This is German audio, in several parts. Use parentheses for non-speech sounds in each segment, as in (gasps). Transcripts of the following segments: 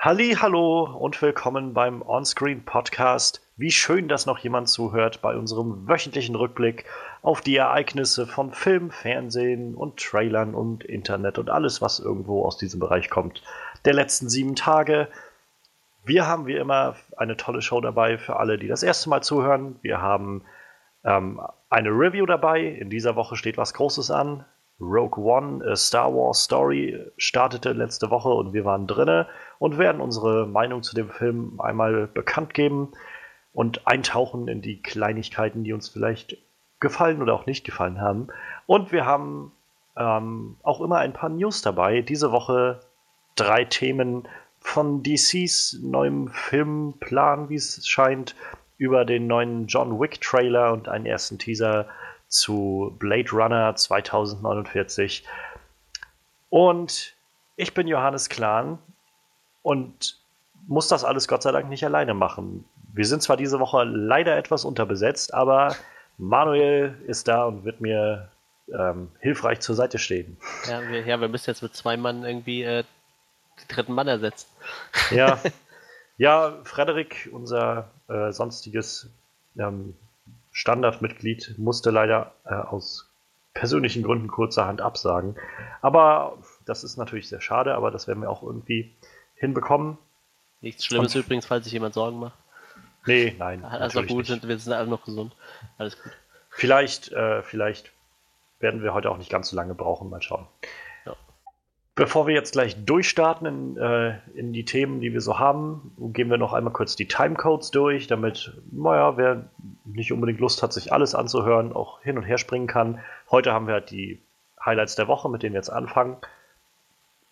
Halli, hallo und willkommen beim Onscreen Podcast. Wie schön, dass noch jemand zuhört bei unserem wöchentlichen Rückblick auf die Ereignisse von Film, Fernsehen und Trailern und Internet und alles, was irgendwo aus diesem Bereich kommt, der letzten sieben Tage. Wir haben wie immer eine tolle Show dabei für alle, die das erste Mal zuhören. Wir haben ähm, eine Review dabei. In dieser Woche steht was Großes an. Rogue One, A Star Wars Story, startete letzte Woche und wir waren drinne und werden unsere Meinung zu dem Film einmal bekannt geben und eintauchen in die Kleinigkeiten, die uns vielleicht gefallen oder auch nicht gefallen haben. Und wir haben ähm, auch immer ein paar News dabei. Diese Woche drei Themen von DCs neuem Filmplan, wie es scheint, über den neuen John Wick Trailer und einen ersten Teaser zu Blade Runner 2049. Und ich bin Johannes Klahn und muss das alles Gott sei Dank nicht alleine machen. Wir sind zwar diese Woche leider etwas unterbesetzt, aber Manuel ist da und wird mir ähm, hilfreich zur Seite stehen. Ja wir, ja, wir müssen jetzt mit zwei Mann irgendwie äh, den dritten Mann ersetzen. Ja, (laughs) ja Frederik, unser äh, sonstiges ähm, Standardmitglied musste leider äh, aus persönlichen Gründen kurzerhand absagen. Aber das ist natürlich sehr schade, aber das werden wir auch irgendwie hinbekommen. Nichts Schlimmes Und, übrigens, falls sich jemand Sorgen macht. Nee, nein. Also gut, sind, wir sind alle noch gesund. Alles gut. Vielleicht, äh, vielleicht werden wir heute auch nicht ganz so lange brauchen. Mal schauen. Bevor wir jetzt gleich durchstarten in, äh, in, die Themen, die wir so haben, gehen wir noch einmal kurz die Timecodes durch, damit, naja, wer nicht unbedingt Lust hat, sich alles anzuhören, auch hin und her springen kann. Heute haben wir halt die Highlights der Woche, mit denen wir jetzt anfangen.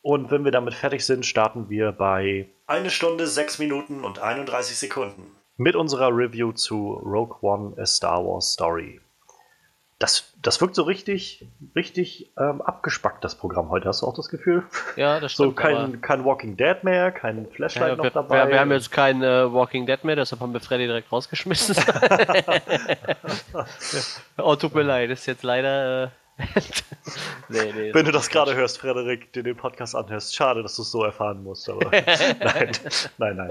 Und wenn wir damit fertig sind, starten wir bei eine Stunde, sechs Minuten und 31 Sekunden. Mit unserer Review zu Rogue One, A Star Wars Story das, das wirkt so richtig, richtig ähm, abgespackt, das Programm heute. Hast du auch das Gefühl? Ja, das stimmt. So kein, kein Walking Dead mehr, kein Flashlight ja, noch wir, dabei. Wir, wir, haben jetzt kein äh, Walking Dead mehr, deshalb haben wir Freddy direkt rausgeschmissen. (laughs) oh, tut mir leid, ist jetzt leider. Äh, (laughs) nee, nee, Wenn du das gerade hörst, Frederik, den den Podcast anhörst, schade, dass du es so erfahren musst. Aber (laughs) nein, nein, nein.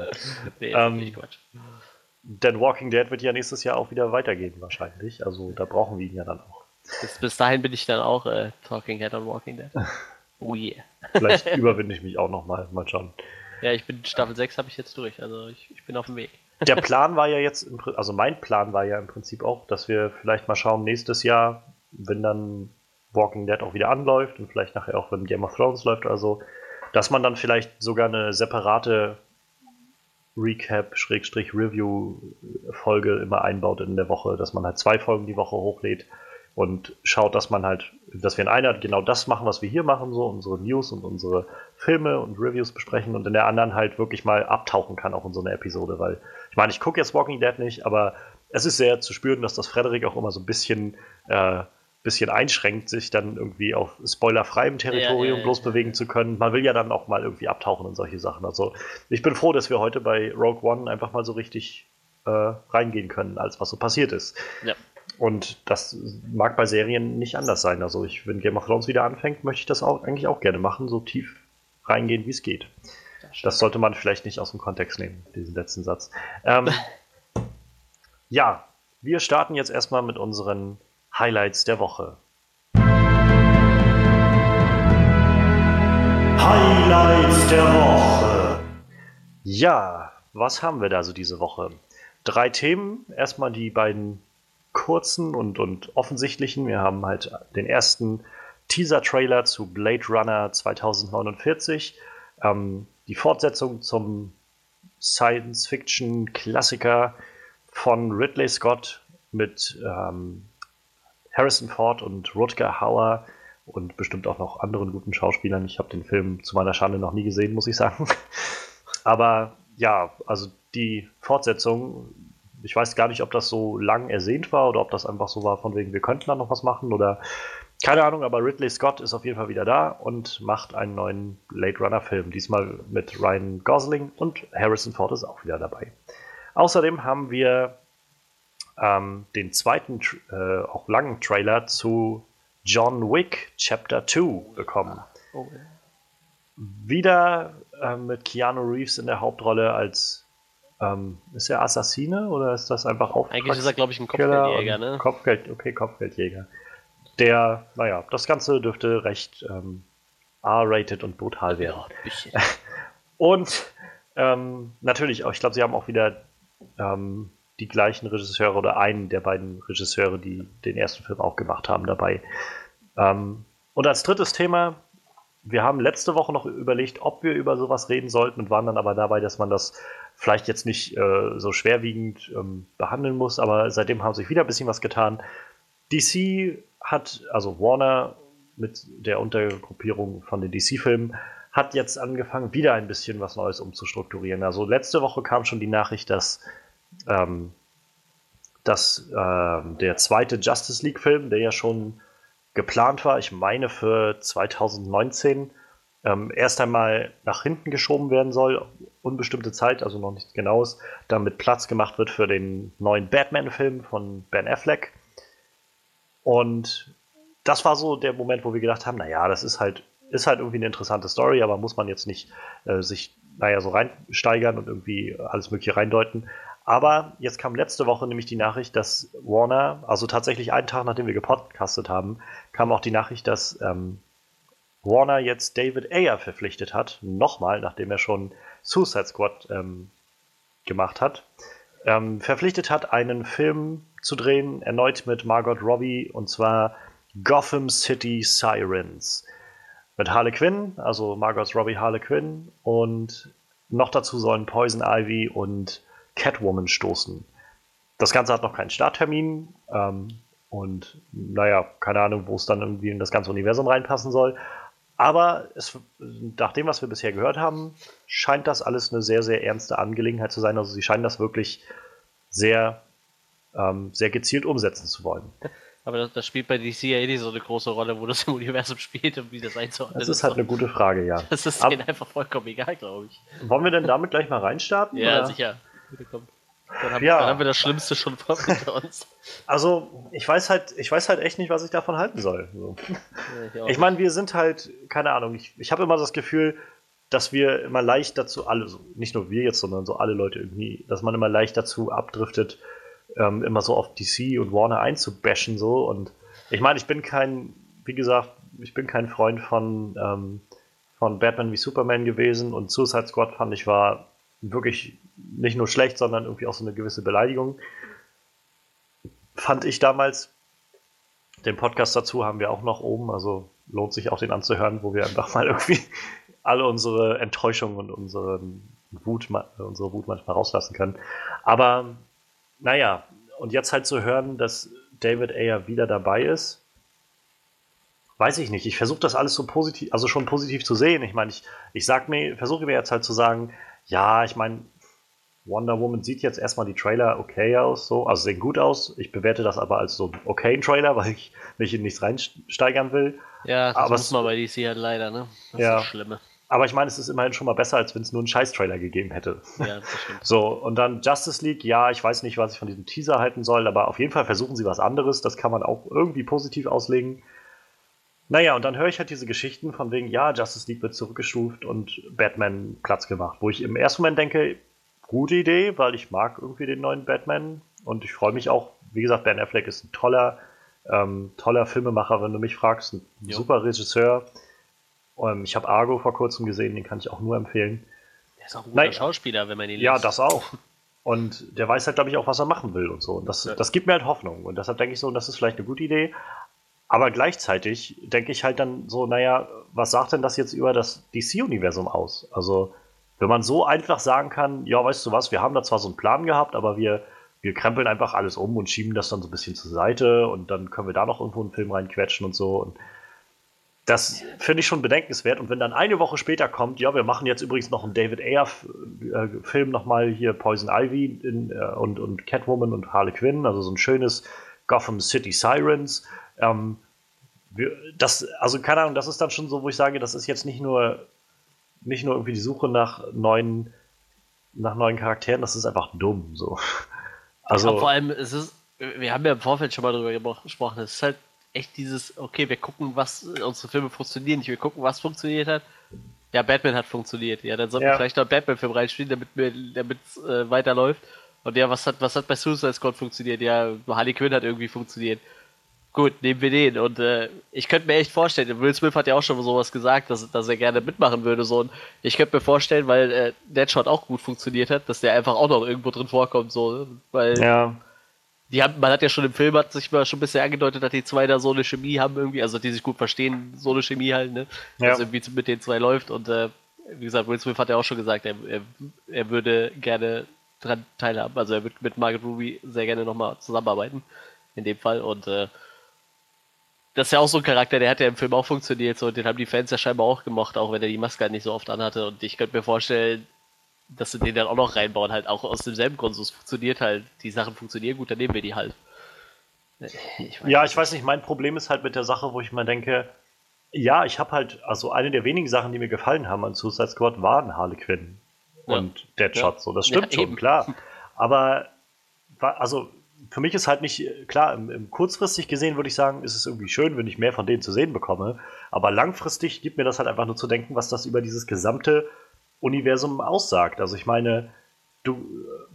Nee, ähm, Quatsch. Denn Walking Dead wird ja nächstes Jahr auch wieder weitergehen, wahrscheinlich. Also da brauchen wir ihn ja dann auch. Bis, bis dahin bin ich dann auch äh, Talking Head on Walking Dead. (laughs) Oh yeah. Vielleicht (laughs) überwinde ich mich auch nochmal, mal schauen. Ja, ich bin Staffel 6 habe ich jetzt durch, also ich, ich bin auf dem Weg. Der (laughs) Plan war ja jetzt, also mein Plan war ja im Prinzip auch, dass wir vielleicht mal schauen, nächstes Jahr, wenn dann Walking Dead auch wieder anläuft und vielleicht nachher auch, wenn Game of Thrones läuft oder so, dass man dann vielleicht sogar eine separate Recap-Review-Folge immer einbaut in der Woche, dass man halt zwei Folgen die Woche hochlädt und schaut, dass man halt, dass wir in einer genau das machen, was wir hier machen, so unsere News und unsere Filme und Reviews besprechen und in der anderen halt wirklich mal abtauchen kann, auch in so eine Episode, weil ich meine, ich gucke jetzt Walking Dead nicht, aber es ist sehr zu spüren, dass das Frederik auch immer so ein bisschen äh, bisschen einschränkt, sich dann irgendwie auf spoilerfreiem Territorium ja, ja, bloß bewegen zu können. Man will ja dann auch mal irgendwie abtauchen in solche Sachen. Also ich bin froh, dass wir heute bei Rogue One einfach mal so richtig äh, reingehen können, als was so passiert ist. Ja. Und das mag bei Serien nicht anders sein. Also ich, wenn Game of Thrones wieder anfängt, möchte ich das auch eigentlich auch gerne machen, so tief reingehen, wie es geht. Das, das sollte man vielleicht nicht aus dem Kontext nehmen, diesen letzten Satz. Ähm, (laughs) ja, wir starten jetzt erstmal mit unseren Highlights der Woche. Highlights der Woche. Ja, was haben wir da so diese Woche? Drei Themen. Erstmal die beiden kurzen und, und offensichtlichen. Wir haben halt den ersten Teaser-Trailer zu Blade Runner 2049. Ähm, die Fortsetzung zum Science-Fiction-Klassiker von Ridley Scott mit ähm, Harrison Ford und Rutger Hauer und bestimmt auch noch anderen guten Schauspielern. Ich habe den Film zu meiner Schande noch nie gesehen, muss ich sagen. (laughs) Aber ja, also die Fortsetzung, ich weiß gar nicht, ob das so lang ersehnt war oder ob das einfach so war, von wegen, wir könnten da noch was machen oder keine Ahnung, aber Ridley Scott ist auf jeden Fall wieder da und macht einen neuen Late Runner Film. Diesmal mit Ryan Gosling und Harrison Ford ist auch wieder dabei. Außerdem haben wir ähm, den zweiten, äh, auch langen Trailer zu John Wick Chapter 2 bekommen. Oh, Wieder äh, mit Keanu Reeves in der Hauptrolle als ähm, ist er Assassine oder ist das einfach auf? Eigentlich ist er, glaube ich, ein Kopfgeldjäger, ne? Kopfgeld, okay, Kopfgeldjäger. Der, naja, das Ganze dürfte recht ähm, R-rated und brutal werden. Ja, (laughs) und ähm, natürlich, ich glaube, sie haben auch wieder ähm, die gleichen Regisseure oder einen der beiden Regisseure, die den ersten Film auch gemacht haben, dabei. Ähm, und als drittes Thema, wir haben letzte Woche noch überlegt, ob wir über sowas reden sollten und waren dann aber dabei, dass man das vielleicht jetzt nicht äh, so schwerwiegend ähm, behandeln muss, aber seitdem haben sich wieder ein bisschen was getan. DC hat, also Warner mit der Untergruppierung von den DC-Filmen, hat jetzt angefangen, wieder ein bisschen was Neues umzustrukturieren. Also letzte Woche kam schon die Nachricht, dass, ähm, dass äh, der zweite Justice League-Film, der ja schon geplant war, ich meine für 2019, ähm, erst einmal nach hinten geschoben werden soll, unbestimmte Zeit, also noch nichts Genaues, damit Platz gemacht wird für den neuen Batman-Film von Ben Affleck. Und das war so der Moment, wo wir gedacht haben, naja, das ist halt, ist halt irgendwie eine interessante Story, aber muss man jetzt nicht äh, sich, naja, so reinsteigern und irgendwie alles Mögliche reindeuten. Aber jetzt kam letzte Woche nämlich die Nachricht, dass Warner, also tatsächlich einen Tag nachdem wir gepodcastet haben, kam auch die Nachricht, dass ähm, Warner jetzt David Ayer verpflichtet hat. Nochmal, nachdem er schon Suicide Squad ähm, gemacht hat. Ähm, verpflichtet hat, einen Film zu drehen, erneut mit Margot Robbie, und zwar Gotham City Sirens. Mit Harley Quinn, also Margot Robbie Harley Quinn, und noch dazu sollen Poison Ivy und Catwoman stoßen. Das Ganze hat noch keinen Starttermin ähm, und naja, keine Ahnung, wo es dann irgendwie in das ganze Universum reinpassen soll. Aber es, nach dem, was wir bisher gehört haben, scheint das alles eine sehr, sehr ernste Angelegenheit zu sein. Also sie scheinen das wirklich sehr, ähm, sehr gezielt umsetzen zu wollen. Aber das, das, spielt bei DC ja eh nicht so eine große Rolle, wo das im Universum spielt und wie das einzuordnen ist. Das ist halt eine gute Frage, ja. Das ist denen einfach vollkommen egal, glaube ich. Wollen wir denn damit gleich mal reinstarten? Ja, oder? sicher. Bitte kommt. Dann haben, ja. dann haben wir das Schlimmste schon vor uns. (laughs) Also, ich weiß halt, ich weiß halt echt nicht, was ich davon halten soll. So. Ja, ich, ich meine, wir sind halt, keine Ahnung, ich, ich habe immer das Gefühl, dass wir immer leicht dazu, alle, so, nicht nur wir jetzt, sondern so alle Leute irgendwie, dass man immer leicht dazu abdriftet, ähm, immer so auf DC und Warner einzubashen, so. Und ich meine, ich bin kein, wie gesagt, ich bin kein Freund von, ähm, von Batman wie Superman gewesen und Suicide Squad fand ich war wirklich nicht nur schlecht, sondern irgendwie auch so eine gewisse Beleidigung. Fand ich damals. Den Podcast dazu haben wir auch noch oben, also lohnt sich auch den anzuhören, wo wir einfach mal irgendwie alle unsere Enttäuschungen und unsere Wut, unsere Wut manchmal rauslassen können. Aber naja, und jetzt halt zu hören, dass David Ayer wieder dabei ist, weiß ich nicht. Ich versuche das alles so positiv, also schon positiv zu sehen. Ich meine, ich, ich sag mir, versuche mir jetzt halt zu sagen, ja, ich meine, Wonder Woman sieht jetzt erstmal die Trailer okay aus, so, also sehen gut aus. Ich bewerte das aber als so okay Trailer, (laughs) weil ich mich in nichts reinsteigern will. Ja, das aber muss man bei DC halt leider, ne? Das ja. ist das Schlimme. Aber ich meine, es ist immerhin schon mal besser, als wenn es nur einen Scheiß-Trailer gegeben hätte. Ja, das (laughs) stimmt. So, und dann Justice League, ja, ich weiß nicht, was ich von diesem Teaser halten soll, aber auf jeden Fall versuchen sie was anderes. Das kann man auch irgendwie positiv auslegen. Naja, und dann höre ich halt diese Geschichten von wegen, ja, Justice League wird zurückgestuft und Batman Platz gemacht. Wo ich im ersten Moment denke, gute Idee, weil ich mag irgendwie den neuen Batman und ich freue mich auch, wie gesagt, Ben Affleck ist ein toller, ähm, toller Filmemacher, wenn du mich fragst, ein jo. super Regisseur. Ähm, ich habe Argo vor kurzem gesehen, den kann ich auch nur empfehlen. Der ist auch ein guter Nein, Schauspieler, wenn man ihn liest. Ja, das auch. Und der weiß halt, glaube ich, auch, was er machen will und so. Und das, ja. das gibt mir halt Hoffnung. Und deshalb denke ich so, das ist vielleicht eine gute Idee. Aber gleichzeitig denke ich halt dann so, naja, was sagt denn das jetzt über das DC-Universum aus? Also, wenn man so einfach sagen kann, ja, weißt du was, wir haben da zwar so einen Plan gehabt, aber wir, wir krempeln einfach alles um und schieben das dann so ein bisschen zur Seite und dann können wir da noch irgendwo einen Film reinquetschen und so. Und das finde ich schon bedenkenswert. Und wenn dann eine Woche später kommt, ja, wir machen jetzt übrigens noch einen David Ayer-Film nochmal hier, Poison Ivy in, äh, und, und Catwoman und Harley Quinn, also so ein schönes Gotham City Sirens ähm, das, also keine Ahnung, das ist dann schon so, wo ich sage, das ist jetzt nicht nur, nicht nur irgendwie die Suche nach neuen, nach neuen Charakteren, das ist einfach dumm, so. Also. Ja, vor allem, es ist, wir haben ja im Vorfeld schon mal darüber gesprochen, es ist halt echt dieses, okay, wir gucken, was unsere Filme funktionieren nicht, wir gucken, was funktioniert hat. Ja, Batman hat funktioniert. Ja, dann sollten ja. wir vielleicht noch einen Batman-Film reinspielen, damit es äh, weiterläuft. Und ja, was hat, was hat bei Suicide Squad funktioniert? Ja, Harley Quinn hat irgendwie funktioniert. Gut, nehmen wir den. Und äh, ich könnte mir echt vorstellen, Will Smith hat ja auch schon sowas gesagt, dass, dass er gerne mitmachen würde. So. Und ich könnte mir vorstellen, weil äh, Deadshot auch gut funktioniert hat, dass der einfach auch noch irgendwo drin vorkommt. So. Weil ja. die haben, man hat ja schon im Film, hat sich mal schon ein bisschen angedeutet, dass die zwei da so eine Chemie haben irgendwie, also die sich gut verstehen, so eine Chemie halt, ne? Ja. Dass irgendwie mit den zwei läuft. Und äh, wie gesagt, Will Smith hat ja auch schon gesagt, er, er, er würde gerne dran teilhaben. Also er würde mit Margaret Ruby sehr gerne nochmal zusammenarbeiten. In dem Fall. Und äh, das ist ja auch so ein Charakter, der hat ja im Film auch funktioniert, so, den haben die Fans ja scheinbar auch gemacht, auch wenn er die Maske halt nicht so oft anhatte. Und ich könnte mir vorstellen, dass sie den dann auch noch reinbauen, halt auch aus demselben Grund. So, es funktioniert halt, die Sachen funktionieren gut, dann nehmen wir die halt. Ich ja, ich weiß nicht, mein Problem ist halt mit der Sache, wo ich mir denke, ja, ich habe halt, also eine der wenigen Sachen, die mir gefallen haben an Suicide Squad, waren Harley Quinn und ja. Deadshot. Ja. So, das stimmt ja, schon, klar. Aber, also für mich ist halt nicht, klar, im, im, kurzfristig gesehen würde ich sagen, ist es irgendwie schön, wenn ich mehr von denen zu sehen bekomme. Aber langfristig gibt mir das halt einfach nur zu denken, was das über dieses gesamte Universum aussagt. Also ich meine, du,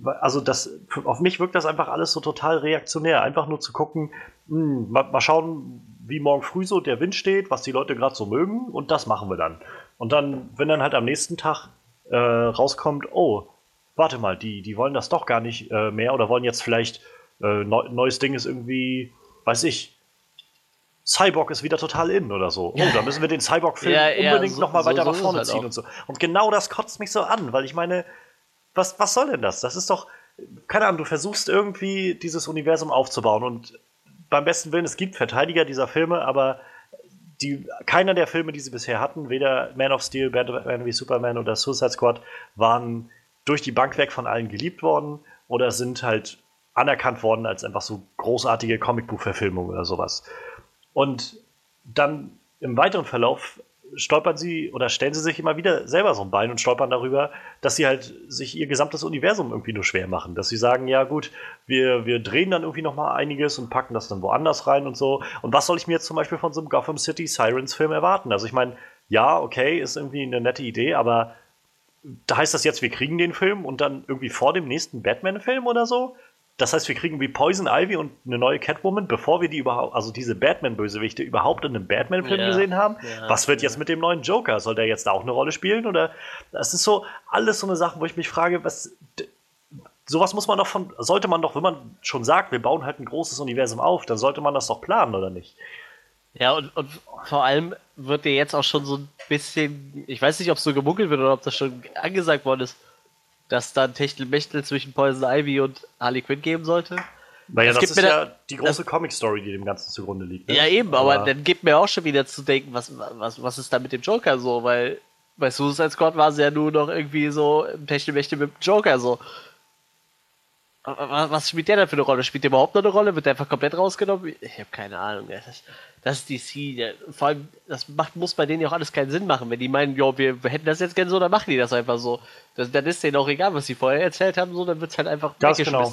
also das, auf mich wirkt das einfach alles so total reaktionär. Einfach nur zu gucken, mh, hm, mal, mal, schauen, wie morgen früh so der Wind steht, was die Leute gerade so mögen und das machen wir dann. Und dann, wenn dann halt am nächsten Tag äh, rauskommt, oh, warte mal, die, die wollen das doch gar nicht äh, mehr oder wollen jetzt vielleicht äh, neues Ding ist irgendwie, weiß ich, Cyborg ist wieder total in oder so. Oh, da müssen wir den Cyborg-Film ja, ja, unbedingt so, nochmal weiter so nach vorne halt ziehen auch. und so. Und genau das kotzt mich so an, weil ich meine, was, was soll denn das? Das ist doch, keine Ahnung, du versuchst irgendwie dieses Universum aufzubauen und beim besten Willen, es gibt Verteidiger dieser Filme, aber die, keiner der Filme, die sie bisher hatten, weder Man of Steel, Batman wie Superman oder Suicide Squad, waren durch die Bank weg von allen geliebt worden oder sind halt anerkannt worden als einfach so großartige Comicbuchverfilmung oder sowas. Und dann im weiteren Verlauf stolpern sie oder stellen sie sich immer wieder selber so ein Bein und stolpern darüber, dass sie halt sich ihr gesamtes Universum irgendwie nur schwer machen. Dass sie sagen, ja gut, wir, wir drehen dann irgendwie noch mal einiges und packen das dann woanders rein und so. Und was soll ich mir jetzt zum Beispiel von so einem Gotham City Sirens Film erwarten? Also ich meine, ja, okay, ist irgendwie eine nette Idee, aber heißt das jetzt, wir kriegen den Film und dann irgendwie vor dem nächsten Batman-Film oder so? Das heißt, wir kriegen wie Poison Ivy und eine neue Catwoman, bevor wir die überhaupt, also diese Batman-Bösewichte überhaupt in einem Batman-Film ja, gesehen haben. Ja, Was wird ja. jetzt mit dem neuen Joker? Soll der jetzt da auch eine Rolle spielen? Oder das ist so alles so eine Sache, wo ich mich frage, was sowas muss man doch von, sollte man doch, wenn man schon sagt, wir bauen halt ein großes Universum auf, dann sollte man das doch planen, oder nicht? Ja, und, und vor allem wird dir jetzt auch schon so ein bisschen, ich weiß nicht, ob es so gemunkelt wird oder ob das schon angesagt worden ist, dass dann Techtelmechtel zwischen Poison Ivy und Harley Quinn geben sollte. Naja, das, das ist ja die große Comic-Story, die dem Ganzen zugrunde liegt. Ne? Ja, eben, aber, aber, dann gibt mir auch schon wieder zu denken, was, was, was ist da mit dem Joker so, weil bei Suicide Squad war es ja nur noch irgendwie so im Techtelmechtel mit dem Joker so. Was spielt der da für eine Rolle? Spielt der überhaupt noch eine Rolle? Wird der einfach komplett rausgenommen? Ich habe keine Ahnung. Das, ist DC. Vor allem, das macht, muss bei denen ja auch alles keinen Sinn machen. Wenn die meinen, jo, wir, wir hätten das jetzt gerne so, dann machen die das einfach so. Das, dann ist denen auch egal, was sie vorher erzählt haben, so, dann wird es halt einfach Ganz genau.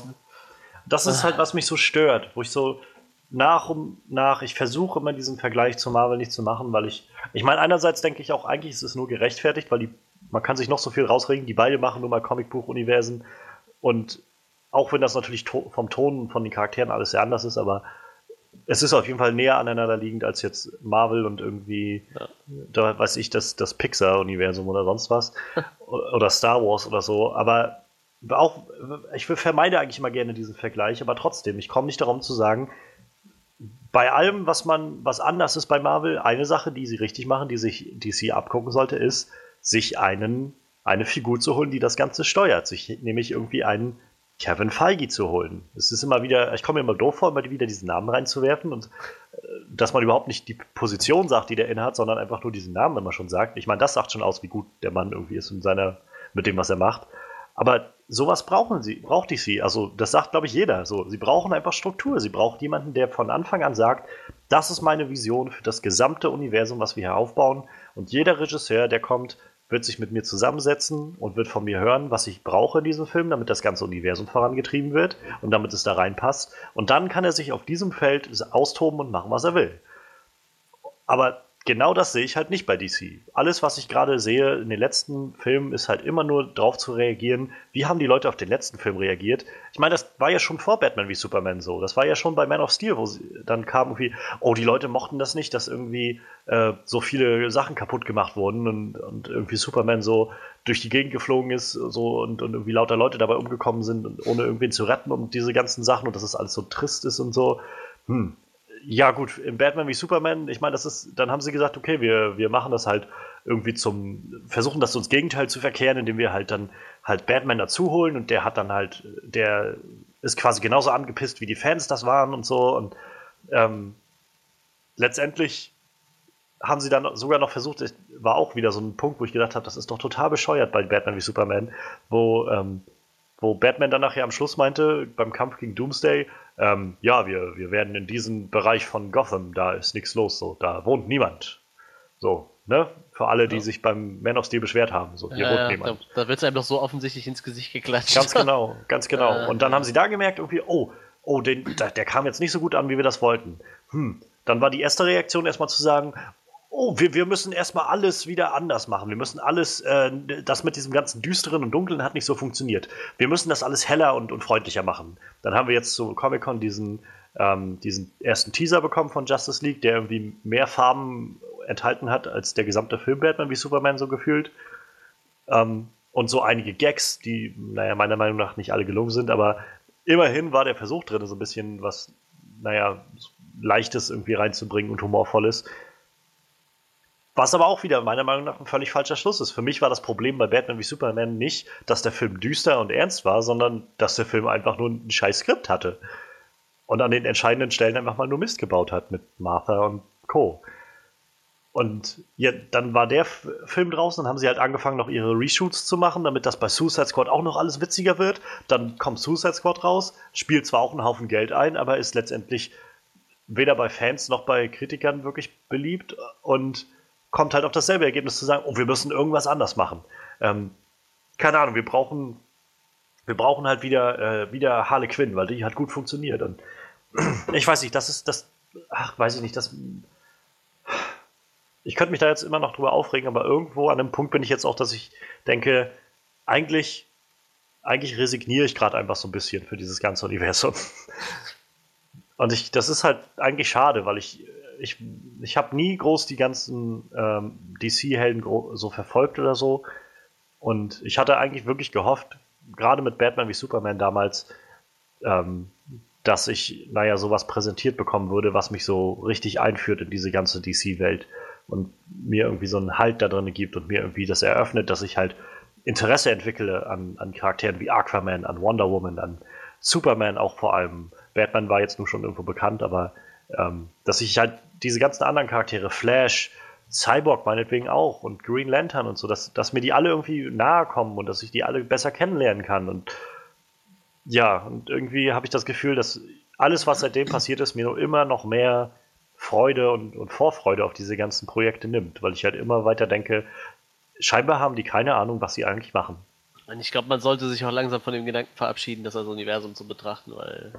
Das ist halt, was mich so stört, wo ich so nach und nach, ich versuche immer diesen Vergleich zu Marvel nicht zu machen, weil ich, ich meine, einerseits denke ich auch, eigentlich ist es nur gerechtfertigt, weil die, man kann sich noch so viel rausregen, die beide machen nur mal Comicbuch-Universen und auch wenn das natürlich to vom Ton von den Charakteren alles sehr anders ist, aber es ist auf jeden Fall näher aneinander liegend als jetzt Marvel und irgendwie, ja. da weiß ich, das, das Pixar-Universum oder sonst was. (laughs) oder Star Wars oder so. Aber auch, ich vermeide eigentlich immer gerne diesen Vergleich, aber trotzdem, ich komme nicht darum zu sagen, bei allem, was man, was anders ist bei Marvel, eine Sache, die sie richtig machen, die sich DC abgucken sollte, ist, sich einen, eine Figur zu holen, die das Ganze steuert. Sich nämlich irgendwie einen Kevin Feige zu holen. Es ist immer wieder, ich komme mir immer doof vor, immer wieder diesen Namen reinzuwerfen und äh, dass man überhaupt nicht die Position sagt, die der innehat, sondern einfach nur diesen Namen immer schon sagt. Ich meine, das sagt schon aus, wie gut der Mann irgendwie ist in seiner, mit dem, was er macht. Aber sowas brauchen sie, braucht ich sie. Also, das sagt, glaube ich, jeder. So, sie brauchen einfach Struktur. Sie brauchen jemanden, der von Anfang an sagt, das ist meine Vision für das gesamte Universum, was wir hier aufbauen. Und jeder Regisseur, der kommt, wird sich mit mir zusammensetzen und wird von mir hören, was ich brauche in diesem Film, damit das ganze Universum vorangetrieben wird und damit es da reinpasst. Und dann kann er sich auf diesem Feld austoben und machen, was er will. Aber genau das sehe ich halt nicht bei DC. Alles, was ich gerade sehe in den letzten Filmen, ist halt immer nur drauf zu reagieren, wie haben die Leute auf den letzten Film reagiert. Ich meine, das war ja schon vor Batman wie Superman so. Das war ja schon bei Man of Steel, wo dann kam irgendwie, oh, die Leute mochten das nicht, dass irgendwie äh, so viele Sachen kaputt gemacht wurden und, und, irgendwie Superman so durch die Gegend geflogen ist so und, und irgendwie lauter Leute dabei umgekommen sind, ohne irgendwen zu retten und diese ganzen Sachen und dass es das alles so trist ist und so. Hm, ja, gut, im Batman wie Superman, ich meine, das ist, dann haben sie gesagt, okay, wir, wir machen das halt irgendwie zum, versuchen das ins Gegenteil zu verkehren, indem wir halt dann halt Batman dazu holen und der hat dann halt, der ist quasi genauso angepisst, wie die Fans das waren und so und ähm, letztendlich haben sie dann sogar noch versucht, war auch wieder so ein Punkt, wo ich gedacht habe, das ist doch total bescheuert bei Batman wie Superman, wo, ähm, wo Batman dann nachher am Schluss meinte, beim Kampf gegen Doomsday, ähm, ja, wir, wir werden in diesem Bereich von Gotham, da ist nichts los, so, da wohnt niemand. So, ne? Für alle, die ja. sich beim Man of Steel beschwert haben. So, hier ja, wohnt ja, niemand. Da, da wird es einem doch so offensichtlich ins Gesicht geklatscht. Ganz genau, ganz (laughs) genau. Äh, Und dann haben sie da gemerkt, irgendwie, oh, oh, den, der, der kam jetzt nicht so gut an, wie wir das wollten. Hm. Dann war die erste Reaktion erstmal zu sagen, oh, wir, wir müssen erstmal alles wieder anders machen. Wir müssen alles, äh, das mit diesem ganzen Düsteren und Dunklen hat nicht so funktioniert. Wir müssen das alles heller und, und freundlicher machen. Dann haben wir jetzt zu Comic-Con diesen, ähm, diesen ersten Teaser bekommen von Justice League, der irgendwie mehr Farben enthalten hat als der gesamte Film Batman wie Superman so gefühlt. Ähm, und so einige Gags, die, naja, meiner Meinung nach nicht alle gelungen sind, aber immerhin war der Versuch drin, so ein bisschen was, naja, Leichtes irgendwie reinzubringen und Humorvolles. Was aber auch wieder meiner Meinung nach ein völlig falscher Schluss ist. Für mich war das Problem bei Batman wie Superman nicht, dass der Film düster und ernst war, sondern dass der Film einfach nur ein scheiß Skript hatte. Und an den entscheidenden Stellen einfach mal nur Mist gebaut hat mit Martha und Co. Und ja, dann war der Film draußen, dann haben sie halt angefangen, noch ihre Reshoots zu machen, damit das bei Suicide Squad auch noch alles witziger wird. Dann kommt Suicide Squad raus, spielt zwar auch einen Haufen Geld ein, aber ist letztendlich weder bei Fans noch bei Kritikern wirklich beliebt und kommt halt auf dasselbe Ergebnis zu sagen, oh, wir müssen irgendwas anders machen. Ähm, keine Ahnung, wir brauchen, wir brauchen halt wieder, äh, wieder Harley Quinn, weil die hat gut funktioniert. Und ich weiß nicht, das ist das, ach, weiß ich nicht, das. Ich könnte mich da jetzt immer noch drüber aufregen, aber irgendwo an einem Punkt bin ich jetzt auch, dass ich denke, eigentlich, eigentlich resigniere ich gerade einfach so ein bisschen für dieses ganze Universum. Und ich, das ist halt eigentlich schade, weil ich ich, ich habe nie groß die ganzen ähm, DC-Helden so verfolgt oder so. Und ich hatte eigentlich wirklich gehofft, gerade mit Batman wie Superman damals, ähm, dass ich, naja, sowas präsentiert bekommen würde, was mich so richtig einführt in diese ganze DC-Welt und mir irgendwie so einen Halt da drin gibt und mir irgendwie das eröffnet, dass ich halt Interesse entwickle an, an Charakteren wie Aquaman, an Wonder Woman, an Superman auch vor allem. Batman war jetzt nur schon irgendwo bekannt, aber ähm, dass ich halt diese ganzen anderen Charaktere, Flash, Cyborg meinetwegen auch und Green Lantern und so, dass, dass mir die alle irgendwie nahe kommen und dass ich die alle besser kennenlernen kann. Und ja, und irgendwie habe ich das Gefühl, dass alles, was seitdem passiert ist, mir nur immer noch mehr Freude und, und Vorfreude auf diese ganzen Projekte nimmt, weil ich halt immer weiter denke, scheinbar haben die keine Ahnung, was sie eigentlich machen. Und ich glaube, man sollte sich auch langsam von dem Gedanken verabschieden, das als Universum zu betrachten, weil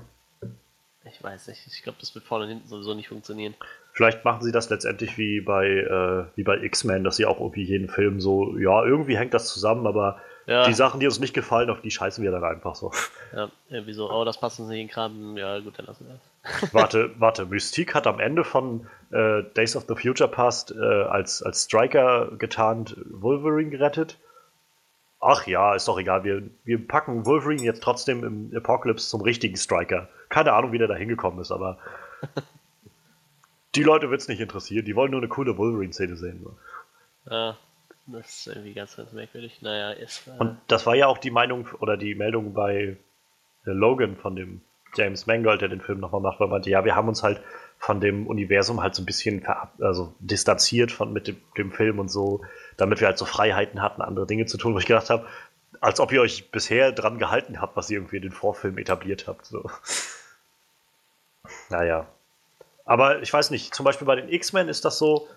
ich weiß nicht. Ich glaube, das wird vorne und hinten sowieso nicht funktionieren. Vielleicht machen sie das letztendlich wie bei, äh, wie bei X-Men, dass sie auch irgendwie jeden Film so, ja, irgendwie hängt das zusammen, aber ja. die Sachen, die uns nicht gefallen, auf die scheißen wir dann einfach so. Ja, irgendwie so, oh, das passt uns nicht in den Kram, ja, gut, dann lassen wir das. (laughs) warte, warte, Mystique hat am Ende von äh, Days of the Future Past äh, als, als Striker getarnt Wolverine gerettet. Ach ja, ist doch egal, wir, wir packen Wolverine jetzt trotzdem im Apocalypse zum richtigen Striker. Keine Ahnung, wie der da hingekommen ist, aber (laughs) die Leute wird es nicht interessieren. Die wollen nur eine coole Wolverine-Szene sehen. So. Ja, das ist irgendwie ganz, ganz merkwürdig. Naja, ist. Äh Und das war ja auch die Meinung oder die Meldung bei Logan von dem James Mangold, der den Film nochmal macht, weil er meinte, ja, wir haben uns halt von dem Universum halt so ein bisschen also distanziert von mit dem, dem, Film und so, damit wir halt so Freiheiten hatten, andere Dinge zu tun, wo ich gedacht habe, als ob ihr euch bisher dran gehalten habt, was ihr irgendwie in den Vorfilm etabliert habt. So. (laughs) Naja. Aber ich weiß nicht, zum Beispiel bei den X-Men ist das so,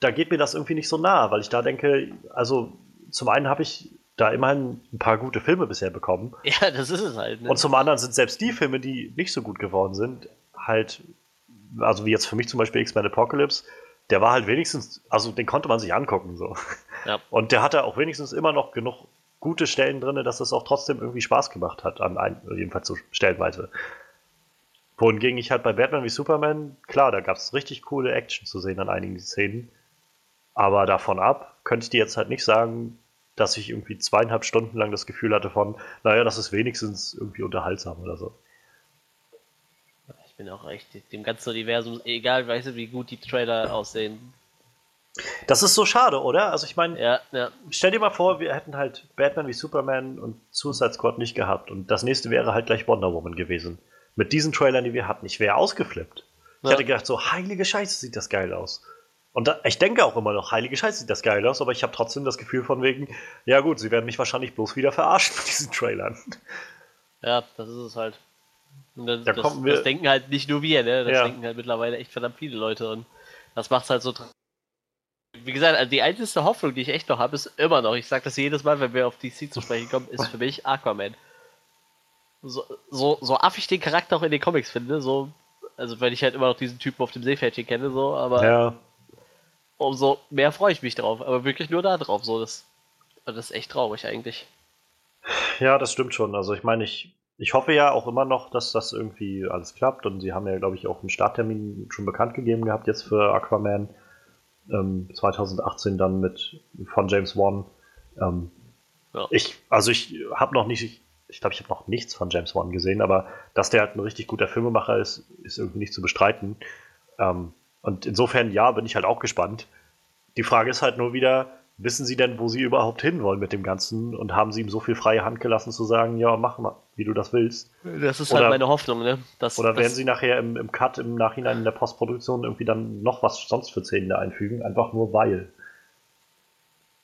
da geht mir das irgendwie nicht so nah, weil ich da denke, also zum einen habe ich da immerhin ein paar gute Filme bisher bekommen. (laughs) Ja, das ist es halt. Ne? Und zum anderen sind selbst die Filme, die nicht so gut geworden sind, halt, also wie jetzt für mich zum Beispiel X-Men Apocalypse, der war halt wenigstens, also den konnte man sich angucken so. Ja. Und der hatte auch wenigstens immer noch genug gute Stellen drin, dass es auch trotzdem irgendwie Spaß gemacht hat, an ein, jedenfalls so stellenweise. Wohingegen ich halt bei Batman wie Superman, klar, da gab es richtig coole Action zu sehen an einigen Szenen. Aber davon ab könnte ich dir jetzt halt nicht sagen, dass ich irgendwie zweieinhalb Stunden lang das Gefühl hatte von, naja, das ist wenigstens irgendwie unterhaltsam oder so. Ich bin auch echt dem ganzen Universum, egal, weißt du, wie gut die Trailer aussehen. Das ist so schade, oder? Also ich meine, ja, ja. stell dir mal vor, wir hätten halt Batman wie Superman und Suicide Squad nicht gehabt und das nächste wäre halt gleich Wonder Woman gewesen. Mit diesen Trailern, die wir hatten. Ich wäre ausgeflippt. Ich ja. hätte gedacht, so heilige Scheiße, sieht das geil aus. Und da, ich denke auch immer noch, heilige Scheiße, sieht das geil aus, aber ich habe trotzdem das Gefühl von wegen, ja gut, sie werden mich wahrscheinlich bloß wieder verarschen mit diesen Trailern. Ja, das ist es halt. Das, da das, das, denken halt nicht nur wir, ne? Das ja. denken halt mittlerweile echt verdammt viele Leute und das macht es halt so. Wie gesagt, also die einzige Hoffnung, die ich echt noch habe, ist immer noch, ich sage das jedes Mal, wenn wir auf DC zu sprechen kommen, ist für mich Aquaman. So, so, so affig den Charakter auch in den Comics finde, so, also wenn ich halt immer noch diesen Typen auf dem Seepferdchen kenne, so, aber ja umso mehr freue ich mich drauf. Aber wirklich nur da drauf. So, das, das ist echt traurig eigentlich. Ja, das stimmt schon. Also ich meine, ich, ich hoffe ja auch immer noch, dass das irgendwie alles klappt. Und sie haben ja, glaube ich, auch einen Starttermin schon bekannt gegeben gehabt jetzt für Aquaman. Ähm, 2018 dann mit von James Wan. Ähm, ja. Ich, also ich habe noch nicht, ich, ich glaube, ich habe noch nichts von James Wan gesehen, aber dass der halt ein richtig guter Filmemacher ist, ist irgendwie nicht zu bestreiten. Ähm, und insofern, ja, bin ich halt auch gespannt. Die Frage ist halt nur wieder, wissen sie denn, wo sie überhaupt hinwollen mit dem Ganzen und haben sie ihm so viel freie Hand gelassen zu sagen, ja, mach mal, wie du das willst. Das ist halt oder, halt meine Hoffnung, ne? Dass, oder werden sie nachher im, im Cut, im Nachhinein in der Postproduktion irgendwie dann noch was sonst für Szenen einfügen, einfach nur weil.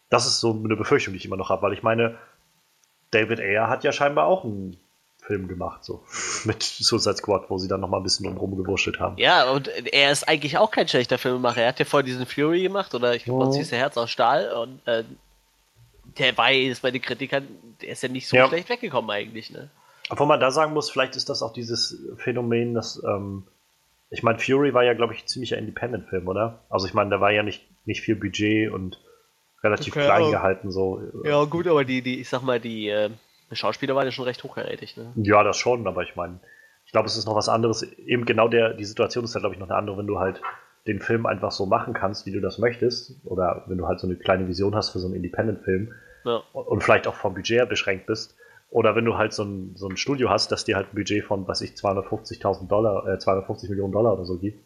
Das ist so eine Befürchtung, die ich immer noch habe, weil ich meine, David Ayer hat ja scheinbar auch einen Film gemacht, so (laughs) mit Suicide Squad, wo sie dann nochmal ein bisschen drumherum gewurschtelt haben. Ja, und er ist eigentlich auch kein schlechter Filmemacher. Er hat ja vorher diesen Fury gemacht, oder ich glaube, oh. hieß der Herz aus Stahl, und äh, der war jetzt bei den Kritikern, der ist ja nicht so ja. schlecht weggekommen eigentlich, ne? Obwohl man da sagen muss, vielleicht ist das auch dieses Phänomen, dass, ähm, ich meine, Fury war ja, glaube ich, ein ziemlicher Independent-Film, oder? Also ich meine, da war ja nicht, nicht viel Budget und relativ okay, klein gehalten, so. Ja, gut, aber die, die, ich sag mal, die, äh, Schauspieler war ja schon recht hochkarätig, ne? Ja, das schon, aber ich meine, ich glaube, es ist noch was anderes. Eben genau der, die Situation ist ja, glaube ich, noch eine andere, wenn du halt den Film einfach so machen kannst, wie du das möchtest, oder wenn du halt so eine kleine Vision hast für so einen Independent-Film ja. und vielleicht auch vom Budget beschränkt bist, oder wenn du halt so ein, so ein Studio hast, das dir halt ein Budget von, was ich, 250.000 Dollar, äh, 250 Millionen Dollar oder so gibt,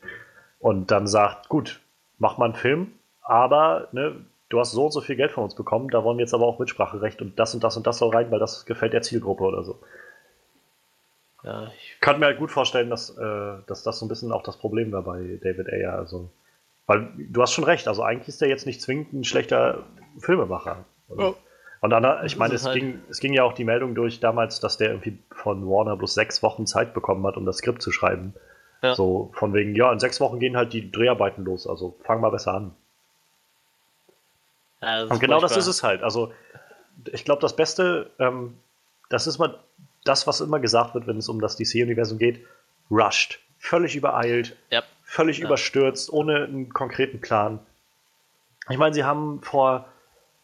und dann sagt, gut, mach mal einen Film, aber ne, du hast so und so viel Geld von uns bekommen, da wollen wir jetzt aber auch Mitspracherecht und das und das und das soll rein, weil das gefällt der Zielgruppe oder so. Ja, ich kann mir halt gut vorstellen, dass, äh, dass das so ein bisschen auch das Problem war bei David Ayer. Also, weil du hast schon recht, also eigentlich ist der jetzt nicht zwingend ein schlechter Filmemacher. Und, oh. Und dann, ich meine, es, halt. ging, es ging ja auch die Meldung durch damals, dass der irgendwie von Warner bloß sechs Wochen Zeit bekommen hat, um das Skript zu schreiben. Ja. So von wegen, ja, in sechs Wochen gehen halt die Dreharbeiten los, also fang mal besser an. Ja, und genau das ist es halt. Also, ich glaube, das Beste, ähm, das ist mal das, was immer gesagt wird, wenn es um das DC-Universum geht, rushed. Völlig übereilt, ja. völlig überstürzt, ohne einen konkreten Plan. Ich meine, sie haben vor,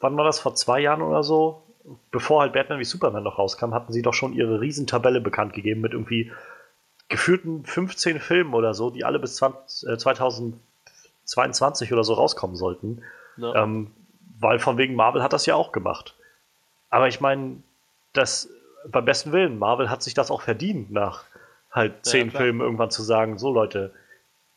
wann war das, vor zwei Jahren oder so, bevor halt Batman wie Superman noch rauskam, hatten sie doch schon ihre Riesentabelle bekannt gegeben mit irgendwie geführten 15 Filmen oder so, die alle bis 20, äh, 2022 oder so rauskommen sollten. Ja. Ähm, weil von wegen Marvel hat das ja auch gemacht. Aber ich meine, das beim besten Willen, Marvel hat sich das auch verdient, nach halt zehn ja, Filmen irgendwann zu sagen, so Leute,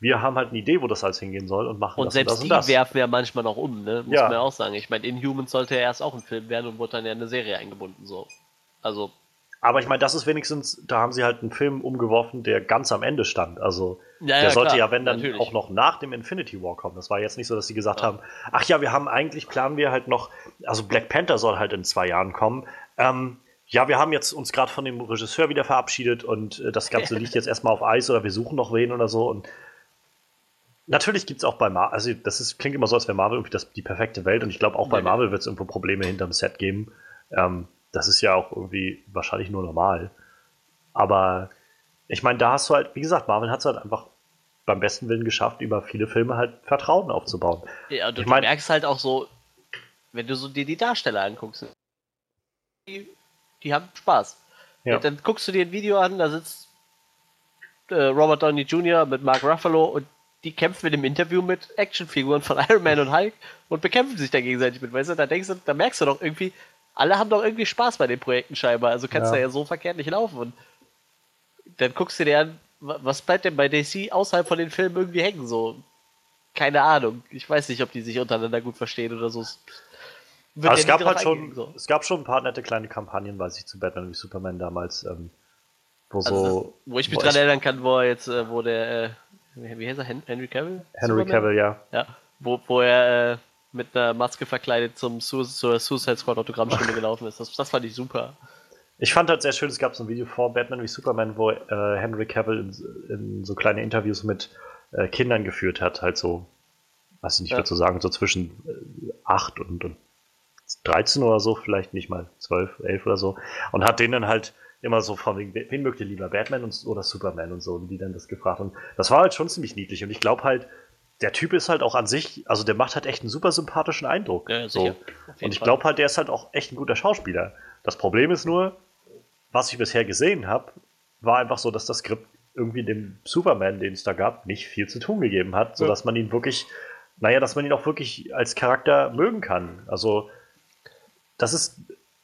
wir haben halt eine Idee, wo das alles hingehen soll und machen und das selbst und das die und das. werfen wir manchmal noch um, ne? muss ja. man ja auch sagen. Ich meine, Inhumans sollte ja erst auch ein Film werden und wurde dann ja in eine Serie eingebunden, so. Also. Aber ich meine, das ist wenigstens, da haben sie halt einen Film umgeworfen, der ganz am Ende stand. Also ja, der sollte klar, ja, wenn dann natürlich. auch noch nach dem Infinity War kommen. Das war jetzt nicht so, dass sie gesagt haben, ach ja, wir haben eigentlich, planen wir halt noch, also Black Panther soll halt in zwei Jahren kommen. Ähm, ja, wir haben jetzt uns gerade von dem Regisseur wieder verabschiedet und äh, das Ganze (laughs) liegt jetzt erstmal auf Eis oder wir suchen noch wen oder so. Und natürlich gibt es auch bei Marvel, also das ist, klingt immer so, als wäre Marvel irgendwie das, die perfekte Welt und ich glaube auch bei Marvel wird es irgendwo Probleme hinterm Set geben. Ähm, das ist ja auch irgendwie wahrscheinlich nur normal. Aber ich meine, da hast du halt, wie gesagt, Marvel hat es halt einfach beim besten Willen geschafft, über viele Filme halt Vertrauen aufzubauen. Ja, und ich du mein, merkst halt auch so, wenn du so dir die Darsteller anguckst, die, die haben Spaß. Ja. Dann guckst du dir ein Video an, da sitzt äh, Robert Downey Jr. mit Mark Ruffalo und die kämpfen in einem Interview mit Actionfiguren von (laughs) Iron Man und Hulk und bekämpfen sich da gegenseitig mit, weißt du, da denkst du, da merkst du doch irgendwie, alle haben doch irgendwie Spaß bei den Projekten scheinbar, also kannst ja. da ja so verkehrt nicht laufen und dann guckst du dir an, was bleibt denn bei DC außerhalb von den Filmen irgendwie hängen, so. Keine Ahnung. Ich weiß nicht, ob die sich untereinander gut verstehen oder so. Aber es gab halt schon, so. es gab schon ein paar nette kleine Kampagnen, weiß ich, zu Batman wie Superman damals, ähm, wo also so. Das, wo ich mich dran erinnern kann, wo er jetzt, äh, wo der, äh, wie heißt er, Henry Cavill? Henry Superman? Cavill, ja. Ja, wo, wo er äh, mit einer Maske verkleidet zum Su zur Suicide Squad Autogrammstunde gelaufen ist. Das, das fand ich super. Ich fand halt sehr schön, es gab so ein Video vor Batman wie Superman, wo äh, Henry Cavill in, in, so kleine Interviews mit äh, Kindern geführt hat, halt so, weiß ich nicht, ja. so sagen, so zwischen äh, 8 und, und 13 oder so, vielleicht nicht mal 12, 11 oder so, und hat denen dann halt immer so von wegen, wen mögt ihr lieber, Batman und, oder Superman und so, und die dann das gefragt. Und das war halt schon ziemlich niedlich. Und ich glaube halt, der Typ ist halt auch an sich, also der macht halt echt einen super sympathischen Eindruck. Ja, so. Und ich glaube halt, der ist halt auch echt ein guter Schauspieler. Das Problem ist nur, was ich bisher gesehen habe, war einfach so, dass das Skript irgendwie dem Superman, den es da gab, nicht viel zu tun gegeben hat, sodass ja. man ihn wirklich, naja, dass man ihn auch wirklich als Charakter mögen kann. Also, das ist,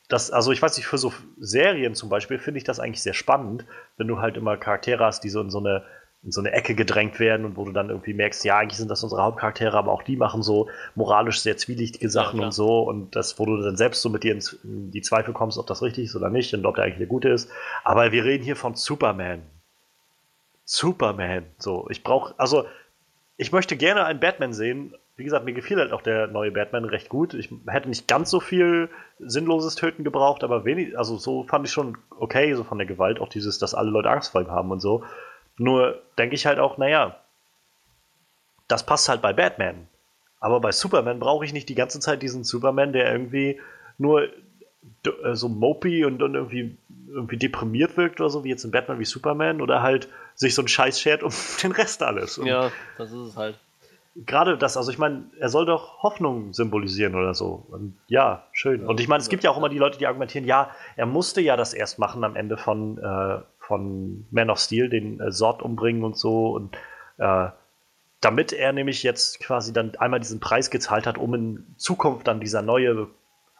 das, also ich weiß nicht, für so Serien zum Beispiel finde ich das eigentlich sehr spannend, wenn du halt immer Charaktere hast, die so in so eine in so eine Ecke gedrängt werden und wo du dann irgendwie merkst, ja, eigentlich sind das unsere Hauptcharaktere, aber auch die machen so moralisch sehr zwielichtige Sachen ja, und so und das, wo du dann selbst so mit dir in die Zweifel kommst, ob das richtig ist oder nicht und ob der eigentlich der Gute ist. Aber wir reden hier von Superman. Superman. So, ich brauche, also ich möchte gerne einen Batman sehen. Wie gesagt, mir gefiel halt auch der neue Batman recht gut. Ich hätte nicht ganz so viel sinnloses Töten gebraucht, aber wenig, also so fand ich schon okay, so von der Gewalt, auch dieses, dass alle Leute Angst vor ihm haben und so. Nur denke ich halt auch, naja, das passt halt bei Batman. Aber bei Superman brauche ich nicht die ganze Zeit diesen Superman, der irgendwie nur äh, so mopey und, und irgendwie, irgendwie deprimiert wirkt oder so, wie jetzt in Batman wie Superman, oder halt sich so einen Scheiß schert um (laughs) den Rest alles. Und ja, das ist es halt. Gerade das, also ich meine, er soll doch Hoffnung symbolisieren oder so. Und ja, schön. Und ich meine, es gibt ja auch immer die Leute, die argumentieren, ja, er musste ja das erst machen am Ende von, äh, von Man of Steel, den äh, Sort umbringen und so. Und äh, damit er nämlich jetzt quasi dann einmal diesen Preis gezahlt hat, um in Zukunft dann dieser neue,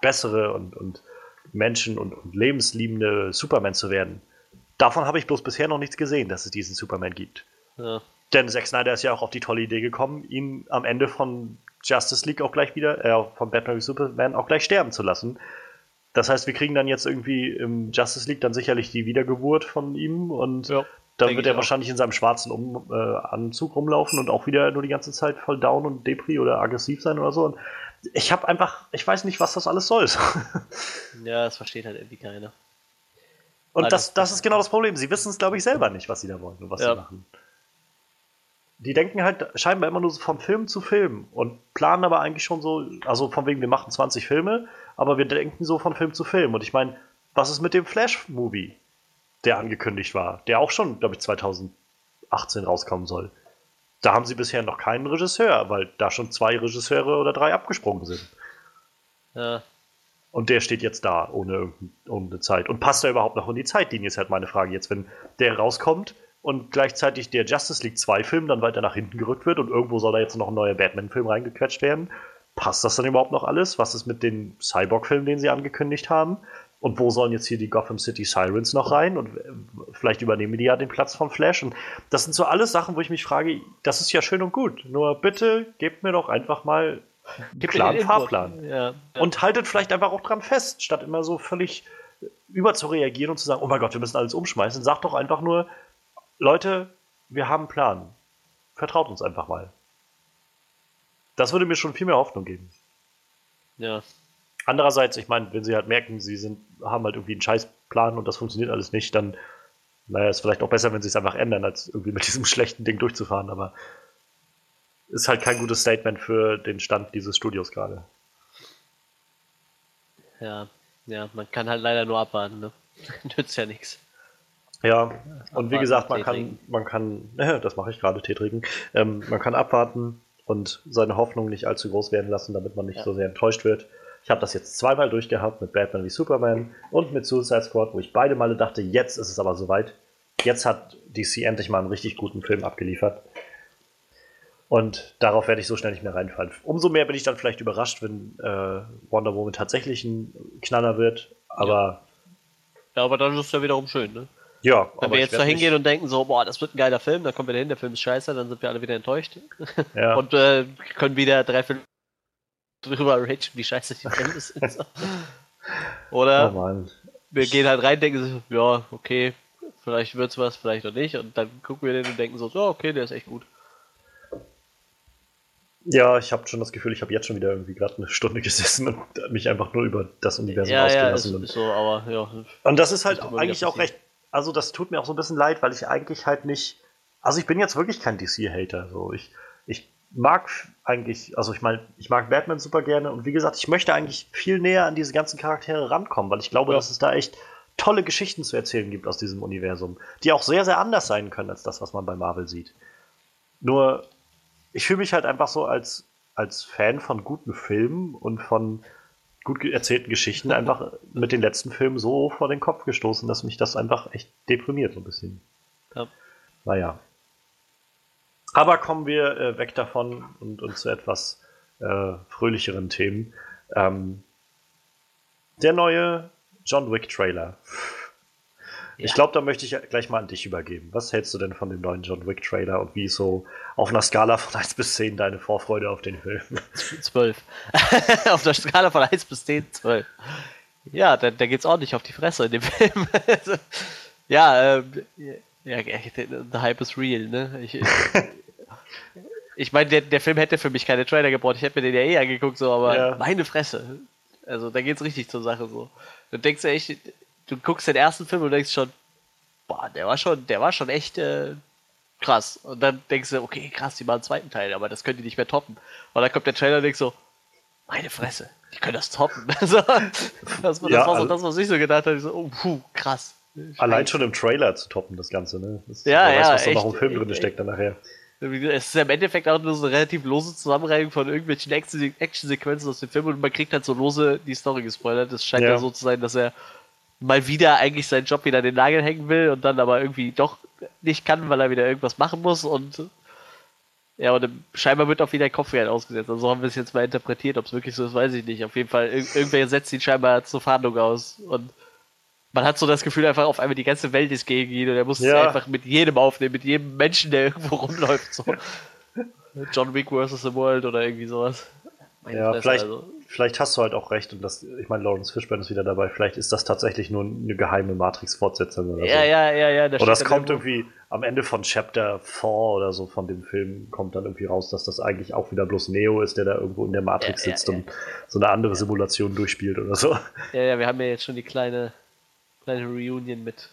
bessere und, und Menschen und, und lebensliebende Superman zu werden. Davon habe ich bloß bisher noch nichts gesehen, dass es diesen Superman gibt. Ja. Denn Zack Snyder ist ja auch auf die tolle Idee gekommen, ihn am Ende von Justice League auch gleich wieder, äh, von Batman wie Superman auch gleich sterben zu lassen. Das heißt, wir kriegen dann jetzt irgendwie im Justice League dann sicherlich die Wiedergeburt von ihm und ja, dann wird er wahrscheinlich in seinem schwarzen um äh, Anzug rumlaufen und auch wieder nur die ganze Zeit voll down und depri oder aggressiv sein oder so. Und ich habe einfach, ich weiß nicht, was das alles soll. (laughs) ja, das versteht halt irgendwie keiner. Und das, das ist genau das Problem. Sie wissen es, glaube ich, selber nicht, was sie da wollen und was ja. sie machen. Die denken halt scheinbar immer nur so von Film zu Film und planen aber eigentlich schon so, also von wegen, wir machen 20 Filme, aber wir denken so von Film zu Film. Und ich meine, was ist mit dem Flash-Movie, der angekündigt war, der auch schon, glaube ich, 2018 rauskommen soll? Da haben sie bisher noch keinen Regisseur, weil da schon zwei Regisseure oder drei abgesprungen sind. Ja. Und der steht jetzt da, ohne ohne Zeit. Und passt er überhaupt noch in die Zeitlinie, ist halt meine Frage. Jetzt, wenn der rauskommt und gleichzeitig der Justice League 2 Film dann weiter nach hinten gerückt wird und irgendwo soll da jetzt noch ein neuer Batman-Film reingequetscht werden, passt das dann überhaupt noch alles? Was ist mit den Cyborg-Filmen, den sie angekündigt haben? Und wo sollen jetzt hier die Gotham City Sirens noch rein? Und äh, vielleicht übernehmen die ja den Platz von Flash. Und das sind so alles Sachen, wo ich mich frage, das ist ja schön und gut. Nur bitte gebt mir doch einfach mal einen klaren Fahrplan. Ja, ja. Und haltet vielleicht einfach auch dran fest, statt immer so völlig überzureagieren und zu sagen, oh mein Gott, wir müssen alles umschmeißen. Sagt doch einfach nur, Leute, wir haben einen Plan. Vertraut uns einfach mal. Das würde mir schon viel mehr Hoffnung geben. Ja. Andererseits, ich meine, wenn sie halt merken, sie sind, haben halt irgendwie einen Scheißplan und das funktioniert alles nicht, dann, naja, ist vielleicht auch besser, wenn sie es einfach ändern, als irgendwie mit (laughs) diesem schlechten Ding durchzufahren, aber ist halt kein gutes Statement für den Stand dieses Studios gerade. Ja, ja, man kann halt leider nur abwarten, ne? (laughs) Nützt ja nichts. Ja, und wie gesagt, man kann, man kann, (laughs) das mache ich gerade, Tee trinken, ähm, man kann abwarten und seine Hoffnung nicht allzu groß werden lassen, damit man nicht ja. so sehr enttäuscht wird. Ich habe das jetzt zweimal durchgehabt mit Batman wie Superman und mit Suicide Squad, wo ich beide Male dachte, jetzt ist es aber soweit. Jetzt hat DC endlich mal einen richtig guten Film abgeliefert. Und darauf werde ich so schnell nicht mehr reinfallen. Umso mehr bin ich dann vielleicht überrascht, wenn äh, Wonder Woman tatsächlich ein Knaller wird. Aber. Ja, ja aber dann ist es ja wiederum schön, ne? Ja, Wenn wir jetzt da hingehen und denken so, boah, das wird ein geiler Film, dann kommen wir dahin, der Film ist scheiße, dann sind wir alle wieder enttäuscht. Ja. (laughs) und äh, können wieder drei Filme drüber ragen, wie scheiße die Filme (laughs) sind. Oder oh wir gehen halt rein, denken so, ja, okay, vielleicht wird's was, vielleicht noch nicht. Und dann gucken wir den und denken so, so okay, der ist echt gut. Ja, ich habe schon das Gefühl, ich habe jetzt schon wieder irgendwie gerade eine Stunde gesessen und mich einfach nur über das Universum ja, ausgelassen. Ja, ist, ist so, aber ja. Und das ist halt eigentlich auch recht. Also das tut mir auch so ein bisschen leid, weil ich eigentlich halt nicht. Also ich bin jetzt wirklich kein DC-Hater. So ich, ich mag eigentlich, also ich meine, ich mag Batman super gerne und wie gesagt, ich möchte eigentlich viel näher an diese ganzen Charaktere rankommen, weil ich glaube, ja. dass es da echt tolle Geschichten zu erzählen gibt aus diesem Universum, die auch sehr, sehr anders sein können als das, was man bei Marvel sieht. Nur ich fühle mich halt einfach so als, als Fan von guten Filmen und von gut erzählten Geschichten einfach mit den letzten Filmen so vor den Kopf gestoßen, dass mich das einfach echt deprimiert so ein bisschen. Ja. Naja. Aber kommen wir äh, weg davon und, und zu etwas äh, fröhlicheren Themen. Ähm, der neue John Wick Trailer. Ich glaube, da möchte ich gleich mal an dich übergeben. Was hältst du denn von dem neuen John Wick Trailer und wie so auf einer Skala von 1 bis 10 deine Vorfreude auf den Film? 12. (laughs) auf der Skala von 1 bis 10, 12. Ja, da, da geht's ordentlich auf die Fresse in dem Film. (laughs) ja, ähm, ja, the Hype is real, ne? Ich, (laughs) ich meine, der, der Film hätte für mich keine Trailer gebraucht. Ich hätte mir den ja eh angeguckt, so, aber ja. meine Fresse. Also, da geht's richtig zur Sache so. Du denkst ja echt, du guckst den ersten Film und denkst schon, boah, der war schon, der war schon echt äh, krass. Und dann denkst du, okay, krass, die machen einen zweiten Teil, aber das können die nicht mehr toppen. Und dann kommt der Trailer und denkst so, meine Fresse, die können das toppen. (laughs) das, das ja, war so also, das, was ich so gedacht habe. Ich so, oh, puh, krass. Allein schon im Trailer zu toppen, das Ganze, ne? Das, ja, ja. Weiß, was echt, da noch im Film drin steckt dann nachher. Es ist ja im Endeffekt auch nur so eine relativ lose Zusammenreihung von irgendwelchen Action-Sequenzen aus dem Film und man kriegt halt so lose die Story gespoilert. Das scheint ja. ja so zu sein, dass er mal wieder eigentlich seinen Job wieder an den Nagel hängen will und dann aber irgendwie doch nicht kann, weil er wieder irgendwas machen muss und ja, und scheinbar wird auch wieder der Kopfwert ausgesetzt. Also so haben wir es jetzt mal interpretiert. Ob es wirklich so ist, weiß ich nicht. Auf jeden Fall, ir irgendwer setzt ihn scheinbar zur Fahndung aus. Und man hat so das Gefühl, einfach auf einmal die ganze Welt ist gegen ihn und er muss ja. es einfach mit jedem aufnehmen, mit jedem Menschen, der irgendwo (laughs) rumläuft. So. John Wick vs. The World oder irgendwie sowas. Meine ja, Fresse, vielleicht, also vielleicht hast du halt auch recht und das, ich meine, Lawrence Fishburne ist wieder dabei, vielleicht ist das tatsächlich nur eine geheime Matrix-Fortsetzung oder ja, so. Ja, ja, ja, Oder es kommt irgendwie am Ende von Chapter 4 oder so von dem Film kommt dann irgendwie raus, dass das eigentlich auch wieder bloß Neo ist, der da irgendwo in der Matrix ja, sitzt ja, ja. und so eine andere Simulation durchspielt oder so. Ja, ja, wir haben ja jetzt schon die kleine, kleine Reunion mit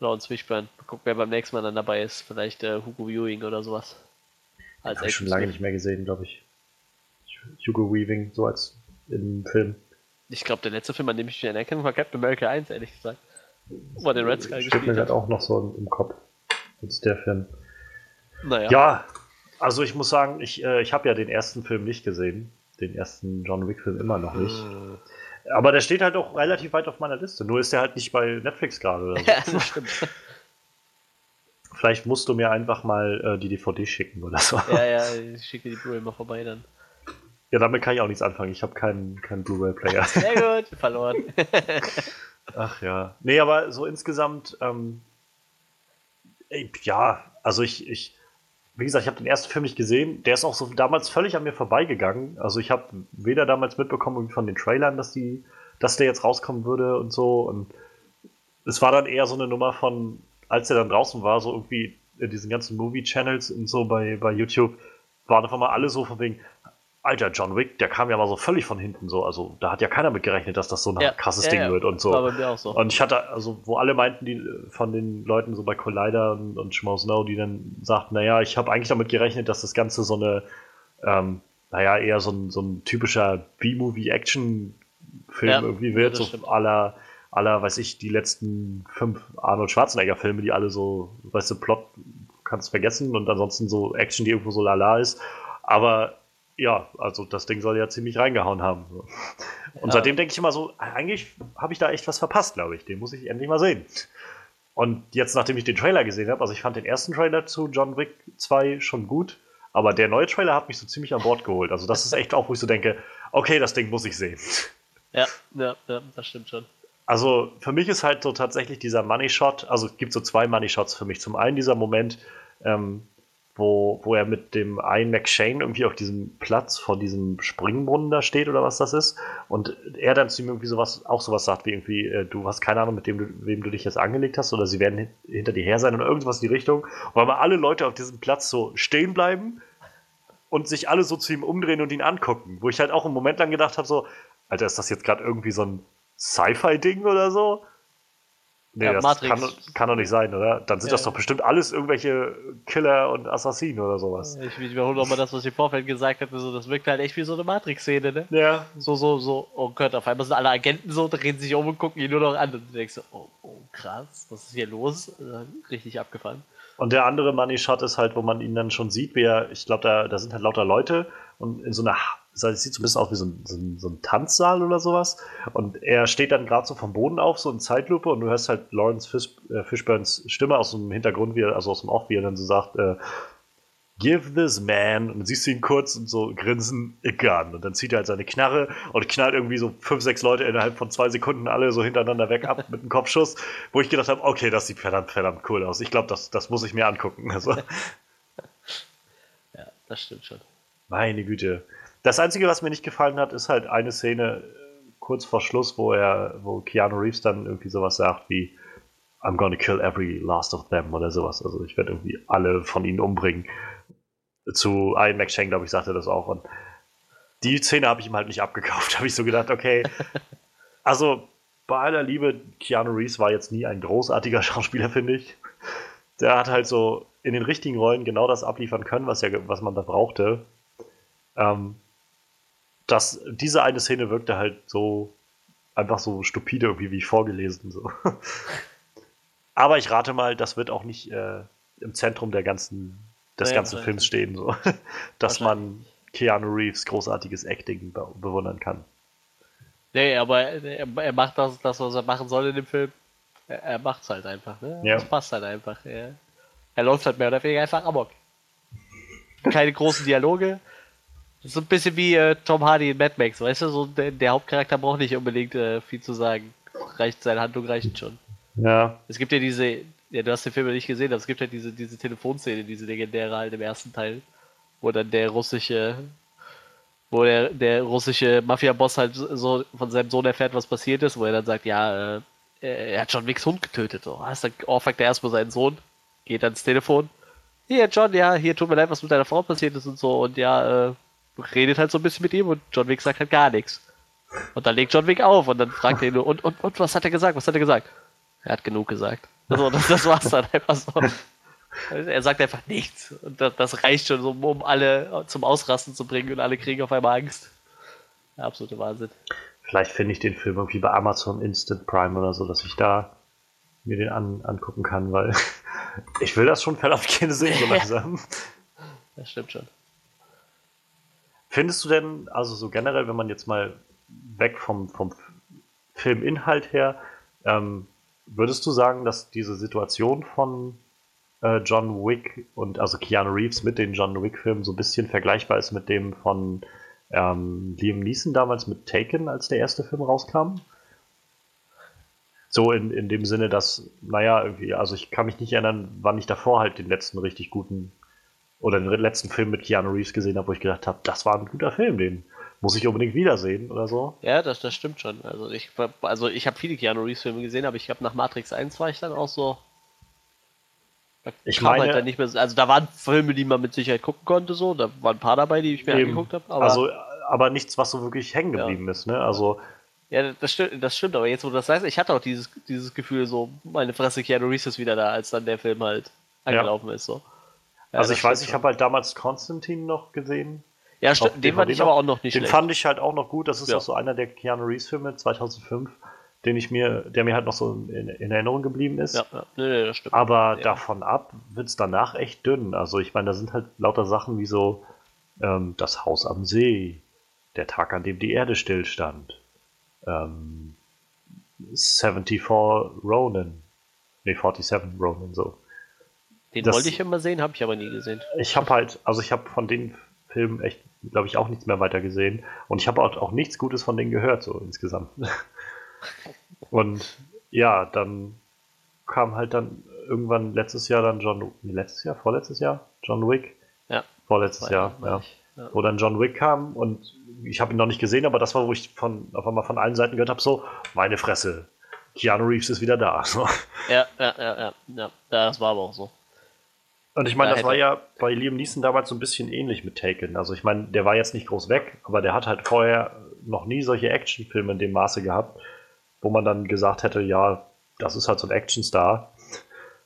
Lawrence Fishburne. Mal gucken, wer beim nächsten Mal dann dabei ist. Vielleicht äh, Hugo Viewing oder sowas. Als Habe ich schon lange nicht mehr gesehen, glaube ich. Hugo Weaving, so als im Film. Ich glaube, der letzte Film, an dem ich mich anerkenne, war Captain America 1, ehrlich gesagt. Wo er den Red Sky gespielt mir hat. auch noch so im Kopf. Jetzt der Film. Naja. Ja, also ich muss sagen, ich, äh, ich habe ja den ersten Film nicht gesehen. Den ersten John Wick-Film immer noch nicht. Hm. Aber der steht halt auch relativ weit auf meiner Liste. Nur ist der halt nicht bei Netflix gerade oder so. (laughs) Ja, das stimmt. Vielleicht musst du mir einfach mal äh, die DVD schicken oder so. Ja, ja, (laughs) ich schicke die Blu-ray mal vorbei dann. Ja, damit kann ich auch nichts anfangen. Ich habe keinen, keinen Blu-ray-Player. (laughs) Sehr gut, verloren. (laughs) Ach ja. Nee, aber so insgesamt, ähm, ja, also ich, ich, wie gesagt, ich habe den ersten Film nicht gesehen. Der ist auch so damals völlig an mir vorbeigegangen. Also ich habe weder damals mitbekommen von den Trailern, dass die, dass der jetzt rauskommen würde und so. Und es war dann eher so eine Nummer von, als der dann draußen war, so irgendwie in diesen ganzen Movie-Channels und so bei, bei YouTube, waren einfach mal alle so von wegen, Alter, John Wick, der kam ja mal so völlig von hinten so. Also da hat ja keiner mit gerechnet, dass das so ein ja, krasses ja, Ding ja. wird und so. War bei mir auch so. Und ich hatte, also wo alle meinten, die von den Leuten so bei Collider und, und Schmaus Now, die dann sagten, naja, ich habe eigentlich damit gerechnet, dass das Ganze so eine, ähm, naja, eher so ein, so ein typischer B-Movie-Action-Film irgendwie wird, so aller aller, weiß ich, die letzten fünf Arnold Schwarzenegger-Filme, die alle so, weißt du, Plot kannst vergessen und ansonsten so Action, die irgendwo so lala ist. Aber ja, also das Ding soll ja ziemlich reingehauen haben. Und ja. seitdem denke ich immer so, eigentlich habe ich da echt was verpasst, glaube ich. Den muss ich endlich mal sehen. Und jetzt, nachdem ich den Trailer gesehen habe, also ich fand den ersten Trailer zu John Wick 2 schon gut, aber der neue Trailer hat mich so ziemlich an Bord geholt. Also das ist echt auch, wo ich so denke, okay, das Ding muss ich sehen. Ja, ja, ja, das stimmt schon. Also für mich ist halt so tatsächlich dieser Money Shot, also es gibt so zwei Money Shots für mich. Zum einen dieser Moment, ähm, wo, wo er mit dem einen McShane irgendwie auf diesem Platz vor diesem Springbrunnen da steht oder was das ist. Und er dann zu ihm irgendwie sowas, auch sowas sagt wie irgendwie, äh, du hast keine Ahnung, mit dem du, wem du dich jetzt angelegt hast oder sie werden hinter dir her sein oder irgendwas in die Richtung, weil aber alle Leute auf diesem Platz so stehen bleiben und sich alle so zu ihm umdrehen und ihn angucken, wo ich halt auch einen Moment lang gedacht habe so, Alter, ist das jetzt gerade irgendwie so ein Sci-Fi-Ding oder so? Nee, ja, das Matrix. Kann, kann, doch nicht sein, oder? Dann sind ja. das doch bestimmt alles irgendwelche Killer und Assassinen oder sowas. Ich wiederhole nochmal das, was ich im Vorfeld gesagt hatte. So, das wirkt halt echt wie so eine Matrix-Szene, ne? Ja. So, so, so. Oh Gott, auf einmal sind alle Agenten so, drehen sich um und gucken ihn nur noch an. Und du denkst so, oh, oh krass, was ist hier los? Richtig abgefallen. Und der andere Money Shot ist halt, wo man ihn dann schon sieht, wie er, ich glaube, da, da sind halt lauter Leute und in so einer es sieht so ein bisschen aus wie so ein, so ein, so ein Tanzsaal oder sowas. Und er steht dann gerade so vom Boden auf, so in Zeitlupe, und du hörst halt Lawrence Fish, äh, Fishburns Stimme aus dem Hintergrund, wie er, also aus dem Off, wie er dann so sagt, äh, Give this man, und dann siehst du ihn kurz und so grinsen, a gun. Und dann zieht er halt seine Knarre und knallt irgendwie so fünf, sechs Leute innerhalb von zwei Sekunden alle so hintereinander weg ab mit einem Kopfschuss, wo ich gedacht habe, okay, das sieht verdammt, verdammt cool aus. Ich glaube, das, das muss ich mir angucken. Also. (laughs) Ja, das stimmt schon. Meine Güte. Das Einzige, was mir nicht gefallen hat, ist halt eine Szene äh, kurz vor Schluss, wo er, wo Keanu Reeves dann irgendwie sowas sagt wie I'm gonna kill every last of them oder sowas. Also ich werde irgendwie alle von ihnen umbringen. Zu Ian McShane, glaube ich, sagte das auch. Und die Szene habe ich ihm halt nicht abgekauft. (laughs) Da habe ich so gedacht, okay, (laughs) also bei aller Liebe, Keanu Reeves war jetzt nie ein großartiger (laughs) Schauspieler, finde ich. Der hat halt so in den richtigen Rollen genau das abliefern können, was, ja, was man da brauchte. Ähm, das, diese eine Szene wirkte halt so einfach so stupide irgendwie wie vorgelesen. So. (laughs) Aber ich rate mal, das wird auch nicht äh, im Zentrum der ganzen, des ja, ganzen Films stehen, so. (laughs) dass man Keanu Reeves großartiges Acting be bewundern kann. Nee, aber er, er, macht das, das, was er machen soll in dem Film. Er, er es halt einfach, ne? Ja. Das passt halt einfach. Er, er läuft halt mehr oder weniger einfach amok. Keine großen Dialoge, so ein bisschen wie äh, Tom Hardy in Mad Max, weißt du? So, der, der Hauptcharakter braucht nicht unbedingt äh, viel zu sagen. Reicht, seine Handlung reicht schon. Ja. Es gibt ja diese, ja, du hast den Film ja nicht gesehen, aber es gibt ja diese, diese Telefonszene, diese legendäre halt im ersten Teil, wo dann der russische, wo der, der russische Mafia-Boss halt so von seinem Sohn erfährt, was passiert ist, wo er dann sagt, ja, äh, er hat John Wicks Hund getötet. So. Hast dann ohrfeigt er erstmal seinen Sohn, geht ans Telefon. Hier, John, ja, hier tut mir leid, was mit deiner Frau passiert ist und so. Und ja, äh, redet halt so ein bisschen mit ihm und John Wick sagt halt gar nichts. Und dann legt John Wick auf und dann fragt er ihn nur, und, und, und, was hat er gesagt? Was hat er gesagt? Er hat genug gesagt. Also, das, (laughs) das war's dann einfach so. Er sagt einfach nichts. Und das, das reicht schon, um, um alle zum Ausrasten zu bringen und alle kriegen auf einmal Angst. Der absolute Wahnsinn. Vielleicht finde ich den Film irgendwie bei Amazon Instant Prime oder so, dass ich da mir den an, angucken kann, weil (laughs) ich will das schon gerne sehen, so (laughs) langsam. Das stimmt schon. Findest du denn, also so generell, wenn man jetzt mal weg vom, vom Filminhalt her, ähm, würdest du sagen, dass diese Situation von äh, John Wick und also Keanu Reeves mit den John Wick-Filmen so ein bisschen vergleichbar ist mit dem von ähm, Liam Neeson damals mit Taken, als der erste Film rauskam? So in, in dem Sinne, dass, naja, irgendwie, also ich kann mich nicht erinnern, wann ich davor halt den letzten richtig guten oder den letzten Film mit Keanu Reeves gesehen habe, wo ich gedacht habe, das war ein guter Film, den muss ich unbedingt wiedersehen oder so. Ja, das, das stimmt schon. Also ich, also ich habe viele Keanu Reeves Filme gesehen, aber ich glaube nach Matrix 1 war ich dann auch so. ich meine, halt dann nicht mehr, also da waren Filme, die man mit Sicherheit gucken konnte, so, da waren ein paar dabei, die ich mir eben, angeguckt habe. Aber, also, aber nichts, was so wirklich hängen geblieben ja. ist, ne? Also. Ja, das stimmt, das stimmt, aber jetzt, wo du das sagst, ich hatte auch dieses, dieses Gefühl, so, meine Fresse, Keanu Reeves ist wieder da, als dann der Film halt angelaufen ja. ist, so. Ja, also ich weiß, ich habe halt damals Konstantin noch gesehen. Ja, stimmt, den fand ich aber auch noch nicht Den schlecht. fand ich halt auch noch gut. Das ist ja. auch so einer der Keanu Reeves Filme 2005, den ich mir, der mir halt noch so in, in Erinnerung geblieben ist. Ja, ja. Nee, nee, das stimmt. Aber ja. davon ab wird es danach echt dünn. Also ich meine, da sind halt lauter Sachen wie so ähm, das Haus am See, der Tag, an dem die Erde stillstand, ähm, 74 Ronin, nee, 47 Ronin so. Den das, wollte ich immer sehen, habe ich aber nie gesehen. Ich habe halt, also ich habe von den Filmen echt, glaube ich, auch nichts mehr weiter gesehen. Und ich habe auch, auch nichts Gutes von denen gehört, so insgesamt. (laughs) Und ja, dann kam halt dann irgendwann letztes Jahr dann John, letztes Jahr, vorletztes Jahr, John Wick. Ja. Vorletztes Jahr, ja. ja. Wo dann John Wick kam und ich habe ihn noch nicht gesehen, aber das war, wo ich von, auf einmal von allen Seiten gehört habe, so, meine Fresse, Keanu Reeves ist wieder da. (laughs) So. Ja, ja, ja, ja, ja, das war aber auch so. Und ich meine, das war ja bei Liam Neeson damals so ein bisschen ähnlich mit Taken. Also ich meine, der war jetzt nicht groß weg, aber der hat halt vorher noch nie solche Actionfilme in dem Maße gehabt, wo man dann gesagt hätte, ja, das ist halt so ein Actionstar.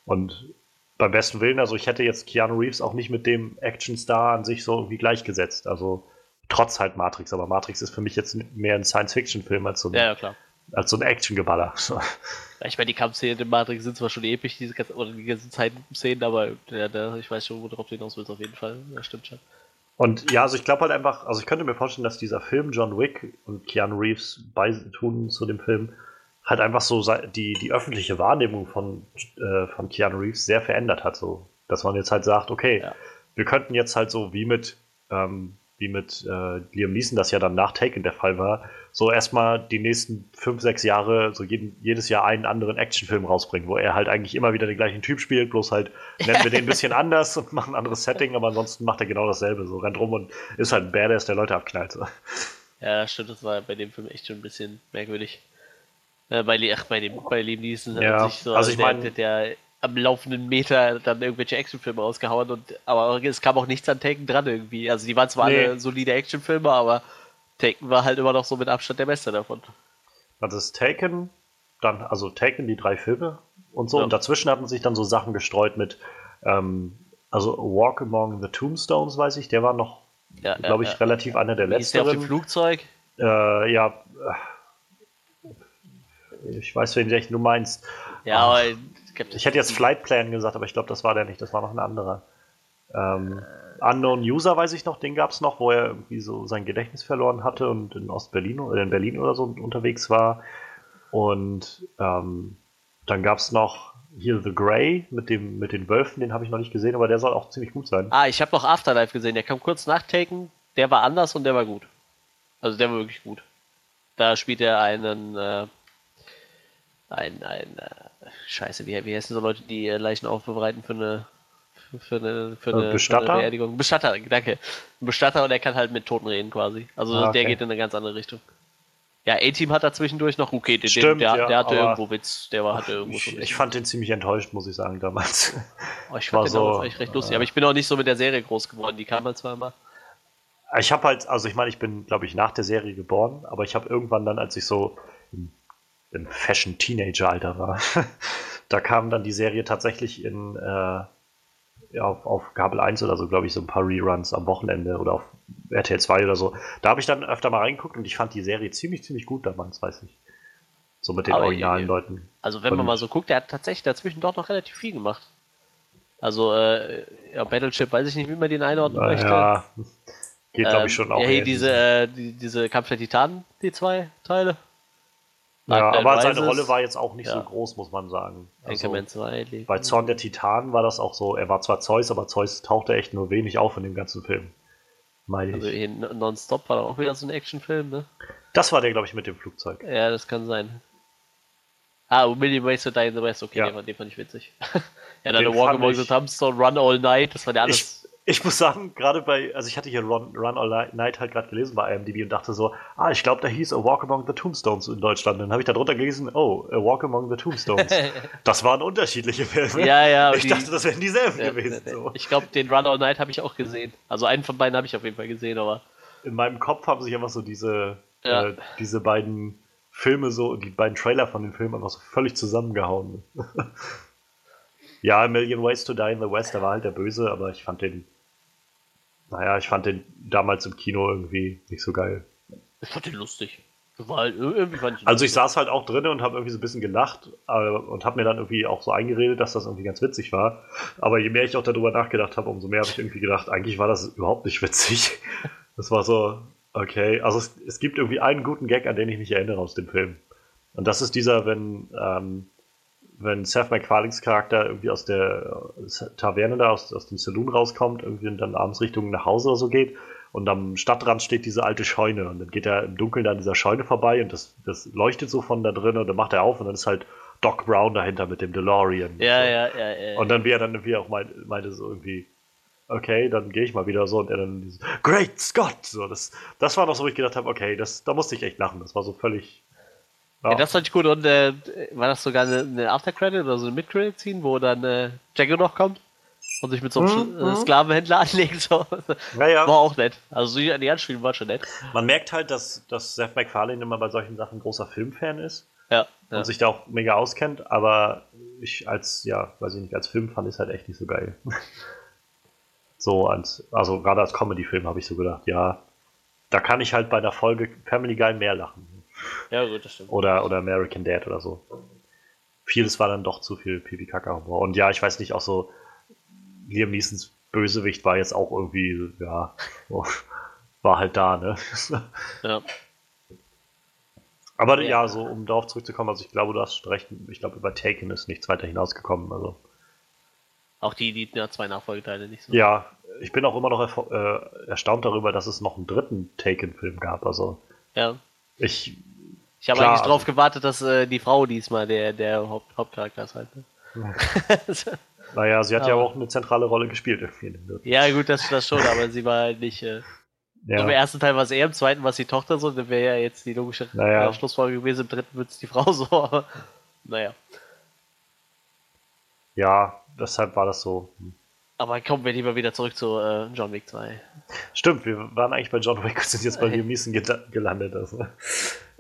Und beim besten Willen, also ich hätte jetzt Keanu Reeves auch nicht mit dem Actionstar an sich so irgendwie gleichgesetzt. Also trotz halt Matrix, aber Matrix ist für mich jetzt mehr ein Science-Fiction-Film als so ein, ja, ja, als so ein Action-Geballer. ich meine, die Kampfszenen in Matrix sind zwar schon episch, diese ganzen, oder die ganzen Zeitszenen, aber ja, da, ich weiß schon, worauf du hinaus willst, auf jeden Fall. Das stimmt schon. Und ja, also ich glaube halt einfach, also ich könnte mir vorstellen, dass dieser Film John Wick und Keanu Reeves beitun zu dem Film halt einfach so die, die öffentliche Wahrnehmung von, äh, von Keanu Reeves sehr verändert hat. So, dass man jetzt halt sagt, okay, ja. wir könnten jetzt halt so wie mit, ähm, wie mit äh, Liam Neeson, das ja dann nach Taken der Fall war, so erstmal die nächsten fünf, sechs Jahre so jeden, jedes Jahr einen anderen Actionfilm rausbringen, wo er halt eigentlich immer wieder den gleichen Typ spielt, bloß halt nennen wir den ein bisschen (laughs) anders und machen ein anderes Setting, aber ansonsten macht er genau dasselbe. So rennt rum und ist halt ein Badass, der Leute abknallt. So. Ja, stimmt, das war bei dem Film echt schon ein bisschen merkwürdig. Äh, bei, ach, bei, dem, bei Liam Neeson ja. sich so, also ich der, der, der, am laufenden Meter dann irgendwelche Actionfilme rausgehauen und aber es kam auch nichts an Taken dran irgendwie. Also die waren zwar nee. alle solide Actionfilme, aber Taken war halt immer noch so mit Abstand der Beste davon. Also das Taken, dann, also Taken, die drei Filme und so, ja. und dazwischen hatten sich dann so Sachen gestreut mit, ähm, also Walk Among the Tombstones, weiß ich, der war noch, ja, glaube ich, ja, relativ einer der letzten. Ist der auf dem Flugzeug? Äh, ja, ich weiß, wen du meinst. Ja, aber ich hätte jetzt Flight Plan gesagt, aber ich glaube, das war der nicht, das war noch ein anderer. Ähm, Unknown User weiß ich noch, den gab es noch, wo er irgendwie so sein Gedächtnis verloren hatte und in Ostberlin oder in Berlin oder so unterwegs war. Und ähm, dann gab es noch hier The Grey mit, dem, mit den Wölfen, den habe ich noch nicht gesehen, aber der soll auch ziemlich gut sein. Ah, ich habe noch Afterlife gesehen, der kam kurz nach Taken, der war anders und der war gut. Also der war wirklich gut. Da spielt er einen äh, ein, ein äh, Scheiße, wie, wie heißen so Leute, die äh, Leichen aufbereiten für eine für eine, für eine, Bestatter? Für eine Beerdigung. Bestatter, danke. Bestatter und er kann halt mit Toten reden quasi. Also ah, okay. der geht in eine ganz andere Richtung. Ja, A-Team hat da zwischendurch noch, okay, den, Stimmt, der, ja, der hatte irgendwo Witz, der war, hatte irgendwo ich, ich fand den ziemlich enttäuscht, muss ich sagen, damals. Oh, ich (laughs) fand war den so, damals echt recht lustig, äh, aber ich bin auch nicht so mit der Serie groß geworden, die kam halt zweimal. Ich habe halt, also ich meine, ich bin, glaube ich, nach der Serie geboren, aber ich habe irgendwann dann, als ich so im Fashion-Teenager-Alter war. (laughs) da kam dann die Serie tatsächlich in äh, ja, auf, auf Kabel 1 oder so, glaube ich, so ein paar Reruns am Wochenende oder auf RTL 2 oder so. Da habe ich dann öfter mal reingeguckt und ich fand die Serie ziemlich, ziemlich gut damals, weiß ich. So mit den Aber originalen Leuten. Also wenn man mal so guckt, der hat tatsächlich dazwischen dort noch relativ viel gemacht. Also, äh, ja, Battleship, weiß ich nicht, wie man den einordnen möchte. Ja, geht glaube ich ähm, schon auch. Ja, hier diese, äh, die, diese Kampf der Titanen, die zwei Teile. Ja, aber seine Rolle war jetzt auch nicht ja. so groß, muss man sagen. Also, 2 bei Zorn der Titanen war das auch so, er war zwar Zeus, aber Zeus tauchte echt nur wenig auf in dem ganzen Film. Meine also ich. Nonstop war auch wieder so ein Actionfilm, ne? Das war der, glaube ich, mit dem Flugzeug. Ja, das kann sein. Ah, Million Ways to Die in the West, okay, ja. den, fand, den fand ich witzig. (laughs) ja, dann Walk Among the Tombstone, Run All Night, das war der alles. Ich, ich muss sagen, gerade bei, also ich hatte hier Run, Run All Night halt gerade gelesen bei IMDb und dachte so, ah, ich glaube, da hieß A Walk Among the Tombstones in Deutschland. Dann habe ich da drunter gelesen, oh, A Walk Among the Tombstones. (laughs) das waren unterschiedliche Filme. Ja, ja. Ich die, dachte, das wären dieselben ja, gewesen. So. Ich glaube, den Run All Night habe ich auch gesehen. Also einen von beiden habe ich auf jeden Fall gesehen, aber. In meinem Kopf haben sich einfach so diese, ja. äh, diese beiden Filme so, die beiden Trailer von den Filmen einfach so völlig zusammengehauen. (laughs) ja, Million Ways to Die in the West, da war halt der Böse, aber ich fand den naja, ich fand den damals im Kino irgendwie nicht so geil. Ich fand den lustig. Halt, ich also ich saß halt auch drin und habe irgendwie so ein bisschen gelacht äh, und habe mir dann irgendwie auch so eingeredet, dass das irgendwie ganz witzig war. Aber je mehr ich auch darüber nachgedacht habe, umso mehr habe ich irgendwie gedacht, eigentlich war das überhaupt nicht witzig. (laughs) Das war so, okay. Also es, es gibt irgendwie einen guten Gag, an den ich mich erinnere aus dem Film. Und das ist dieser, wenn, ähm, wenn Seth MacFarlanes Charakter irgendwie aus der Taverne da, aus, aus dem Saloon rauskommt, irgendwie und dann abends Richtung nach Hause oder so geht und am Stadtrand steht diese alte Scheune und dann geht er im Dunkeln an dieser Scheune vorbei und das, das leuchtet so von da drin und dann macht er auf und dann ist halt Doc Brown dahinter mit dem DeLorean. Ja, so. ja, ja, ja. Und dann wie er dann irgendwie auch meinte, meinte so irgendwie, okay, dann gehe ich mal wieder so und er dann dieses Great Scott! So, das, das war noch so, wo ich gedacht habe, okay, das, da musste ich echt lachen. Das war so völlig. Ja, ja das fand ich gut. Und äh, war das sogar eine, eine Aftercredit oder so eine Mid-Credit-Scene, wo dann äh, Django noch kommt? und sich mit so einem mhm. Äh, Sklavenhändler (laughs) anlegt. So. Naja. War auch nett. Also die Anspielung war schon nett. Man merkt halt, dass, dass Seth MacFarlane immer bei solchen Sachen ein großer Filmfan ist. Ja. Und ja. sich da auch mega auskennt, aber ich als, ja, weiß ich nicht, als Film fand ich es halt echt nicht so geil. (laughs) so als, also gerade als Comedy-Film habe ich so gedacht, ja, da kann ich halt bei einer Folge Family Guy mehr lachen. Ja, gut, das stimmt. Oder, oder American Dad oder so. Vieles war dann doch zu viel Pipi-Kaka-Humor. Und ja, ich weiß nicht, auch so, Liam Neesons Bösewicht war jetzt auch irgendwie, ja, (laughs) war halt da, ne? (laughs) Ja. Aber ja. ja, so um darauf zurückzukommen, also ich glaube, du hast recht, ich glaube, über Taken ist nichts weiter hinausgekommen, also. Auch die, die ja, zwei Nachfolgeteile nicht so. Ja, ich bin auch immer noch äh, erstaunt darüber, dass es noch einen dritten Taken-Film gab, also. Ja. Ich. Ich habe eigentlich darauf gewartet, dass äh, die Frau diesmal der, der Haupt, Hauptcharakter ist halt. Ne? (laughs) Naja, sie hat aber ja auch eine zentrale Rolle gespielt. Ja, gut, das, das schon, aber sie war halt nicht. Äh, ja. Im ersten Teil war es er, im zweiten war es die Tochter so, dann wäre ja jetzt die logische naja. Äh, Schlussfolge gewesen, im dritten wird es die Frau (laughs) so, aber naja. Ja, deshalb war das so. Hm. Aber kommen wir lieber wieder zurück zu äh, John Wick 2. Stimmt, wir waren eigentlich bei John Wick und (laughs) sind jetzt bei Liam Neeson gelandet. Also.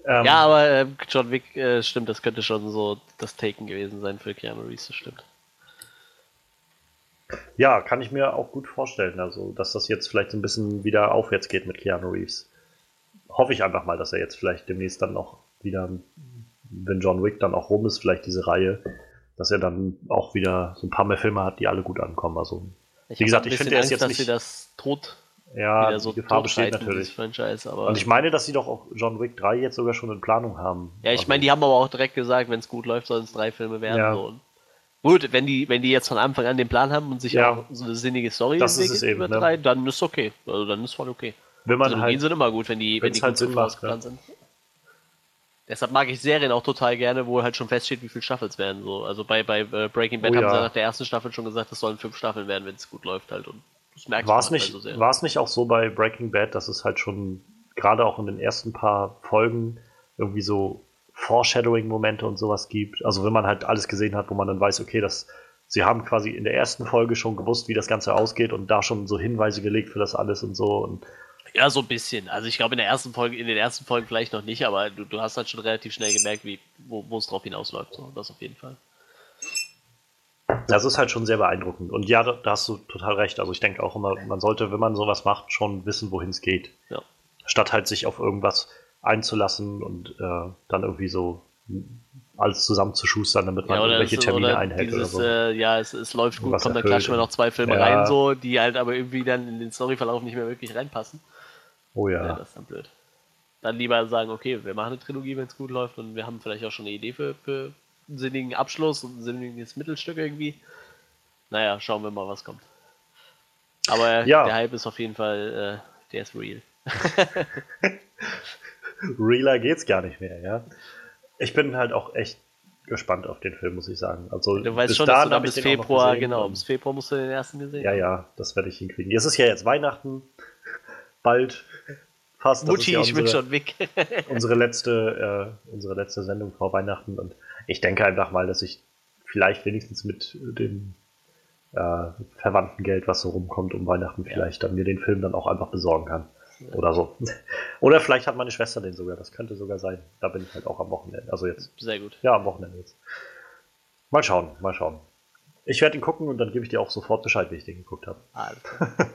Ähm, ja, aber äh, John Wick, äh, stimmt, das könnte schon so das Taken gewesen sein für Keanu Reeves, das stimmt. Ja, kann ich mir auch gut vorstellen, also dass das jetzt vielleicht ein bisschen wieder aufwärts geht mit Keanu Reeves. Hoffe ich einfach mal, dass er jetzt vielleicht demnächst dann noch wieder, wenn John Wick dann auch rum ist, vielleicht diese Reihe, dass er dann auch wieder so ein paar mehr Filme hat, die alle gut ankommen. Also, ich wie gesagt, ich finde, er ist jetzt dass nicht. Sie das tot ja, so die Gefahr besteht natürlich. Und ich meine, dass sie doch auch John Wick 3 jetzt sogar schon in Planung haben. Ja, ich also, meine, die haben aber auch direkt gesagt, wenn es gut läuft, sollen es drei Filme werden. Ja. So. Gut, wenn die, wenn die jetzt von Anfang an den Plan haben und sich ja. auch so eine sinnige Story das ist es eben, ne? dann ist okay. Also dann ist voll okay. Wenn man also, halt, sind immer gut, wenn die, wenn die halt Sinn macht, ja. sind. Deshalb mag ich Serien auch total gerne, wo halt schon feststeht, wie viele Staffels werden. So. Also bei, bei äh, Breaking Bad oh, haben ja. sie nach der ersten Staffel schon gesagt, es sollen fünf Staffeln werden, wenn es gut läuft halt. Und das merkst war es nicht, also War es nicht auch so bei Breaking Bad, dass es halt schon gerade auch in den ersten paar Folgen irgendwie so Foreshadowing-Momente und sowas gibt. Also wenn man halt alles gesehen hat, wo man dann weiß, okay, das, sie haben quasi in der ersten Folge schon gewusst, wie das Ganze ausgeht und da schon so Hinweise gelegt für das alles und so. Und ja, so ein bisschen. Also ich glaube in der ersten Folge, in den ersten Folgen vielleicht noch nicht, aber du, du hast halt schon relativ schnell gemerkt, wie, wo es drauf hinausläuft. So, das auf jeden Fall. Das ist halt schon sehr beeindruckend. Und ja, da, da hast du total recht. Also ich denke auch immer, man sollte, wenn man sowas macht, schon wissen, wohin es geht. Ja. Statt halt sich auf irgendwas einzulassen und äh, dann irgendwie so alles zusammenzuschustern, damit man ja, irgendwelche Termine oder einhält dieses, oder so. Äh, ja, es, es läuft gut, kommt dann klar schon mal noch zwei Filme ja. rein, so, die halt aber irgendwie dann in den Storyverlauf nicht mehr wirklich reinpassen. Oh ja. ja. Das ist dann blöd. Dann lieber sagen, okay, wir machen eine Trilogie, wenn es gut läuft und wir haben vielleicht auch schon eine Idee für, für einen sinnigen Abschluss und ein sinniges Mittelstück irgendwie. Naja, schauen wir mal, was kommt. Aber ja. der Hype ist auf jeden Fall, äh, der ist real. (laughs) Realer geht's gar nicht mehr, ja. Ich bin halt auch echt gespannt auf den Film, muss ich sagen. Also du weißt schon, dass du dann bis Februar, genau, bis Februar musst du den ersten gesehen Ja, ja, das werde ich hinkriegen. Es ist ja jetzt Weihnachten, bald fast. Mutti, ja ich bin schon weg. (laughs) unsere letzte, äh, unsere letzte Sendung vor Weihnachten und ich denke einfach mal, dass ich vielleicht wenigstens mit dem äh, Verwandtengeld, was so rumkommt um Weihnachten, vielleicht dann mir den Film dann auch einfach besorgen kann. Oder so. (laughs) Oder vielleicht hat meine Schwester den sogar. Das könnte sogar sein. Da bin ich halt auch am Wochenende. Also jetzt. Sehr gut. Ja, am Wochenende jetzt. Mal schauen, mal schauen. Ich werde ihn gucken und dann gebe ich dir auch sofort Bescheid, wie ich den geguckt habe. Alter. (laughs)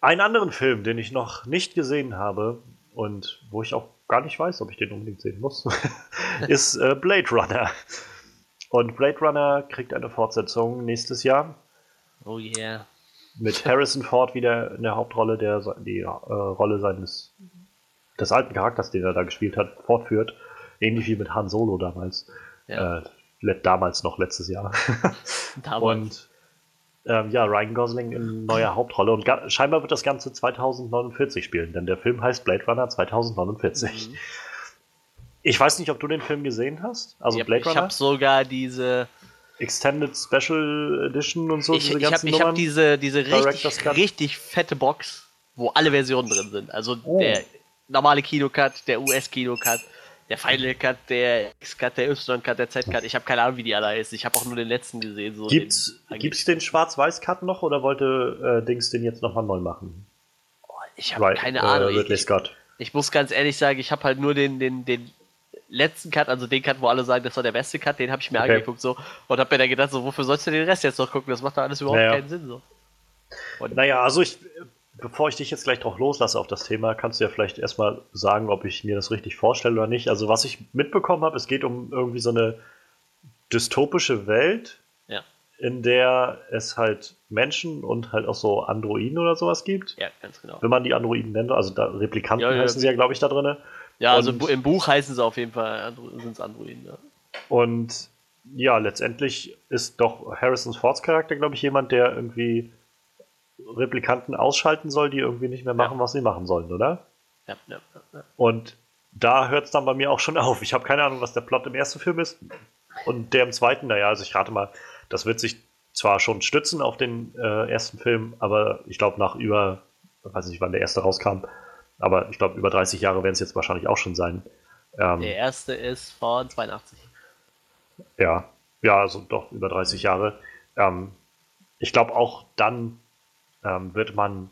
Einen anderen Film, den ich noch nicht gesehen habe, und wo ich auch gar nicht weiß, ob ich den unbedingt sehen muss, (laughs) (laughs) ist äh, Blade Runner. Und Blade Runner kriegt eine Fortsetzung nächstes Jahr. Oh yeah. Mit Harrison Ford wieder in der Hauptrolle, der die äh, Rolle seines des alten Charakters, den er da gespielt hat, fortführt. Ähnlich wie mit Han Solo damals. Ja. Äh, damals noch, letztes Jahr. (laughs) damals. Und ähm, ja, Ryan Gosling in neuer Hauptrolle. Und scheinbar wird das Ganze 2049 spielen, denn der Film heißt Blade Runner 2049. Mhm. Ich weiß nicht, ob du den Film gesehen hast. Also ich Blade Runner. Ich habe sogar diese Extended Special Edition und so. Ich, diese ich habe hab diese, diese richtig, richtig fette Box, wo alle Versionen drin sind. Also oh. der normale Kinocut, der US-Kinocut, der Final Cut, der X-Cut, der Y-Cut, der Z-Cut. Ich habe keine Ahnung, wie die alle heißen. Ich habe auch nur den letzten gesehen. So gibt's, den, gibt's den Schwarz-Weiß-Cut noch oder wollte äh, Dings den jetzt nochmal neu machen? Oh, ich habe keine Ahnung. Äh, Ridley Scott. Ich, ich muss ganz ehrlich sagen, ich habe halt nur den, den, den letzten Cut, also den Cut, wo alle sagen, das war der beste Cut, den habe ich mir okay. angeguckt so und habe mir dann gedacht, so, wofür sollst du den Rest jetzt noch gucken? Das macht doch alles überhaupt naja. keinen Sinn so. Und naja, also ich, bevor ich dich jetzt gleich drauf loslasse auf das Thema, kannst du ja vielleicht erstmal sagen, ob ich mir das richtig vorstelle oder nicht. Also was ich mitbekommen habe, es geht um irgendwie so eine dystopische Welt, ja. in der es halt Menschen und halt auch so Androiden oder sowas gibt. Ja, ganz genau. Wenn man die Androiden nennt, also da, Replikanten ja, ja, heißen sie ja, glaube ich, da drin. Ja, also im Buch heißen sie auf jeden Fall, sind es Androiden, ja. Und ja, letztendlich ist doch Harrison Fords Charakter, glaube ich, jemand, der irgendwie Replikanten ausschalten soll, die irgendwie nicht mehr machen, ja. was sie machen sollen, oder? Ja, ja, ja. Und da hört es dann bei mir auch schon (laughs) auf. Ich habe keine Ahnung, was der Plot im ersten Film ist. Und der im zweiten, naja, also ich rate mal, das wird sich zwar schon stützen auf den äh, ersten Film, aber ich glaube, nach über, weiß nicht, wann der erste rauskam, aber ich glaube, über 30 Jahre werden es jetzt wahrscheinlich auch schon sein. Ähm, der erste ist von 82. Ja, ja, also doch über 30 Jahre. Ähm, ich glaube, auch dann ähm, wird man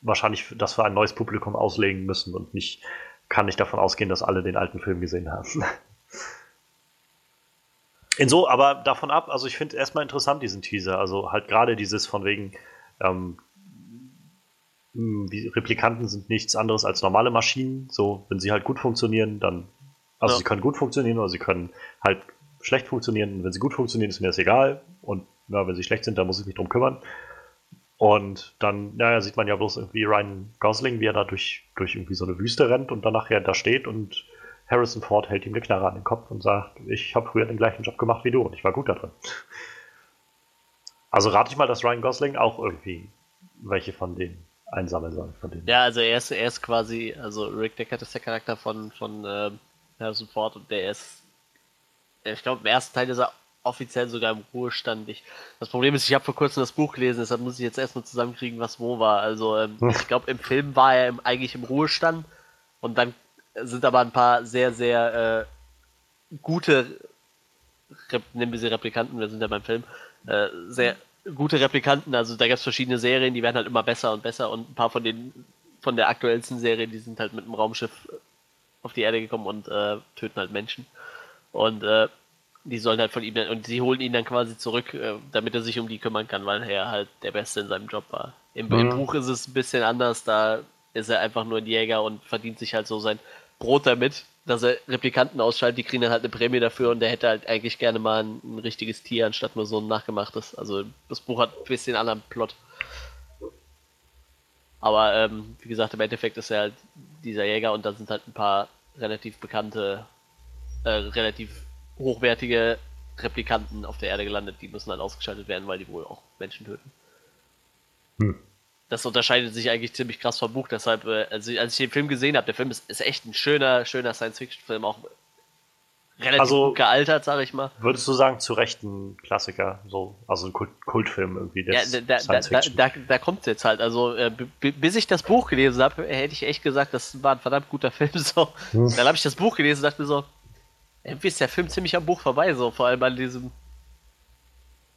wahrscheinlich das für ein neues Publikum auslegen müssen und nicht kann nicht davon ausgehen, dass alle den alten Film gesehen haben. (laughs) Inso, aber davon ab, also ich finde erstmal interessant diesen Teaser. Also halt gerade dieses von wegen, ähm, hm, Replikanten sind nichts anderes als normale Maschinen. So, wenn sie halt gut funktionieren, dann, also ja. sie können gut funktionieren oder sie können halt schlecht funktionieren. Und wenn sie gut funktionieren, ist mir das egal. Und ja, wenn sie schlecht sind, dann muss ich mich drum kümmern. Und dann, naja, sieht man ja bloß irgendwie Ryan Gosling, wie er da durch, durch irgendwie so eine Wüste rennt und dann nachher da steht und Harrison Ford hält ihm eine Knarre an den Kopf und sagt, ich habe früher den gleichen Job gemacht wie du und ich war gut da drin. Also rate ich mal, dass Ryan Gosling auch irgendwie welche von denen einsammeln soll. Von denen. Ja, also er ist, er ist quasi, also Rick Deckard ist der Charakter von, von äh, Harrison Ford und der ist, ich glaube, im ersten Teil ist er offiziell sogar im Ruhestand. Ich, das Problem ist, ich habe vor kurzem das Buch gelesen, deshalb muss ich jetzt erstmal zusammenkriegen, was wo war. Also ähm, hm. ich glaube, im Film war er im, eigentlich im Ruhestand und dann sind aber ein paar sehr, sehr äh, gute, Rep nehmen wir sie Replikanten, wir sind ja beim Film, äh, sehr gute Replikanten. Also da gab es verschiedene Serien, die werden halt immer besser und besser und ein paar von den von der aktuellsten Serie, die sind halt mit einem Raumschiff auf die Erde gekommen und äh, töten halt Menschen. Und äh, die sollen halt von ihm dann, und sie holen ihn dann quasi zurück, äh, damit er sich um die kümmern kann, weil er halt der Beste in seinem Job war. Im, mhm. Im, Buch ist es ein bisschen anders, da ist er einfach nur ein Jäger und verdient sich halt so sein Brot damit, dass er Replikanten ausschaltet, die kriegen dann halt eine Prämie dafür und der hätte halt eigentlich gerne mal ein, ein richtiges Tier, anstatt nur so ein nachgemachtes. Also das Buch hat ein bisschen anderen Plot. Aber ähm, wie gesagt, im Endeffekt ist er halt dieser Jäger und da sind halt ein paar relativ bekannte, äh, relativ hochwertige Replikanten auf der Erde gelandet, die müssen dann ausgeschaltet werden, weil die wohl auch Menschen töten. Hm. Das unterscheidet sich eigentlich ziemlich krass vom Buch, deshalb, äh, also, als ich den Film gesehen habe, der Film ist, ist echt ein schöner, schöner Science-Fiction-Film, auch relativ also, gut gealtert, sag ich mal. Würdest du sagen, zu Recht ein Klassiker, so, also ein Kult Kultfilm irgendwie. Ja, da, da, da, da, da kommt es jetzt halt. Also, äh, bis ich das Buch gelesen habe, hätte ich echt gesagt, das war ein verdammt guter Film. So. Hm. Dann habe ich das Buch gelesen und dachte mir so, irgendwie ist der Film ziemlich am Buch vorbei, so vor allem an diesem.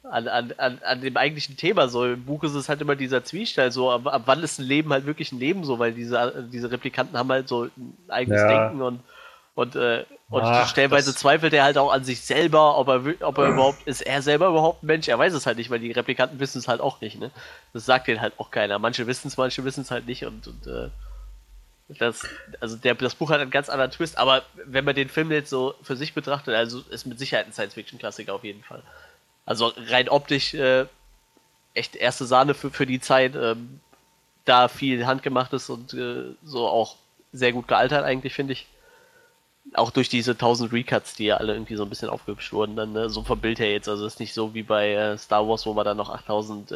An, an, an, an dem eigentlichen Thema so. Im Buch ist es halt immer dieser Zwiespalt, so ab, ab wann ist ein Leben halt wirklich ein Leben so, weil diese, diese Replikanten haben halt so ein eigenes ja. Denken und und, äh, und Ach, stellenweise zweifelt er halt auch an sich selber, ob er, ob er überhaupt, ist er selber überhaupt ein Mensch? Er weiß es halt nicht, weil die Replikanten wissen es halt auch nicht, ne? Das sagt denen halt auch keiner. Manche wissen es, manche wissen es halt nicht und, und äh, Das, also der, das Buch hat einen ganz anderen Twist, aber wenn man den Film jetzt so für sich betrachtet, also ist mit Sicherheit ein Science-Fiction-Klassiker auf jeden Fall. Also rein optisch äh, echt erste Sahne für, für die Zeit. Ähm, da viel handgemachtes und äh, so auch sehr gut gealtert eigentlich, finde ich. Auch durch diese 1000 Recuts, die ja alle irgendwie so ein bisschen aufgehübscht wurden, dann ne? so vom Bild her jetzt. Also ist nicht so wie bei äh, Star Wars, wo man dann noch 8000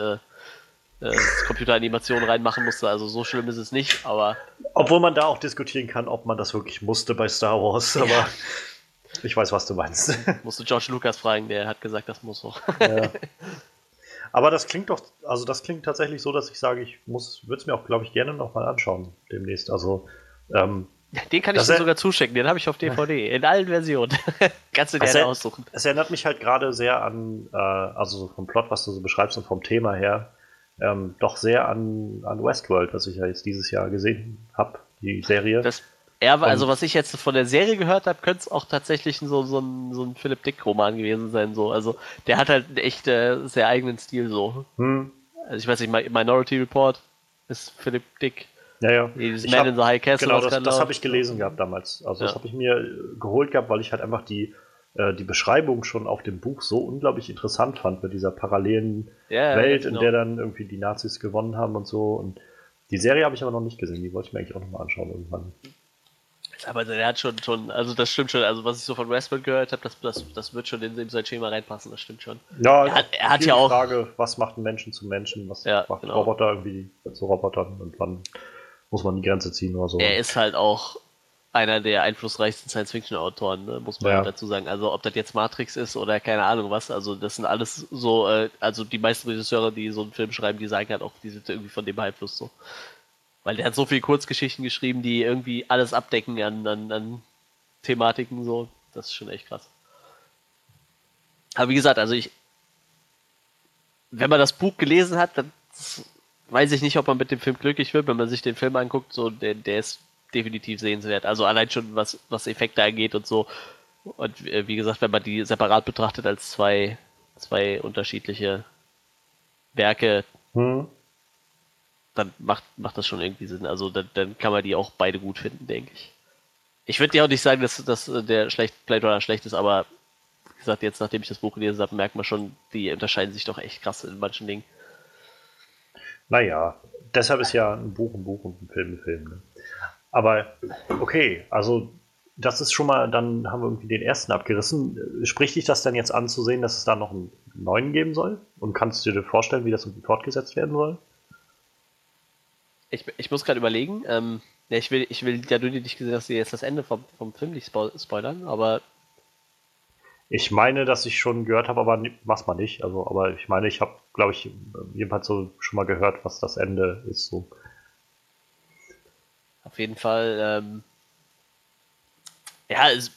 äh, Computeranimationen reinmachen musste. Also so schlimm ist es nicht, aber. Obwohl man da auch diskutieren kann, ob man das wirklich musste bei Star Wars, aber ja. ich weiß, was du meinst. (laughs) Musst du George Lucas fragen, der hat gesagt, das muss auch. Ja. (laughs) Aber das klingt doch, also das klingt tatsächlich so, dass ich sage, ich muss, würde es mir auch, glaube ich, gerne nochmal anschauen demnächst. Also ähm, den kann ich dir sogar zuschicken, den habe ich auf DVD, in allen Versionen. (laughs) Kannst du dir aussuchen. Es erinnert mich halt gerade sehr an, äh, also vom Plot, was du so beschreibst und vom Thema her, ähm, doch sehr an, an Westworld, was ich ja jetzt dieses Jahr gesehen habe, die Serie. Das, ja, also was ich jetzt von der Serie gehört habe, könnte es auch tatsächlich so, so ein, so ein Philipp Dick-Roman gewesen sein. So. Also der hat halt einen echt äh, sehr eigenen Stil so. Hm. Also ich weiß nicht, Minority Report ist Philipp Dick. Ja, ja. Dieses Man hab, in the High Castle. Genau, das, das habe ich gelesen gehabt damals. Also ja. das habe ich mir geholt gehabt, weil ich halt einfach die, äh, die Beschreibung schon auf dem Buch so unglaublich interessant fand mit dieser parallelen ja, Welt, genau. in der dann irgendwie die Nazis gewonnen haben und so. Und die Serie habe ich aber noch nicht gesehen, die wollte ich mir eigentlich auch nochmal anschauen irgendwann. Aber der hat schon, schon, also das stimmt schon, also was ich so von Westworld gehört habe, das, das, das wird schon in, in sein Schema reinpassen, das stimmt schon. Ja, er hat, er hat ja auch. Frage, was macht ein Menschen zu Menschen, was ja, macht genau. Roboter irgendwie zu Robotern und wann muss man die Grenze ziehen oder so. Er ist halt auch einer der einflussreichsten Science-Fiction-Autoren, ne, muss man ja. dazu sagen. Also ob das jetzt Matrix ist oder keine Ahnung was, also das sind alles so, äh, also die meisten Regisseure, die so einen Film schreiben, die sagen halt auch, die sind irgendwie von dem beeinflusst so. Weil der hat so viele Kurzgeschichten geschrieben, die irgendwie alles abdecken an, an, an Thematiken so. Das ist schon echt krass. Aber wie gesagt, also ich, wenn man das Buch gelesen hat, dann weiß ich nicht, ob man mit dem Film glücklich wird, wenn man sich den Film anguckt, so der, der ist definitiv sehenswert. Also allein schon was, was Effekte angeht und so. Und äh, wie gesagt, wenn man die separat betrachtet als zwei, zwei unterschiedliche Werke, hm. dann macht, macht das schon irgendwie Sinn. Also dann, dann kann man die auch beide gut finden, denke ich. Ich würde dir auch nicht sagen, dass, dass der schlecht, Blade Runner schlecht ist, aber wie gesagt, jetzt nachdem ich das Buch gelesen habe, merkt man schon, die unterscheiden sich doch echt krass in manchen Dingen. Naja, deshalb ist ja ein Buch ein Buch und ein Film ein Film. Ne? Aber okay, also das ist schon mal, dann haben wir irgendwie den ersten abgerissen. Spricht dich das denn jetzt an zu sehen, dass es da noch einen neuen geben soll? Und kannst du dir vorstellen, wie das irgendwie fortgesetzt werden soll? Ich, ich muss gerade überlegen. Ähm, ja, ich will, ich will ja du nicht gesehen, dass sie jetzt das Ende vom, vom Film nicht spoilern, aber ich meine, dass ich schon gehört habe, aber mach's mal nicht. Also, aber ich meine, ich habe, glaube ich, jedenfalls so schon mal gehört, was das Ende ist. So. Auf jeden Fall, ähm, ja, es,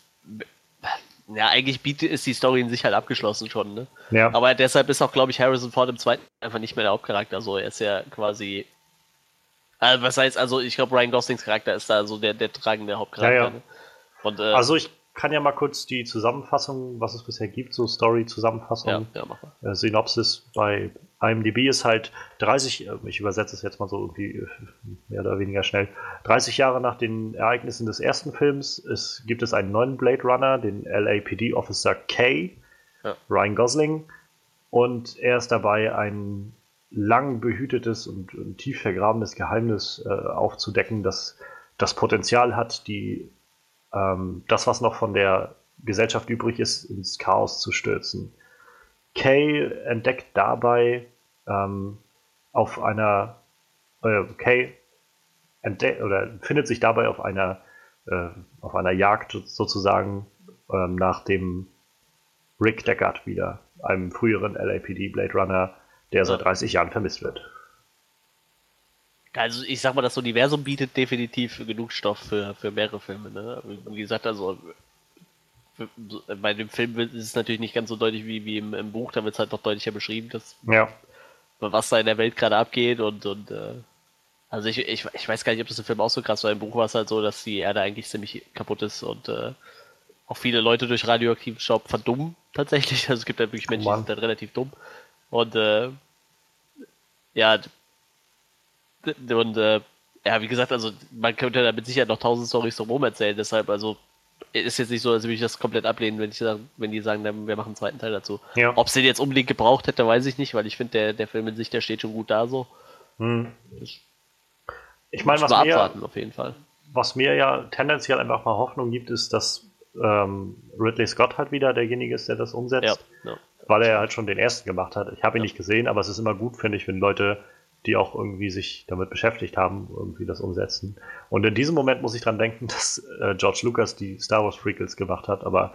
ja, eigentlich bietet, ist die Story in sich halt abgeschlossen schon, ne? Ja. Aber deshalb ist auch, glaube ich, Harrison Ford im zweiten einfach nicht mehr der Hauptcharakter. Also er ist ja quasi. Also was heißt, also ich glaube, Ryan Goslings Charakter ist da so der, der tragende Hauptcharakter. Ja, ja. Ne? Und, äh, also ich kann ja mal kurz die Zusammenfassung, was es bisher gibt, so Story-Zusammenfassung, ja, ja, äh, Synopsis bei IMDb ist halt 30, äh, ich übersetze es jetzt mal so irgendwie äh, mehr oder weniger schnell, 30 Jahre nach den Ereignissen des ersten Films es, gibt es einen neuen Blade Runner, den LAPD-Officer K, ja. Ryan Gosling, und er ist dabei, ein lang behütetes und, und tief vergrabenes Geheimnis äh, aufzudecken, das das Potenzial hat, die ähm, das, was noch von der Gesellschaft übrig ist, ins Chaos zu stürzen. Kay entdeckt dabei ähm, auf einer äh, Kay entdeckt oder findet sich dabei auf einer äh, auf einer Jagd sozusagen ähm, nach dem Rick Deckard wieder, einem früheren LAPD Blade Runner, der seit 30 Jahren vermisst wird. Also ich sag mal, das Universum bietet definitiv genug Stoff für, für mehrere Filme. Ne? Wie gesagt, also bei dem Film ist es natürlich nicht ganz so deutlich wie, wie im, im Buch, da wird es halt noch deutlicher beschrieben, dass, ja. was da in der Welt gerade abgeht und, und äh, also ich, ich, ich weiß gar nicht, ob das im Film auch so krass war. Im Buch war es halt so, dass die Erde eigentlich ziemlich kaputt ist und äh, auch viele Leute durch radioaktiven Staub verdummen tatsächlich. (laughs) Also es gibt da wirklich Menschen, oh die sind dann relativ dumm. Und äh, ja, und äh, Ja, wie gesagt, also man könnte da mit Sicherheit noch tausend Storys drum erzählen, deshalb, also ist jetzt nicht so, als würde ich das komplett ablehnen, wenn ich wenn die sagen, wir machen einen zweiten Teil dazu. Ja. Ob sie den jetzt unbedingt gebraucht hätte, weiß ich nicht, weil ich finde, der, der Film in sich, der steht schon gut da so. Hm. Ich meine, was mir, abwarten, auf jeden Fall. was mir ja tendenziell einfach mal Hoffnung gibt, ist, dass ähm, Ridley Scott halt wieder derjenige ist, der das umsetzt. Ja, ja. Weil er halt schon den ersten gemacht hat. Ich habe ihn nicht gesehen, aber es ist immer gut, finde ich, wenn Leute, die auch irgendwie sich damit beschäftigt haben, irgendwie das umsetzen. Und in diesem Moment muss ich dran denken, (laughs) dass äh, George Lucas die Star Wars Prequels gemacht hat, aber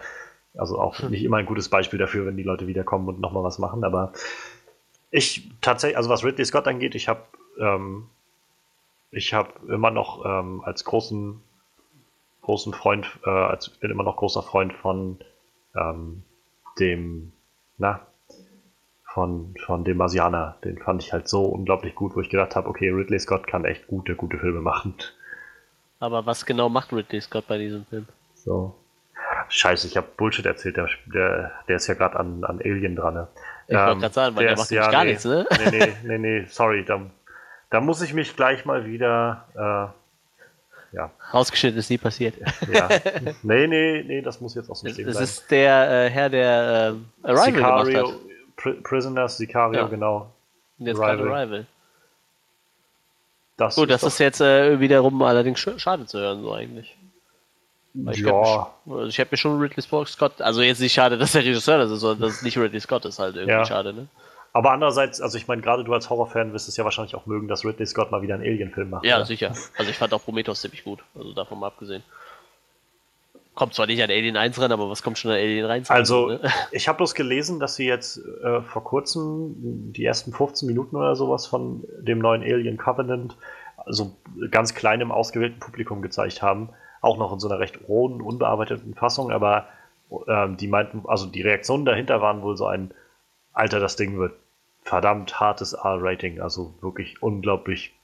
also auch hm. nicht immer ein gutes Beispiel dafür, wenn die Leute wiederkommen und nochmal was machen, aber ich tatsächlich, also was Ridley Scott angeht, ich habe ähm, ich habe immer noch ähm, als großen großen Freund, äh, als bin immer noch großer Freund von ähm, dem, na, von, von dem Marsianer. Den fand ich halt so unglaublich gut, wo ich gedacht habe, okay, Ridley Scott kann echt gute, gute Filme machen. Aber was genau macht Ridley Scott bei diesem Film? So. Scheiße, ich habe Bullshit erzählt. Der, der, der ist ja gerade an, an Alien dran. Ne? Ich ähm, wollte gerade sagen, weil der, der macht ja, gar nee, nichts, ne? Nee, nee, nee, nee, sorry. Da, da muss ich mich gleich mal wieder äh, ja. Rausgeschnitten ist nie passiert. Ja. (laughs) Nee, nee, nee, das muss jetzt auch so stehen Das ist der äh, Herr, der äh, Arrival Sicario, gemacht hat. Pr Prisoners, Sicario, ja. genau. Und jetzt Arrival. Arrival. Das Gut, das ist jetzt äh, wiederum allerdings schade zu hören, so eigentlich. Ich ja. Also ich hätte mir schon Ridley Scott, also jetzt nicht schade, dass der Regisseur das ist, sondern dass es nicht Ridley Scott ist, halt irgendwie ja. schade, ne? Aber andererseits, also ich meine, gerade du als Horrorfan wirst es ja wahrscheinlich auch mögen, dass Ridley Scott mal wieder einen Alien-Film macht. Ja, oder? sicher. Also ich fand auch Prometheus ziemlich gut, also davon mal abgesehen. Kommt zwar nicht an Alien 1 rein, aber was kommt schon an Alien rein? Also, ne? (laughs) ich habe bloß gelesen, dass sie jetzt äh, vor kurzem die ersten 15 Minuten oder sowas von dem neuen Alien Covenant, also ganz kleinem ausgewählten Publikum gezeigt haben. Auch noch in so einer recht rohen, unbearbeiteten Fassung, aber äh, die meinten, also die Reaktionen dahinter waren wohl so ein, Alter, das Ding wird verdammt hartes R-Rating, also wirklich unglaublich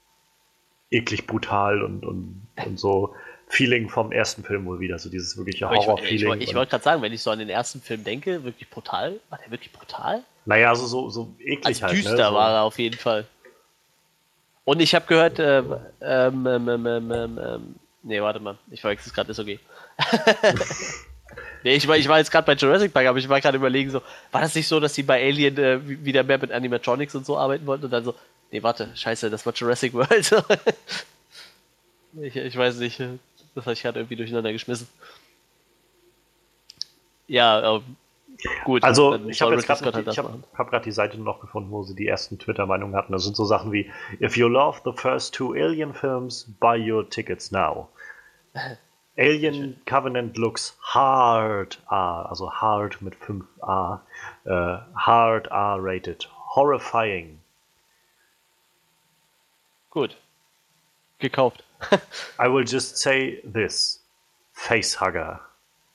eklig brutal und, und, und so Feeling vom ersten Film wohl wieder, so dieses wirkliche Horror-Feeling. Ich, ich, ich wollte gerade sagen, wenn ich so an den ersten Film denke, wirklich brutal, war der wirklich brutal? Naja, also so, so eklig Als halt. Ne, düster ne? so. war er auf jeden Fall. Und ich habe gehört, ähm, ähm, ähm, ähm, ähm, nee, warte mal, ich verwechsel es gerade, ist okay. (laughs) Nee, ich war, ich war jetzt gerade bei Jurassic Park, aber ich war gerade überlegen, so, war das nicht so, dass sie bei Alien äh, wieder mehr mit Animatronics und so arbeiten wollten und dann so, nee, warte, scheiße, das war Jurassic World. (laughs) ich, ich weiß nicht, das habe ich gerade irgendwie durcheinander geschmissen. Ja, ähm, gut. Also, ich habe jetzt gerade halt hab, hab die Seite noch gefunden, wo sie die ersten Twitter-Meinungen hatten. Das sind so Sachen wie: If you love the first two Alien films, buy your tickets now. (laughs) Alien Covenant looks hard R, also hard mit 5a, äh, hard R rated, horrifying. Gut. Gekauft. I will just say this. Facehugger.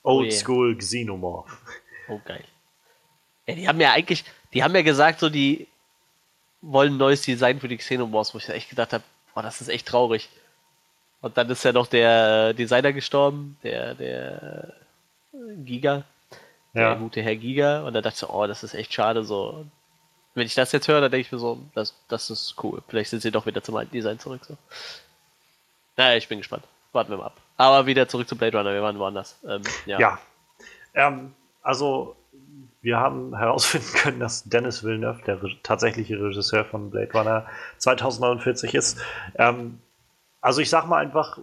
Old oh yeah. School Xenomorph. Oh geil. Ja, die haben ja eigentlich, die haben ja gesagt, so die wollen ein neues Design für die Xenomorphs, wo ich echt gedacht habe, boah, das ist echt traurig. Und dann ist ja noch der Designer gestorben, der, der Giga. Ja. Der gute Herr Giga. Und da dachte ich so, oh, das ist echt schade. So. Wenn ich das jetzt höre, dann denke ich mir so, das, das ist cool. Vielleicht sind sie doch wieder zum alten Design zurück. So. Naja, ich bin gespannt. Warten wir mal ab. Aber wieder zurück zu Blade Runner, wir waren woanders. Ähm, ja. ja. Ähm, also, wir haben herausfinden (laughs) können, dass Dennis Villeneuve, der tatsächliche Regisseur von Blade Runner 2049 ist. Ähm, also ich sag mal einfach,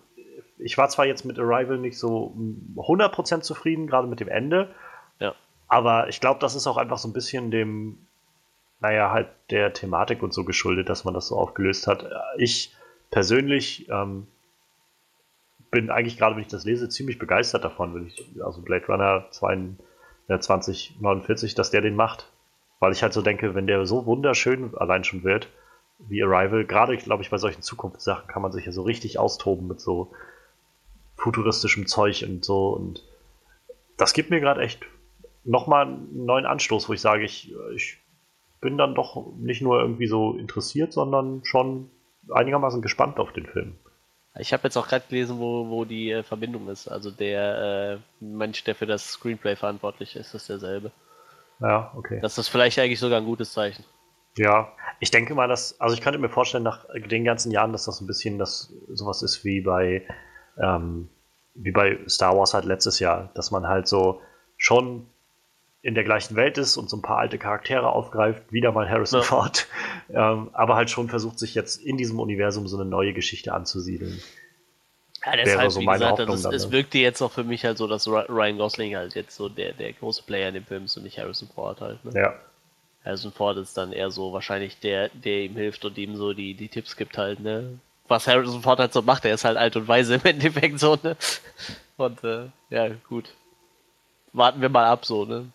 ich war zwar jetzt mit Arrival nicht so 100% zufrieden, gerade mit dem Ende, ja. aber ich glaube, das ist auch einfach so ein bisschen dem, naja, halt der Thematik und so geschuldet, dass man das so aufgelöst hat. Ich persönlich ähm, bin eigentlich gerade, wenn ich das lese, ziemlich begeistert davon, wenn ich, also Blade Runner 2049, dass der den macht. Weil ich halt so denke, wenn der so wunderschön allein schon wird, wie Arrival, gerade glaube ich bei solchen Zukunftssachen kann man sich ja so richtig austoben mit so futuristischem Zeug und so und das gibt mir gerade echt nochmal einen neuen Anstoß, wo ich sage, ich, ich bin dann doch nicht nur irgendwie so interessiert, sondern schon einigermaßen gespannt auf den Film. Ich habe jetzt auch gerade gelesen, wo, wo die äh, Verbindung ist. Also der äh, Mensch, der für das Screenplay verantwortlich ist, ist derselbe. Ja, okay. Das ist vielleicht eigentlich sogar ein gutes Zeichen. Ja, Ich denke mal, dass, also ich könnte mir vorstellen, nach den ganzen Jahren, dass das ein bisschen das sowas ist wie bei, ähm, wie bei Star Wars halt letztes Jahr, dass man halt so schon in der gleichen Welt ist und so ein paar alte Charaktere aufgreift, wieder mal Harrison ja. Ford, ähm, aber halt schon versucht, sich jetzt in diesem Universum so eine neue Geschichte anzusiedeln. Ja, deshalb, Wäre so wie meine gesagt, das, es ne? wirkte jetzt auch für mich halt so, dass Ryan Gosling halt jetzt so der, der große Player in dem Film ist und nicht Harrison Ford halt. Ne? Ja. Harrison Ford ist dann eher so wahrscheinlich der, der ihm hilft und ihm so die, die Tipps gibt halt, ne? Was Harrison Ford halt so macht, er ist halt alt und weise im Endeffekt so, ne? Und äh, ja, gut. Warten wir mal ab so, ne?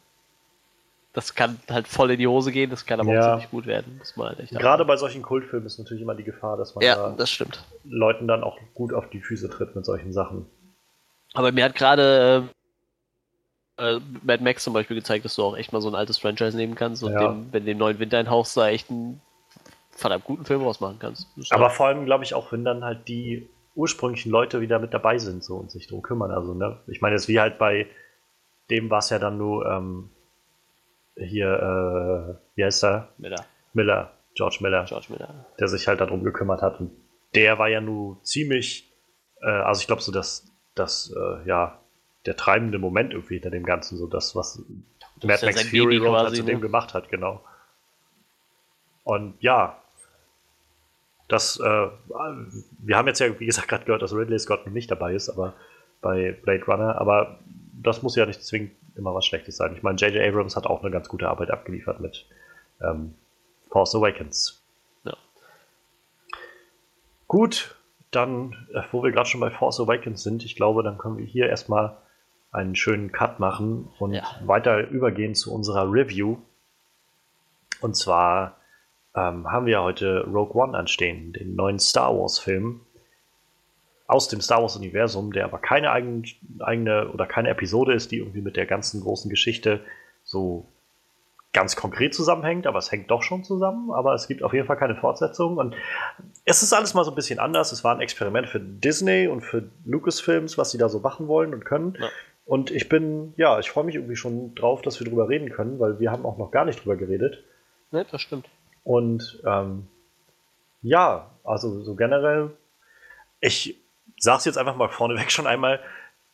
Das kann halt voll in die Hose gehen, das kann aber ja. auch ziemlich gut werden. Muss man halt echt Gerade bei solchen Kultfilmen ist natürlich immer die Gefahr, dass man ja, da das stimmt. Leuten dann auch gut auf die Füße tritt mit solchen Sachen. Aber mir hat gerade äh, äh, Mad Max zum Beispiel gezeigt, dass du auch echt mal so ein altes Franchise nehmen kannst und ja. dem, wenn dem neuen Winter einhauchst, da echt einen verdammt guten Film rausmachen kannst. Aber vor allem, glaube ich, auch, wenn dann halt die ursprünglichen Leute wieder mit dabei sind so und sich drum kümmern. Also, ne? Ich meine, es ist wie halt bei dem war es ja dann nur ähm, hier, äh, wie heißt er? Miller. Miller, George Miller. George Miller. Der sich halt darum gekümmert hat. Und der war ja nur ziemlich, äh, also ich glaube so, dass das, äh, ja, der treibende Moment irgendwie hinter dem Ganzen, so das, was Mad Max Fury Road halt zu ne? dem gemacht hat, genau. Und ja, das, äh, wir haben jetzt ja, wie gesagt, gerade gehört, dass Ridley Scott nicht dabei ist, aber bei Blade Runner, aber das muss ja nicht zwingend immer was Schlechtes sein. Ich meine, J.J. Abrams hat auch eine ganz gute Arbeit abgeliefert mit ähm, Force Awakens. Ja. Gut, dann, äh, wo wir gerade schon bei Force Awakens sind, ich glaube, dann können wir hier erstmal einen schönen Cut machen und ja. weiter übergehen zu unserer Review. Und zwar ähm, haben wir heute Rogue One anstehen, den neuen Star Wars-Film aus dem Star Wars-Universum, der aber keine eigen, eigene oder keine Episode ist, die irgendwie mit der ganzen großen Geschichte so ganz konkret zusammenhängt, aber es hängt doch schon zusammen, aber es gibt auf jeden Fall keine Fortsetzung und es ist alles mal so ein bisschen anders. Es war ein Experiment für Disney und für Lucasfilms, was sie da so machen wollen und können. Ja. Und ich bin, ja, ich freue mich irgendwie schon drauf, dass wir drüber reden können, weil wir haben auch noch gar nicht drüber geredet. Ne, das stimmt. Und ähm, ja, also so generell, ich sag's jetzt einfach mal vorneweg schon einmal.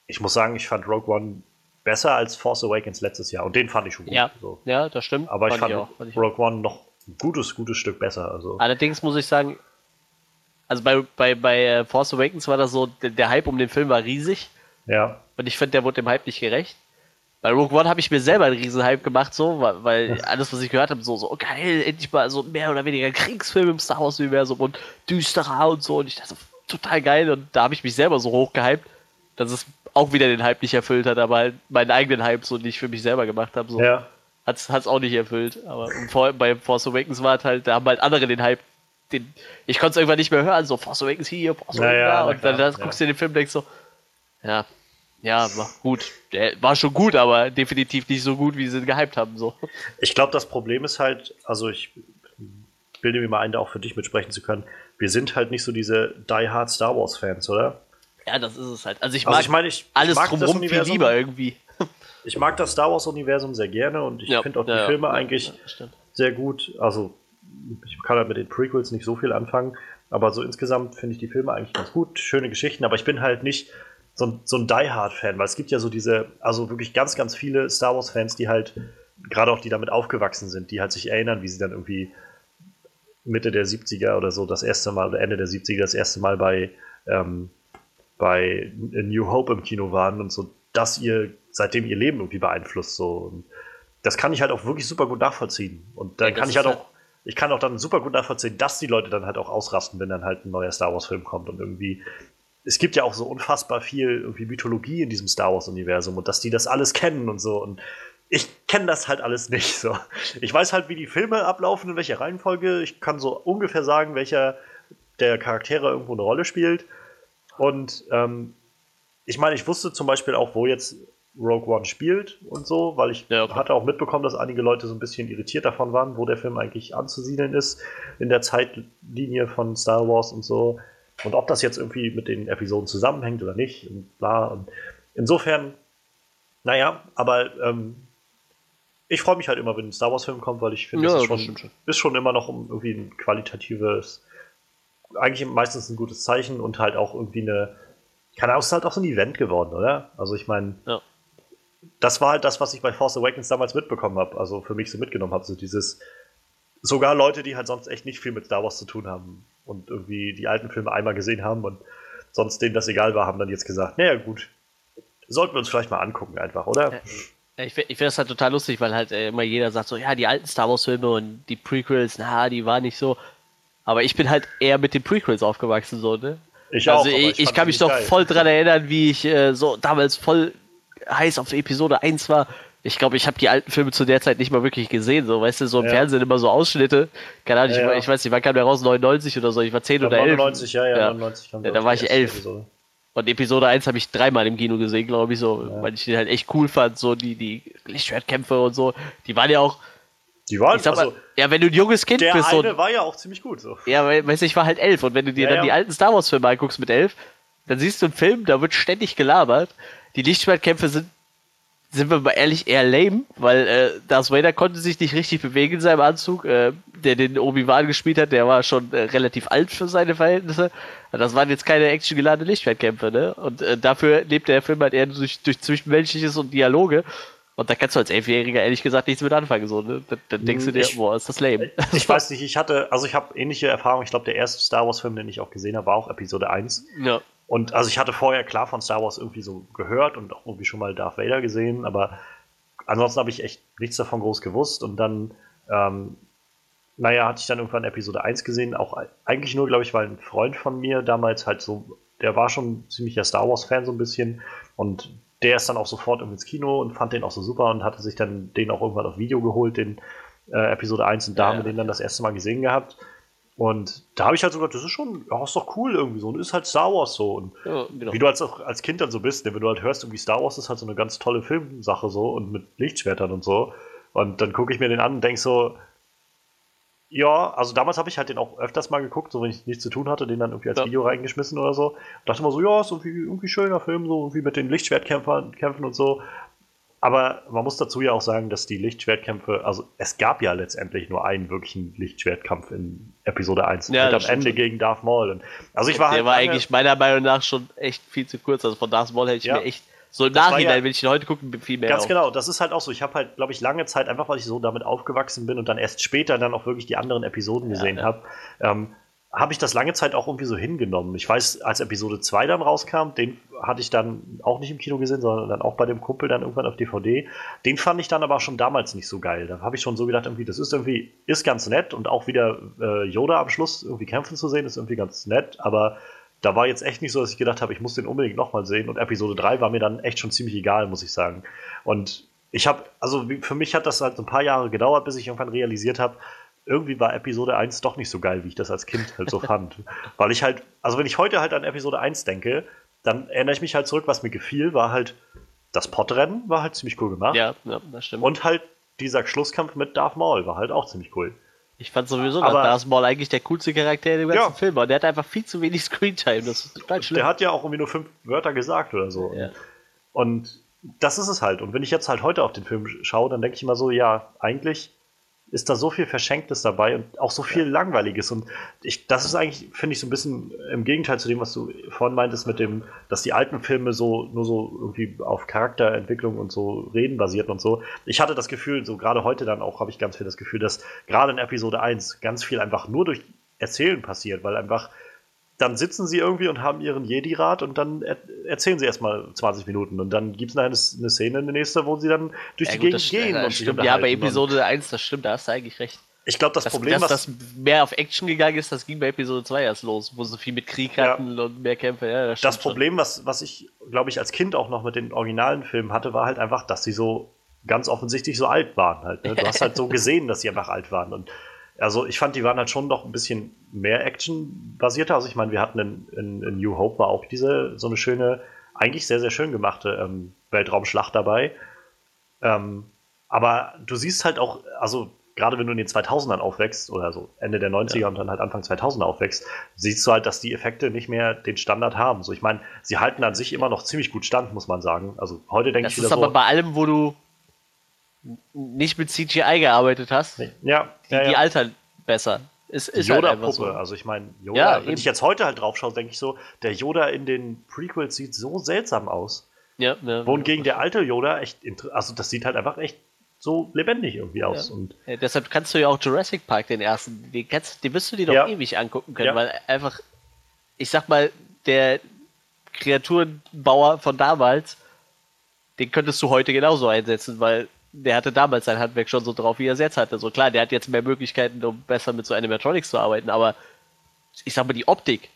Ich muss sagen, ich fand Rogue One besser als Force Awakens letztes Jahr. Und den fand ich schon gut. Ja, so. ja das stimmt. Aber fand ich fand, ich auch, fand Rogue One noch ein gutes, gutes Stück besser. Also. Allerdings muss ich sagen, also bei, bei, bei äh, Force Awakens war das so, der, der Hype um den Film war riesig. Ja. Und ich finde, der wurde dem Hype nicht gerecht. Bei Rogue One habe ich mir selber einen riesen Hype gemacht, so, weil, weil alles, was ich gehört habe, so, so, geil, endlich mal so mehr oder weniger Kriegsfilm im Star Wars-Universum und düsterer und so. Und ich dachte, total geil und da habe ich mich selber so hochgehypt, dass es auch wieder den Hype nicht erfüllt hat, aber halt meinen eigenen Hype so nicht für mich selber gemacht habe. So. Ja. Hat es auch nicht erfüllt. Aber vor, bei Force Awakens war es halt, da haben halt andere den Hype. Den, ich konnte es irgendwann nicht mehr hören, so Force Awakens hier, Force Awakens ja, da. Und dann, dann guckst du dir den Film und denkst so, ja, ja, war gut. Der war schon gut, aber definitiv nicht so gut, wie sie gehypt haben. So. Ich glaube, das Problem ist halt, also ich bilde mir mal ein, da auch für dich mitsprechen zu können wir sind halt nicht so diese die-hard Star Wars-Fans, oder? Ja, das ist es halt. Also ich also mag also ich mein, ich, alles ich mag drumherum viel lieber irgendwie. (laughs) Ich mag das Star Wars-Universum sehr gerne und ich ja, finde auch die ja, Filme ja, eigentlich sehr gut. Also ich kann halt mit den Prequels nicht so viel anfangen, aber so insgesamt finde ich die Filme eigentlich ganz gut. Schöne Geschichten, aber ich bin halt nicht so ein, so ein Die-Hard-Fan, weil es gibt ja so diese, also wirklich ganz, ganz viele Star Wars-Fans, die halt, gerade auch die damit aufgewachsen sind, die halt sich erinnern, wie sie dann irgendwie Mitte der 70er oder so das erste Mal, oder Ende der 70er das erste Mal bei, ähm, bei New Hope im Kino waren und so, dass ihr seitdem ihr Leben irgendwie beeinflusst. So. Und das kann ich halt auch wirklich super gut nachvollziehen. Und dann ja, kann ich halt, halt auch, ich kann auch dann super gut nachvollziehen, dass die Leute dann halt auch ausrasten, wenn dann halt ein neuer Star Wars-Film kommt und irgendwie. Es gibt ja auch so unfassbar viel irgendwie Mythologie in diesem Star Wars-Universum und dass die das alles kennen und so. Und ich kenne das halt alles nicht so. Ich weiß halt, wie die Filme ablaufen, in welcher Reihenfolge. Ich kann so ungefähr sagen, welcher der Charaktere irgendwo eine Rolle spielt. Und ähm, ich meine, ich wusste zum Beispiel auch, wo jetzt Rogue One spielt und so, weil ich ja, okay. hatte auch mitbekommen, dass einige Leute so ein bisschen irritiert davon waren, wo der Film eigentlich anzusiedeln ist in der Zeitlinie von Star Wars und so. Und ob das jetzt irgendwie mit den Episoden zusammenhängt oder nicht und bla. Und insofern, naja, aber ähm, ich freue mich halt immer, wenn ein Star Wars-Film kommt, weil ich finde, ja, das, ist schon, schon, ist schon immer noch irgendwie ein qualitatives, eigentlich meistens ein gutes Zeichen und halt auch irgendwie eine, keine Ahnung, es ist halt auch so ein Event geworden, oder? Also ich meine, ja. das war halt das, was ich bei Force Awakens damals mitbekommen habe, also für mich so mitgenommen habe, so dieses, sogar Leute, die halt sonst echt nicht viel mit Star Wars zu tun haben und irgendwie die alten Filme einmal gesehen haben und sonst denen das egal war, haben dann jetzt gesagt, naja gut, sollten wir uns vielleicht mal angucken einfach, oder? Ja. Ich, ich finde das halt total lustig, weil halt äh, immer jeder sagt so, ja, die alten Star Wars Filme und die Prequels, na, die waren nicht so. Aber ich bin halt eher mit den Prequels aufgewachsen, so, ne? Ich also auch, ich, ich kann mich doch voll dran erinnern, wie ich äh, so damals voll heiß auf Episode 1 war. Ich glaube, ich habe die alten Filme zu der Zeit nicht mal wirklich gesehen, so, weißt du, so im ja. Fernsehen immer so Ausschnitte. Keine Ahnung, ja, ich, ich, weiß nicht, wann kam der raus? 99 oder so, ich war 10 ich oder 11. 99, ja, ja, 99 kam ja, Da war ich 11. Episode. Und Episode 1 habe ich dreimal im Kino gesehen, glaube ich, so, ja. weil ich den halt echt cool fand, so die, die Lichtschwertkämpfe und so. Die waren ja auch. Die waren, ich sag mal, also, ja, wenn du ein junges Kind der bist. Der eine war ja auch ziemlich gut, so. Ja, weil, weißt du, ich war halt elf und wenn du dir ja, dann ja. die alten Star Wars Filme anguckst mit elf, dann siehst du einen Film, da wird ständig gelabert. Die Lichtschwertkämpfe sind sind wir mal ehrlich, eher lame, weil äh, Darth Vader konnte sich nicht richtig bewegen in seinem Anzug. Äh, der den Obi-Wan gespielt hat, der war schon äh, relativ alt für seine Verhältnisse. Das waren jetzt keine actiongeladene Lichtschwertkämpfe, ne? Und äh, dafür lebt der Film halt eher durch, durch Zwischenmenschliches und Dialoge. Und da kannst du als Elfjähriger ehrlich gesagt nichts mit anfangen, so, ne? Dann, dann denkst du dir, ich, boah, ist das lame. (laughs) Ich weiß nicht, ich hatte, also ich habe ähnliche Erfahrungen. Ich glaube, der erste Star Wars-Film, den ich auch gesehen habe, war auch Episode 1. Ja. Und also ich hatte vorher klar von Star Wars irgendwie so gehört und auch irgendwie schon mal Darth Vader gesehen, aber ansonsten habe ich echt nichts davon groß gewusst. Und dann, ähm, naja, hatte ich dann irgendwann Episode 1 gesehen, auch eigentlich nur, glaube ich, weil ein Freund von mir damals halt so, der war schon ziemlicher Star Wars-Fan so ein bisschen und der ist dann auch sofort ins Kino und fand den auch so super und hatte sich dann den auch irgendwann auf Video geholt, den äh, Episode 1 und da ja, haben wir den dann das erste Mal gesehen gehabt. Und da habe ich halt so gedacht, das ist schon, ja, ist doch cool irgendwie so. Und ist halt Star Wars so. Und ja, genau. wie du als, als Kind dann so bist, ne, wenn du halt hörst, irgendwie Star Wars ist halt so eine ganz tolle Filmsache so und mit Lichtschwertern und so. Und dann gucke ich mir den an und denke so, ja, also damals habe ich halt den auch öfters mal geguckt, so wenn ich nichts zu tun hatte, den dann irgendwie als ja. Video reingeschmissen oder so. Und dachte mal so, ja, ist irgendwie, irgendwie schöner Film, so irgendwie mit den Lichtschwertkämpfern kämpfen und so. Aber man muss dazu ja auch sagen, dass die Lichtschwertkämpfe, also es gab ja letztendlich nur einen wirklichen Lichtschwertkampf in Episode 1. Ja, am Ende schon. gegen Darth Maul. Und also ich war der halt war eigentlich meiner Meinung nach schon echt viel zu kurz. Also von Darth Maul hätte ich ja. mir echt so im Nachhinein, ja, wenn ich ihn heute gucken, viel mehr. Ganz auf. genau, das ist halt auch so. Ich habe halt, glaube ich, lange Zeit, einfach weil ich so damit aufgewachsen bin und dann erst später dann auch wirklich die anderen Episoden gesehen ja, habe, ähm, habe ich das lange Zeit auch irgendwie so hingenommen. Ich weiß, als Episode 2 dann rauskam, den hatte ich dann auch nicht im Kino gesehen, sondern dann auch bei dem Kumpel dann irgendwann auf DVD. Den fand ich dann aber schon damals nicht so geil. Da habe ich schon so gedacht, irgendwie, das ist irgendwie, ist ganz nett und auch wieder äh, Yoda am Schluss irgendwie kämpfen zu sehen, ist irgendwie ganz nett, aber da war jetzt echt nicht so, dass ich gedacht habe, ich muss den unbedingt nochmal sehen. Und Episode 3 war mir dann echt schon ziemlich egal, muss ich sagen. Und ich habe, also für mich hat das halt so ein paar Jahre gedauert, bis ich irgendwann realisiert habe, irgendwie war Episode 1 doch nicht so geil, wie ich das als Kind halt so (laughs) fand. Weil ich halt, also wenn ich heute halt an Episode 1 denke, dann erinnere ich mich halt zurück, was mir gefiel, war halt das Podrennen war halt ziemlich cool gemacht. Ja, ja das stimmt. Und halt dieser Schlusskampf mit Darth Maul war halt auch ziemlich cool. Ich fand sowieso, dass Darth Maul eigentlich der coolste Charakter in dem ganzen ja. Film war. Der hat einfach viel zu wenig Screentime. Das ist total schlimm. Der hat ja auch irgendwie nur fünf Wörter gesagt oder so. Ja. Und das ist es halt. Und wenn ich jetzt halt heute auf den Film schaue, dann denke ich immer so, ja, eigentlich ist da so viel Verschenktes dabei und auch so viel. Langweiliges. Und ich, das ist eigentlich, finde ich, so ein bisschen im Gegenteil zu dem, was du vorhin meintest, mit dem, dass die alten Filme so nur so irgendwie auf Charakterentwicklung und so Reden basierten und so. Ich hatte das Gefühl, so gerade heute dann auch, habe ich ganz viel das Gefühl, dass gerade in Episode 1 ganz viel einfach nur durch Erzählen passiert, weil einfach dann sitzen sie irgendwie und haben ihren Jedi-Rat und dann er erzählen sie erstmal 20 Minuten und dann gibt es eine, eine Szene, eine nächste, wo sie dann durch ja, die gut, Gegend gehen. und stimmt, ja, bei Episode 1, das stimmt, da hast du eigentlich recht. Ich glaube, das, das, Problem, dass das mehr auf Action gegangen ist, das ging bei Episode 2 erst los, wo sie viel mit Krieg hatten ja. und mehr Kämpfe. Ja, das, das Problem, was, was ich, glaube ich, als Kind auch noch mit den originalen Filmen hatte, war halt einfach, dass sie so ganz offensichtlich so alt waren. Halt, ne? Du (laughs) hast halt so gesehen, dass sie einfach alt waren. Und also ich fand, die waren halt schon doch ein bisschen mehr Action-basierter. Also ich meine, wir hatten in, in, in, New Hope war auch diese so eine schöne, eigentlich sehr, sehr schön gemachte ähm, Weltraumschlacht dabei. Ähm, aber du siehst halt auch, also gerade wenn du in den 2000ern aufwächst oder so Ende der 90er ja. und dann halt Anfang 2000er aufwächst, siehst du halt, dass die Effekte nicht mehr den Standard haben. So, ich meine, sie halten an sich immer noch ziemlich gut stand, muss man sagen. Also heute denke ich wieder so. Das ist aber bei allem, wo du nicht mit CGI gearbeitet hast, ja, die, ja, ja. die altern besser. Es ist halt Puppe, so. also ich meine, Yoda, Ja, wenn eben. ich jetzt heute halt drauf schaue, denke ich so, der Yoda in den Prequels sieht so seltsam aus. Ja, ja. Wohingegen der alte Yoda echt, also das sieht halt einfach echt so lebendig irgendwie aus. Und deshalb kannst du ja auch Jurassic Park, den ersten, den, kannst, den wirst du dir doch ewig angucken können, weil einfach, ich sag mal, der Kreaturenbauer von damals, den könntest du heute genauso einsetzen, weil der hatte damals sein Handwerk schon so drauf, wie er es jetzt hatte. So klar, der hat jetzt mehr Möglichkeiten, um besser mit so Animatronics zu arbeiten, aber ich sag mal, die Optik,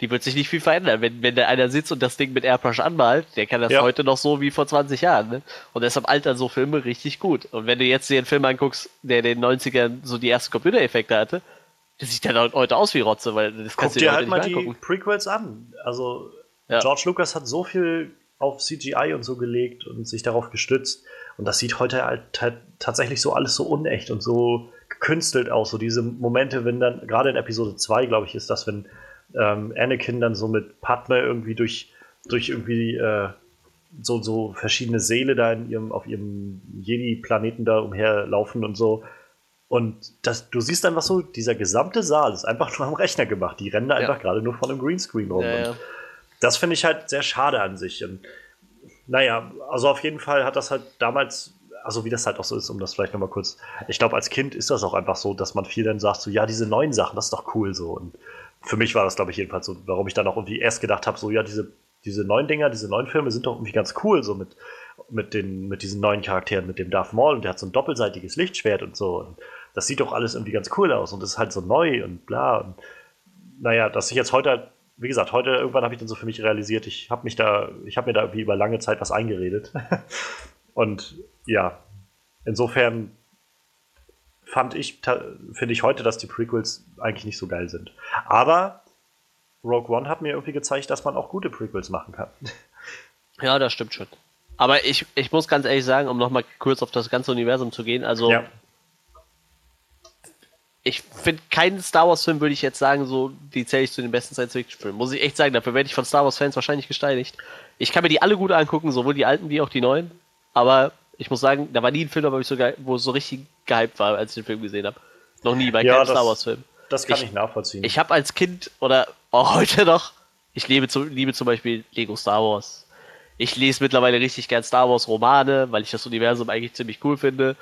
die wird sich nicht viel verändern. Wenn, wenn da einer sitzt und das Ding mit Airbrush anmalt, der kann das Ja. heute noch so wie vor 20 Jahren. Ne? Und deshalb altern so Filme richtig gut. Und wenn du jetzt dir einen Film anguckst, der in den 90ern so die ersten Computereffekte hatte, der sieht dann heute aus wie Rotze, weil das guck kannst du dir halt nicht mal mehr die angucken. Prequels an. Also Ja. George Lucas hat so viel auf CGI und so gelegt und sich darauf gestützt. Und das sieht heute halt, halt tatsächlich so alles so unecht und so gekünstelt aus. So diese Momente, wenn dann, gerade in Episode 2, glaube ich, ist das, wenn ähm, Anakin dann so mit Padme irgendwie durch, durch irgendwie äh, so, so verschiedene Seele da in ihrem, auf ihrem Jedi-Planeten da umherlaufen und so. Und das, du siehst einfach so, dieser gesamte Saal ist einfach (laughs) nur am Rechner gemacht. Die rennen da Ja. einfach gerade nur von einem Greenscreen rum. Ja, ja. das finde ich halt sehr schade an sich. Und, naja, also auf jeden Fall hat das halt damals, also wie das halt auch so ist, um das vielleicht nochmal kurz, ich glaube, als Kind ist das auch einfach so, dass man viel dann sagt, so, ja, diese neuen Sachen, das ist doch cool so. Und für mich war das, glaube ich, jedenfalls so, warum ich dann auch irgendwie erst gedacht habe, so, ja, diese, diese neuen Dinger, diese neuen Filme sind doch irgendwie ganz cool, so mit, mit, den, mit diesen neuen Charakteren, mit dem Darth Maul und der hat so ein doppelseitiges Lichtschwert und so. Und das sieht doch alles irgendwie ganz cool aus und das ist halt so neu und bla. Und naja, dass ich jetzt heute, halt- wie gesagt, heute irgendwann habe ich dann so für mich realisiert, ich habe mich da, ich habe mir da irgendwie über lange Zeit was eingeredet. (laughs) Und ja, insofern fand ich, finde ich heute, dass die Prequels eigentlich nicht so geil sind. Aber Rogue One hat mir irgendwie gezeigt, dass man auch gute Prequels machen kann. (laughs) Ja, das stimmt schon. Aber ich, ich muss ganz ehrlich sagen, um nochmal kurz auf das ganze Universum zu gehen, also Ja, ich finde keinen Star Wars-Film, würde ich jetzt sagen, so, die zähle ich zu den besten Science-Fiction-Filmen. Muss ich echt sagen, dafür werde ich von Star Wars-Fans wahrscheinlich gesteinigt. Ich kann mir die alle gut angucken, sowohl die alten wie auch die neuen. Aber ich muss sagen, da war nie ein Film, wo ich so, wo es so richtig gehypt war, als ich den Film gesehen habe. Noch nie bei Ja, keinem das- Star Wars-Film. das kann ich, Ich- nachvollziehen. Ich habe als Kind oder auch heute noch, ich liebe, liebe zum Beispiel Lego Star Wars. Ich lese mittlerweile richtig gern Star Wars Romane, weil ich das Universum eigentlich ziemlich cool finde.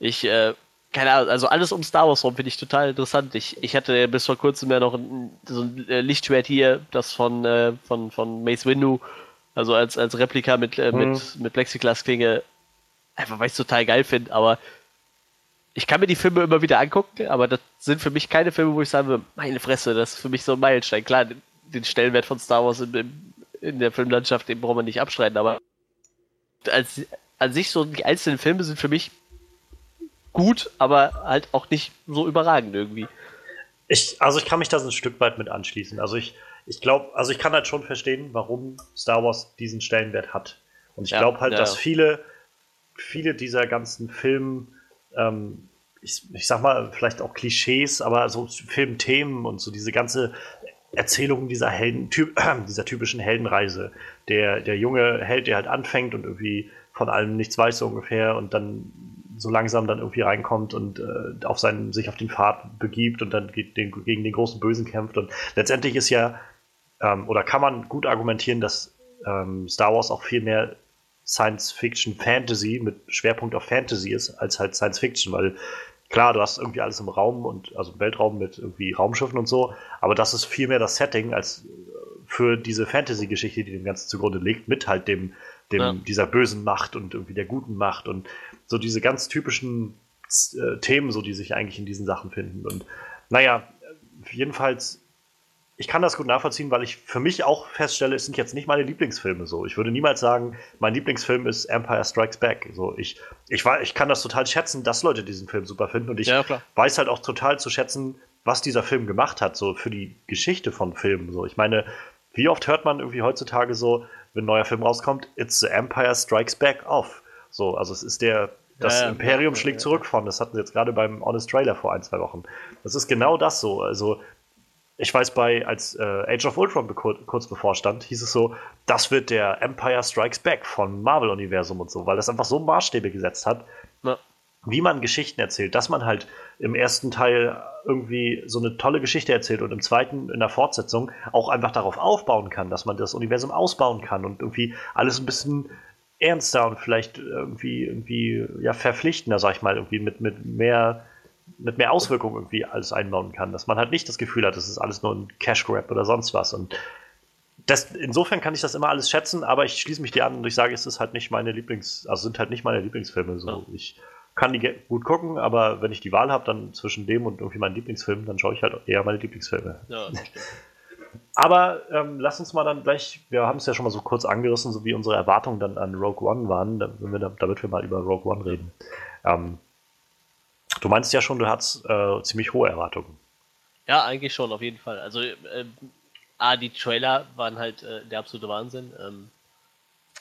Ich, äh, keine Ahnung, also alles um Star Wars rum finde ich total interessant. Ich, ich hatte bis vor kurzem ja noch ein, so ein äh, Lichtschwert hier, das von, äh, von, von Mace Windu, also als, als Replika mit, äh, mit, mit Plexiglas-Klinge, einfach weil ich es total geil finde, aber ich kann mir die Filme immer wieder angucken, aber das sind für mich keine Filme, wo ich sage, meine Fresse, das ist für mich so ein Meilenstein. Klar, den, den Stellenwert von Star Wars in, in, in der Filmlandschaft, den braucht man nicht abstreiten, aber als, an sich so die einzelnen Filme sind für mich gut, aber halt auch nicht so überragend irgendwie. Ich, also ich kann mich da so ein Stück weit mit anschließen. Also ich, ich glaube, also ich kann halt schon verstehen, warum Star Wars diesen Stellenwert hat. Und ich Ja, glaube halt, ja, dass viele, viele dieser ganzen Film, ähm, ich, ich sag mal, vielleicht auch Klischees, aber so Filmthemen und so diese ganze Erzählung dieser Helden, typ, (clears throat) dieser typischen Heldenreise. Der, der junge Held, der halt anfängt und irgendwie von allem nichts weiß so ungefähr und dann so langsam dann irgendwie reinkommt und äh, auf seinen, sich auf den Pfad begibt und dann ge- den, gegen den großen Bösen kämpft. Und letztendlich ist ja, ähm, oder kann man gut argumentieren, dass ähm, Star Wars auch viel mehr Science Fiction Fantasy mit Schwerpunkt auf Fantasy ist, als halt Science Fiction, weil klar, du hast irgendwie alles im Raum und also im Weltraum mit irgendwie Raumschiffen und so, aber das ist viel mehr das Setting als äh, für diese Fantasy-Geschichte, die dem Ganzen zugrunde liegt, mit halt dem, dem Ja. dieser bösen Macht und irgendwie der guten Macht und so diese ganz typischen äh, Themen, so die sich eigentlich in diesen Sachen finden. Und naja, jedenfalls, ich kann das gut nachvollziehen, weil ich für mich auch feststelle, es sind jetzt nicht meine Lieblingsfilme so. Ich würde niemals sagen, mein Lieblingsfilm ist Empire Strikes Back. So, ich, ich, ich kann das total schätzen, dass Leute diesen Film super finden und ich Ja, weiß halt auch total zu schätzen, was dieser Film gemacht hat, so für die Geschichte von Filmen. So, ich meine, wie oft hört man irgendwie heutzutage so, wenn ein neuer Film rauskommt, It's the Empire Strikes Back off. So, also es ist der, das Ja, ja. Imperium schlägt zurück von. Das hatten sie jetzt gerade beim Honest Trailer vor ein, zwei Wochen. Das ist genau das so. Also, ich weiß, bei, als äh, Age of Ultron kurz bevorstand, hieß es so, das wird der Empire Strikes Back von Marvel-Universum und so, weil das einfach so Maßstäbe gesetzt hat. Ja. wie man Geschichten erzählt, dass man halt im ersten Teil irgendwie so eine tolle Geschichte erzählt und im zweiten in der Fortsetzung auch einfach darauf aufbauen kann, dass man das Universum ausbauen kann und irgendwie alles ein bisschen ernster und vielleicht irgendwie, irgendwie ja, verpflichtender, sag ich mal, irgendwie mit, mit mehr mit mehr Auswirkungen irgendwie alles einbauen kann, dass man halt nicht das Gefühl hat, das ist alles nur ein Cash Grab oder sonst was und das, insofern kann ich das immer alles schätzen, aber ich schließe mich dir an und ich sage, es ist halt nicht meine Lieblings, also sind halt nicht meine Lieblingsfilme. So. Ich kann die gut gucken, aber wenn ich die Wahl habe, dann zwischen dem und irgendwie meinen Lieblingsfilm, dann schaue ich halt eher meine Lieblingsfilme. Ja, (laughs) aber ähm, lass uns mal dann gleich, wir haben es ja schon mal so kurz angerissen, so wie unsere Erwartungen dann an Rogue One waren, damit wir, wir mal über Rogue One reden. Ähm, du meinst ja schon, du hattest äh, ziemlich hohe Erwartungen. Ja, eigentlich schon, auf jeden Fall. Also, äh, A, die Trailer waren halt äh, der absolute Wahnsinn. Ähm,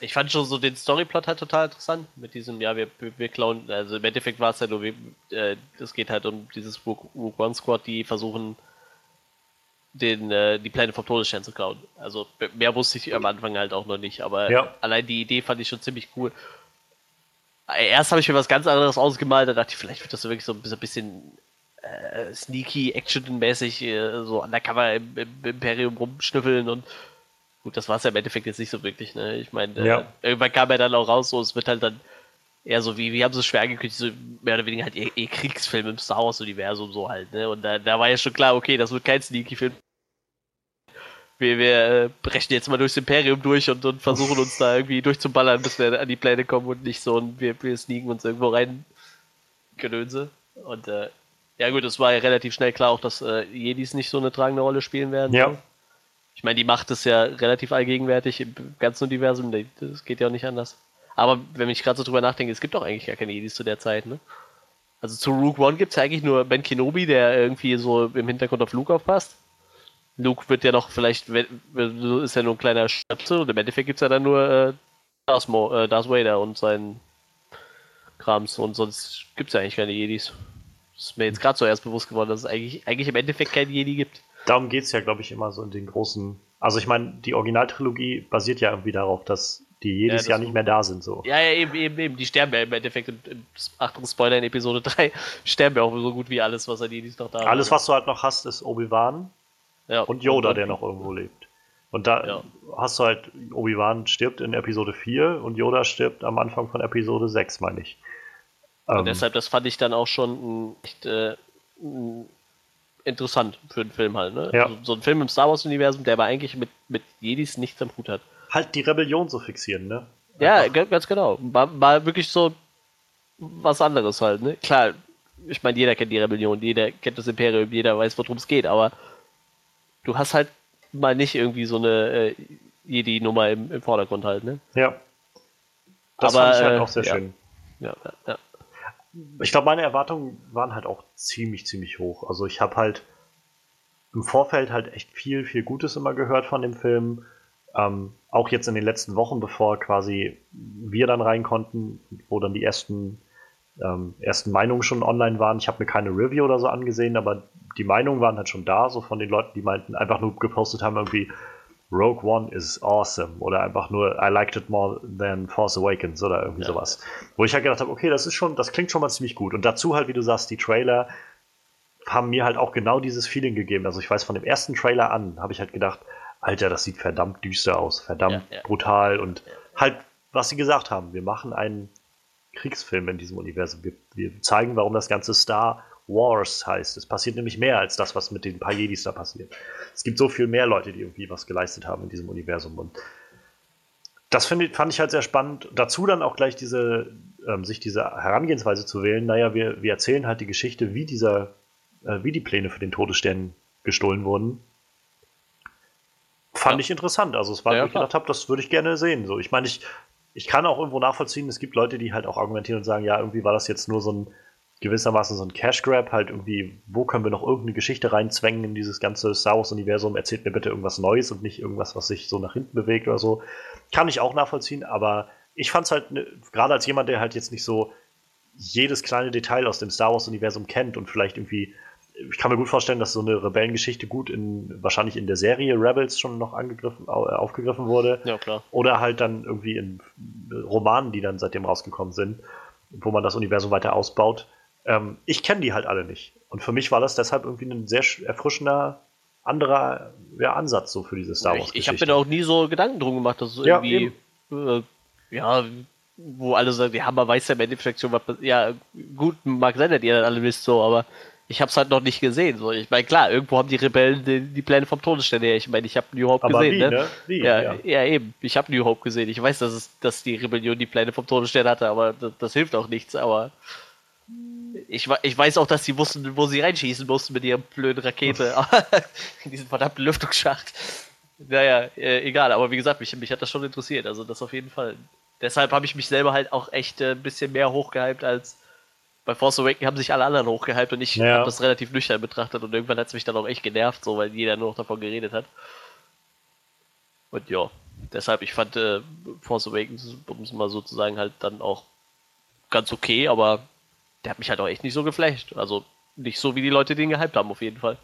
ich fand schon so den Storyplot halt total interessant mit diesem, ja, wir, wir klauen, also im Endeffekt war es ja nur, äh, es geht halt um dieses Rook One Squad, die versuchen, den, äh, die Pläne vom Todesstern zu klauen. Also mehr wusste ich am Anfang halt auch noch nicht, aber ja. allein die Idee fand ich schon ziemlich cool. Erst habe ich mir was ganz anderes ausgemalt, da dachte ich, vielleicht wird das wirklich so ein bisschen äh, sneaky, action-mäßig, äh, so undercover im, im Imperium rumschnüffeln und Gut, das war es ja im Endeffekt jetzt nicht so wirklich. Ne? Ich meine, äh, ja. irgendwann kam er dann auch raus, so es wird halt dann eher so wie, wir haben so schwer angekündigt, so mehr oder weniger halt eh, eh Kriegsfilm im Star Wars-Universum so halt. Ne? Und da, da war ja schon klar, okay, das wird kein Sneaky-Film. Wir, wir äh, brechen jetzt mal durchs Imperium durch und, und versuchen uns da (laughs) irgendwie durchzuballern, bis wir an die Pläne kommen und nicht so und wir, wir sneaken uns irgendwo rein. Gedönse. Und äh, ja gut, es war ja relativ schnell klar auch, dass äh, Jedis nicht so eine tragende Rolle spielen werden. Ja. Ich meine, die Macht ist ja relativ allgegenwärtig im ganzen Universum, das geht ja auch nicht anders. Aber wenn ich gerade so drüber nachdenke, es gibt doch eigentlich gar keine Jedis zu der Zeit, ne? Also zu Rook One gibt es ja eigentlich nur Ben Kenobi, der irgendwie so im Hintergrund auf Luke aufpasst. Luke wird ja noch vielleicht, ist ja nur ein kleiner Schöpfe und im Endeffekt gibt es ja dann nur äh, Darth, Mo, äh, Darth Vader und seinen Krams und sonst gibt es ja eigentlich keine Jedis. Ist mir jetzt gerade so erst bewusst geworden, dass es eigentlich, eigentlich im Endeffekt keine Jedi gibt darum geht es ja, glaube ich, immer so in den großen. Also ich meine, die Originaltrilogie basiert ja irgendwie darauf, dass die jedes ja, Jahr nicht mehr da sind. So. Ja, ja, eben, eben, eben. Die sterben ja im Endeffekt. Achtung, Spoiler in Episode 3 (laughs) sterben ja auch so gut wie alles, was an Jedis noch da ist. Alles, was du halt noch hast, ist Obi-Wan ja, und Yoda, und der noch irgendwo lebt. Und da ja. hast du halt, Obi-Wan stirbt in Episode 4 und Yoda stirbt am Anfang von Episode 6, meine ich. Und ähm, deshalb, das fand ich dann auch schon echt äh, interessant für einen Film halt. Ne? Ja. Also, so ein Film im Star Wars-Universum, der aber eigentlich mit, mit Jedis nichts am Hut hat. Halt die Rebellion so fixieren, ne? Ja, ganz genau. War, war wirklich so was anderes halt, ne? Klar, ich meine, jeder kennt die Rebellion, jeder kennt das Imperium, jeder weiß, worum es geht, aber du hast halt mal nicht irgendwie so eine äh, Jedi-Nummer im, im Vordergrund halt, ne? Ja. Das aber, fand ich halt äh, auch sehr ja. schön. Ja, ja, ja ich glaube, meine Erwartungen waren halt auch ziemlich, ziemlich hoch. Also ich habe halt im Vorfeld halt echt viel, viel Gutes immer gehört von dem Film. Ähm, auch jetzt in den letzten Wochen, bevor quasi wir dann rein konnten, wo dann die ersten, ähm, ersten Meinungen schon online waren. Ich habe mir keine Review oder so angesehen, aber die Meinungen waren halt schon da, so von den Leuten, die meinten, einfach nur gepostet haben, irgendwie, Rogue One is awesome oder einfach nur I liked it more than Force Awakens oder irgendwie ja. sowas. Wo ich halt gedacht habe, okay, das ist schon, das klingt schon mal ziemlich gut. Und dazu halt, wie du sagst, die Trailer haben mir halt auch genau dieses Feeling gegeben. Also ich weiß, von dem ersten Trailer an habe ich halt gedacht, Alter, das sieht verdammt düster aus, verdammt ja, ja. brutal und halt, was sie gesagt haben, wir machen einen Kriegsfilm in diesem Universum. Wir, wir zeigen, warum das ganze Star Wars heißt. Es passiert nämlich mehr als das, was mit den paar Jedis da passiert. Es gibt so viel mehr Leute, die irgendwie was geleistet haben in diesem Universum. Und das find, fand ich halt sehr spannend. Dazu dann auch gleich diese, ähm, sich diese Herangehensweise zu wählen. Naja, wir, wir erzählen halt die Geschichte, wie dieser, äh, wie die Pläne für den Todesstern gestohlen wurden. Fand ja. ich interessant. Also es war, ja, wo ich gedacht habe, das würde ich gerne sehen. So, ich meine, ich, ich kann auch irgendwo nachvollziehen, es gibt Leute, die halt auch argumentieren und sagen, ja, irgendwie war das jetzt nur so ein gewissermaßen so ein Cash Grab, halt irgendwie, wo können wir noch irgendeine Geschichte reinzwängen in dieses ganze Star Wars Universum, erzählt mir bitte irgendwas Neues und nicht irgendwas, was sich so nach hinten bewegt oder so. Kann ich auch nachvollziehen, aber ich fand es halt, ne, gerade als jemand, der halt jetzt nicht so jedes kleine Detail aus dem Star Wars Universum kennt und vielleicht irgendwie, ich kann mir gut vorstellen, dass so eine Rebellengeschichte gut in, wahrscheinlich in der Serie Rebels schon noch angegriffen, aufgegriffen wurde. Ja, klar. Oder halt dann irgendwie in Romanen, die dann seitdem rausgekommen sind wo man das Universum weiter ausbaut. Ähm, ich kenne die halt alle nicht. Und für mich war das deshalb irgendwie ein sehr erfrischender anderer ja, Ansatz so für diese Star Wars. Ich, ich habe mir da auch nie so Gedanken drum gemacht, dass es ja, irgendwie äh, ja, wo alle sagen, ja, man weiß ja im Endeffekt schon, was ja, gut, mag sein, dass ihr dann alle wisst so, aber ich habe es halt noch nicht gesehen. So. Ich meine, klar, irgendwo haben die Rebellen die, die Pläne vom Todesstern her. Ich meine, ich habe New Hope aber gesehen. Wie, ne? ne? Wie, ja, ja. ja, eben. Ich habe New Hope gesehen. Ich weiß, dass, es, dass die Rebellion die Pläne vom Todesstern hatte, aber das, das hilft auch nichts. Aber ich, ich weiß auch, dass sie wussten, wo sie reinschießen mussten mit ihrer blöden Rakete. in (laughs) diesen verdammten Lüftungsschacht. Naja, äh, egal. Aber wie gesagt, mich, mich hat das schon interessiert. Also das auf jeden Fall. Deshalb habe ich mich selber halt auch echt äh, ein bisschen mehr hochgehypt als bei Force Awakens haben sich alle anderen hochgehypt und ich ja. habe das relativ nüchtern betrachtet und irgendwann hat es mich dann auch echt genervt, so weil jeder nur noch davon geredet hat. Und ja, deshalb, ich fand äh, Force Awakens, um es mal so zu sagen, halt dann auch ganz okay, aber der hat mich halt auch echt nicht so geflasht. Also nicht so, wie die Leute den gehypt haben, auf jeden Fall.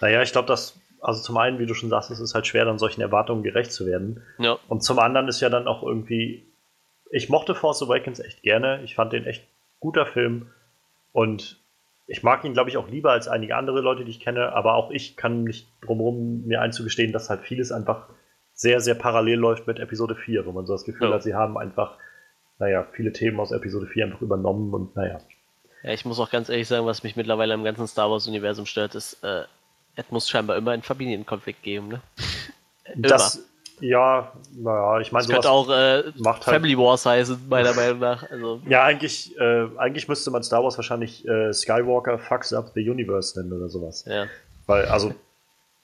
Naja, ich glaube, dass, also zum einen, wie du schon sagst, es ist halt schwer, dann solchen Erwartungen gerecht zu werden. Ja. Und zum anderen ist ja dann auch irgendwie, ich mochte Force Awakens echt gerne. Ich fand den echt guter Film. Und ich mag ihn, glaube ich, auch lieber als einige andere Leute, die ich kenne, aber auch ich kann nicht drumherum mir einzugestehen, dass halt vieles einfach sehr, sehr parallel läuft mit Episode 4, wo man so das Gefühl ja. hat, sie haben einfach, naja, viele Themen aus Episode 4 einfach übernommen und naja. Ja, ich muss auch ganz ehrlich sagen, was mich mittlerweile im ganzen Star Wars-Universum stört, ist, äh, es muss scheinbar immer einen Familienkonflikt geben, ne? das, ja, naja, ich meine, das könnte auch äh, macht halt Family Wars heißen, meiner Meinung nach. Also. Ja, eigentlich, äh, eigentlich müsste man Star Wars wahrscheinlich äh, Skywalker Fucks Up the Universe nennen oder sowas. Ja. Weil, also,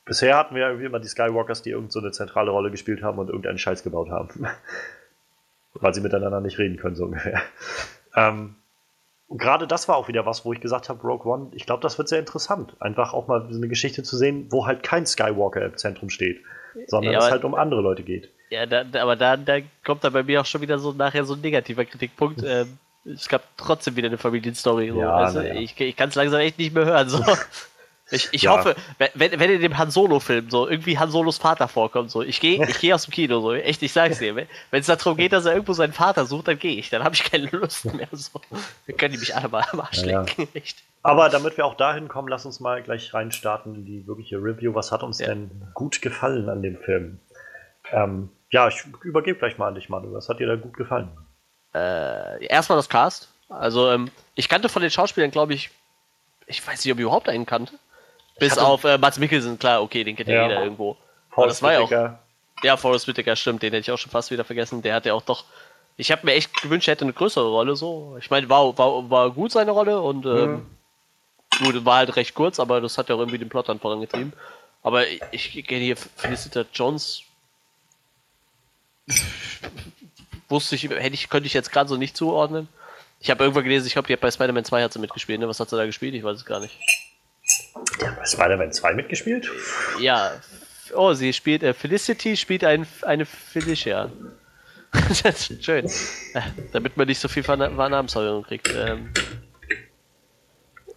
bisher hatten wir irgendwie immer die Skywalkers, die irgendeine so zentrale Rolle gespielt haben und irgendeinen Scheiß gebaut haben. (laughs) Weil sie miteinander nicht reden können, so ungefähr. Ähm, gerade das war auch wieder was, wo ich gesagt habe, Rogue One, ich glaube, das wird sehr interessant. Einfach auch mal so eine Geschichte zu sehen, wo halt kein Skywalker im Zentrum steht sondern ja, es halt um andere Leute geht. Ja, da, aber da, da kommt dann bei mir auch schon wieder so nachher so ein negativer Kritikpunkt. (laughs) Ähm, es gab trotzdem wieder eine Familienstory. So. Ja, also, ja. Ich, ich kann es langsam echt nicht mehr hören. So. (laughs) Ich, ich ja. hoffe, wenn, wenn in dem Han Solo-Film so irgendwie Han Solos Vater vorkommt, so, ich gehe (laughs) ich geh aus dem Kino, so, echt, ich sag's dir, wenn es darum geht, dass er irgendwo seinen Vater sucht, dann gehe ich, dann habe ich keine Lust (laughs) mehr. So. Dann können die mich alle mal am Arsch ja, lecken, (laughs) echt. Aber damit wir auch dahin kommen, lass uns mal gleich reinstarten in die wirkliche Review. Was hat uns denn gut gefallen an dem Film? Ähm, ja, ich übergebe gleich mal an dich, Manu. Was hat dir da gut gefallen? Äh, erstmal das Cast. Also, ähm, ich kannte von den Schauspielern, glaube ich, ich weiß nicht, ob ich überhaupt einen kannte. Bis auf äh, Mats Mikkelsen, klar, okay, den kennt ja jeder irgendwo. Aber das war ja auch. Ja, Forrest Whitaker, stimmt, den hätte ich auch schon fast wieder vergessen. Der hat ja auch doch. Ich habe mir echt gewünscht, er hätte eine größere Rolle so. Ich meine, war, war, war gut seine Rolle und ähm, mhm. gut, war halt recht kurz, aber das hat ja auch irgendwie den Plot dann vorangetrieben. Aber ich, ich kenne hier Felicita Jones. (laughs) Wusste ich, hätte ich, könnte ich jetzt gerade so nicht zuordnen. Ich habe irgendwann gelesen, ich glaube, die hat bei Spider-Man 2 hat sie mitgespielt, ne? Was hat sie da gespielt? Ich weiß es gar nicht. Der bei Spider-Man 2 mitgespielt? Ja. Oh, sie spielt, äh, Felicity spielt ein, eine Felicia. (laughs) das ist schön. Äh, damit man nicht so viel Namenssäuerung kriegt. Ähm.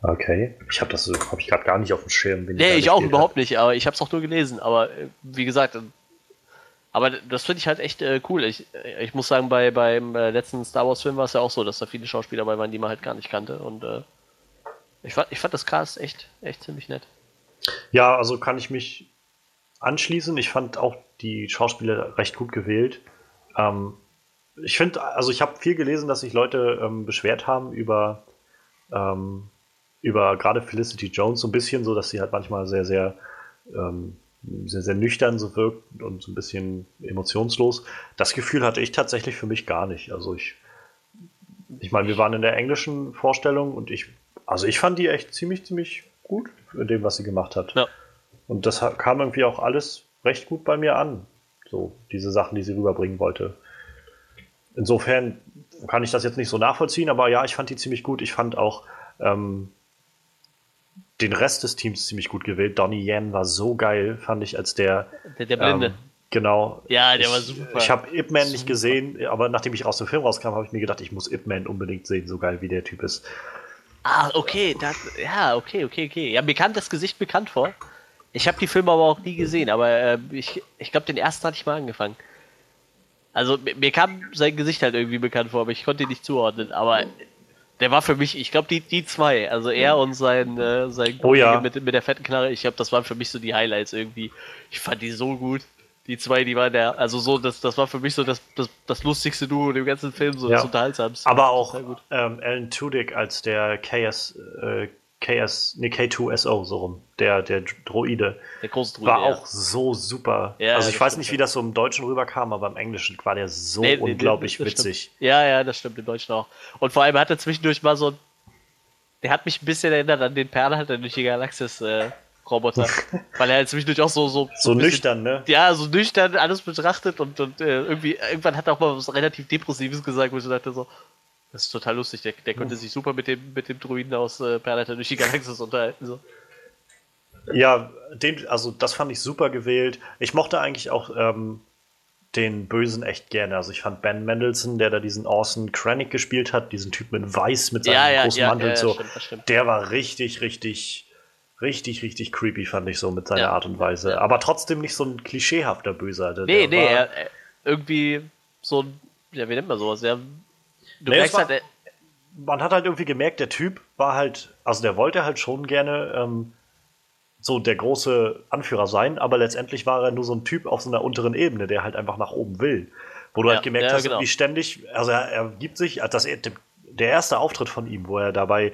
Okay. Ich habe das hab ich gerade gar nicht auf dem Schirm. Nee, ich auch überhaupt nicht, aber ich habe es auch nur gelesen. Aber äh, wie gesagt, äh, aber das finde ich halt echt äh, cool. Ich, äh, ich muss sagen, bei, beim äh, letzten Star Wars Film war es ja auch so, dass da viele Schauspieler dabei waren, die man halt gar nicht kannte. Und äh, ich fand, ich fand das Cast echt, echt ziemlich nett. Ja, also kann ich mich anschließen. Ich fand auch die Schauspieler recht gut gewählt. Ähm, ich finde, also ich habe viel gelesen, dass sich Leute ähm, beschwert haben über, ähm, über gerade Felicity Jones so ein bisschen, so dass sie halt manchmal sehr, sehr, ähm, sehr, sehr nüchtern so wirkt und so ein bisschen emotionslos. Das Gefühl hatte ich tatsächlich für mich gar nicht. Also ich, ich meine, wir waren in der englischen Vorstellung und ich also ich fand die echt ziemlich, ziemlich gut in dem, was sie gemacht hat. Ja. Und das kam irgendwie auch alles recht gut bei mir an. So, diese Sachen, die sie rüberbringen wollte. Insofern kann ich das jetzt nicht so nachvollziehen, aber ja, ich fand die ziemlich gut. Ich fand auch ähm, den Rest des Teams ziemlich gut gewählt. Donnie Yen war so geil, fand ich, als der. Der, der Blinde. Ähm, genau. Ja, der ich, war super. Ich habe Ip Man nicht gesehen, aber nachdem ich aus dem Film rauskam, habe ich mir gedacht, ich muss Ip Man unbedingt sehen, so geil wie der Typ ist. Ah, okay, das, ja, okay, okay, okay. Ja, mir kam das Gesicht bekannt vor. Ich habe die Filme aber auch nie gesehen, aber äh, ich, ich glaube, den ersten hatte ich mal angefangen. Also mir, mir kam sein Gesicht halt irgendwie bekannt vor, aber ich konnte ihn nicht zuordnen. Aber Der war für mich, ich glaube, die, die zwei, also er und sein, äh, sein oh, ja. mit, mit der fetten Knarre, ich glaube, das waren für mich so die Highlights irgendwie. Ich fand die so gut. Die zwei, die waren der, also so, das, das war für mich so das, das, das lustigste Duo im ganzen Film, so ja. das unterhaltsamste. Aber auch ähm, Alan Tudyk als der KS, äh, KS, nee, K2SO, so rum, der, der Droide. Der große Droide. War auch so super. Ja, also ich weiß nicht, wie das so im Deutschen rüberkam, aber im Englischen war der so nee, unglaublich nee, witzig. Stimmt. Ja, ja, das stimmt, im Deutschen auch. Und vor allem hat er zwischendurch mal so der hat mich ein bisschen erinnert an den Perlenhalter durch die Galaxis äh, Roboter. (laughs) weil er halt zwischendurch auch so. So, so, so bisschen, nüchtern, ne? Ja, so nüchtern alles betrachtet und, und äh, irgendwie, irgendwann hat er auch mal was relativ Depressives gesagt, wo ich dachte so, das ist total lustig. Der, der konnte sich super mit dem, mit dem Druiden aus äh, Perleiter durch die Galaxis unterhalten. So. Ja, den, also das fand ich super gewählt. Ich mochte eigentlich auch ähm, den Bösen echt gerne. Also ich fand Ben Mendelssohn, der da diesen Orson Krennic gespielt hat, diesen Typ mit Weiß mit seinem ja, ja, großen ja, Mantel, so, stimmt, der war richtig, richtig, richtig, richtig creepy, fand ich so mit seiner Art und Weise. Aber trotzdem nicht so ein klischeehafter Böser. Der, nee, der nee, er, irgendwie so ein, ja, wie nennt man sowas? Der Du nee, merkst war, halt, man hat halt irgendwie gemerkt, der Typ war halt, also der wollte halt schon gerne ähm, so der große Anführer sein, aber letztendlich war er nur so ein Typ auf so einer unteren Ebene, der halt einfach nach oben will. Wo du ja, halt gemerkt ja, hast, genau. wie ständig, also er, er gibt sich, als das, der erste Auftritt von ihm, wo er dabei,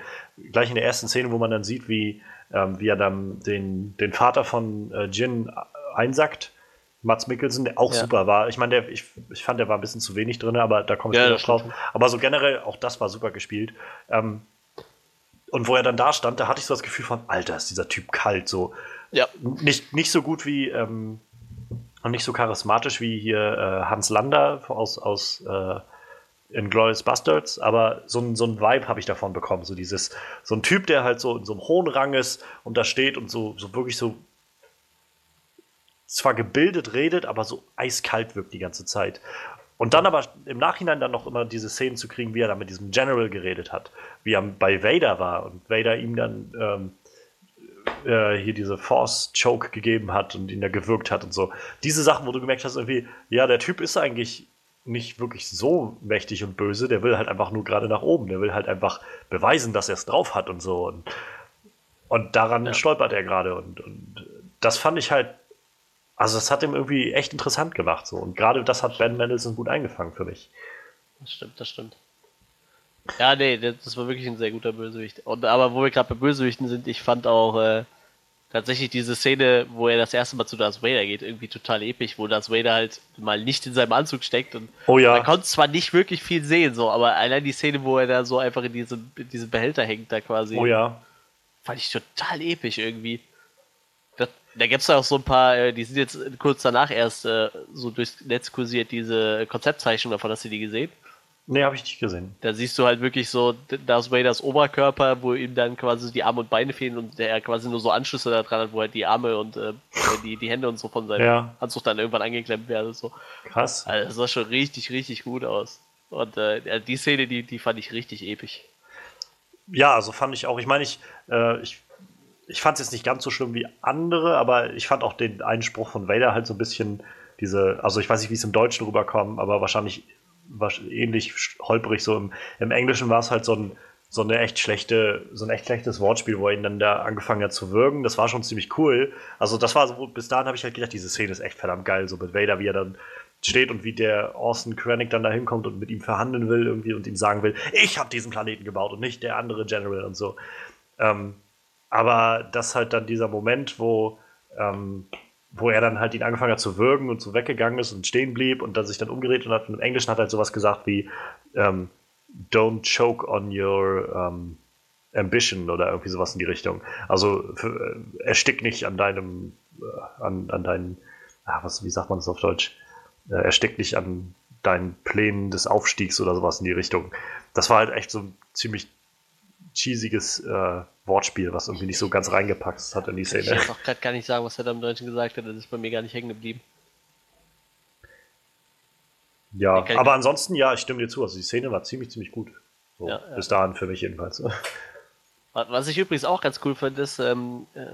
gleich in der ersten Szene, wo man dann sieht, wie, ähm, wie er dann den, den Vater von äh, Jin einsackt, Mats Mikkelsen, der auch ja. super war. Ich meine, ich, ich fand, der war ein bisschen zu wenig drin, aber da komme ich ja, drauf. Aber so generell, auch das war super gespielt. Ähm, und wo er dann da stand, da hatte ich so das Gefühl von, Alter, ist dieser Typ kalt. So. Ja. Nicht, nicht so gut wie ähm, und nicht so charismatisch wie hier äh, Hans Lander aus, aus äh, Inglourious Bastards, aber so ein, so ein Vibe habe ich davon bekommen. So dieses, so ein Typ, der halt so in so einem hohen Rang ist und da steht und so, so wirklich so zwar gebildet redet, aber so eiskalt wirkt die ganze Zeit. Und dann aber im Nachhinein dann noch immer diese Szenen zu kriegen, wie er dann mit diesem General geredet hat, wie er bei Vader war und Vader ihm dann ähm, äh, hier diese Force-Choke gegeben hat und ihn da gewirkt hat und so. Diese Sachen, wo du gemerkt hast, irgendwie, ja, der Typ ist eigentlich nicht wirklich so mächtig und böse, der will halt einfach nur gerade nach oben, der will halt einfach beweisen, dass er es drauf hat und so. Und, und daran ja. stolpert er gerade und, und das fand ich halt also das hat ihm irgendwie echt interessant gemacht so. Und gerade das hat Ben Mendelssohn gut eingefangen für mich. Das stimmt, das stimmt. Ja, nee, das war wirklich ein sehr guter Bösewicht. Und aber wo wir gerade bei Bösewichten sind, ich fand auch äh, tatsächlich diese Szene, wo er das erste Mal zu Darth Vader geht, irgendwie total episch, wo Darth Vader halt mal nicht in seinem Anzug steckt und oh ja. man konnte zwar nicht wirklich viel sehen, so, aber allein die Szene, wo er da so einfach in diesem, in diesem Behälter hängt, da quasi. Oh ja. Fand ich total episch irgendwie. Da gibt es auch so ein paar, äh, die sind jetzt kurz danach erst äh, so durchs Netz kursiert, diese Konzeptzeichnung davon. Hast du die gesehen? Nee, habe ich nicht gesehen. Da siehst du halt wirklich so Darth Vaders Oberkörper, wo ihm dann quasi die Arme und Beine fehlen und der quasi nur so Anschlüsse da dran hat, wo halt die Arme und äh, die, die Hände und so von seinem ja. Anzug dann irgendwann angeklemmt werden. So. Krass. Also das sah schon richtig, richtig gut aus. Und äh, die Szene, die, die fand ich richtig episch. Ja, also fand ich auch. Ich meine, ich, äh, ich ich fand es jetzt nicht ganz so schlimm wie andere, aber ich fand auch den Einspruch von Vader halt so ein bisschen diese, also ich weiß nicht, wie es im Deutschen rüberkommt, aber wahrscheinlich ähnlich holprig so im, im Englischen war es halt so ein so eine echt schlechte, so ein echt schlechtes Wortspiel, wo er ihn dann da angefangen hat zu würgen. Das war schon ziemlich cool. Also das war so, bis dahin habe ich halt gedacht, diese Szene ist echt verdammt geil, so mit Vader, wie er dann steht und wie der Orson Krennic dann da hinkommt und mit ihm verhandeln will irgendwie und ihm sagen will, ich habe diesen Planeten gebaut und nicht der andere General und so. Ähm, aber das halt dann dieser Moment, wo, ähm, wo er dann halt ihn angefangen hat zu würgen und so weggegangen ist und stehen blieb und dann sich dann umgedreht und hat im Englischen hat halt sowas gesagt wie ähm, Don't choke on your um, ambition oder irgendwie sowas in die Richtung. Also für, äh, erstick nicht an deinem, äh, an, an deinen, ah, was, wie sagt man das auf Deutsch? Äh, erstick nicht an deinen Plänen des Aufstiegs oder sowas in die Richtung. Das war halt echt so ein ziemlich cheesiges äh, Wortspiel, was irgendwie nicht so ganz reingepackt hat in die Szene. Ich kann auch gerade gar nicht sagen, was er da im Deutschen gesagt hat, das ist bei mir gar nicht hängen geblieben. Ja, aber ansonsten, ja, ich stimme dir zu. Also die Szene war ziemlich, ziemlich gut. So, ja, bis ja. dahin für mich jedenfalls. (laughs) Was ich übrigens auch ganz cool finde, ist, ähm, äh,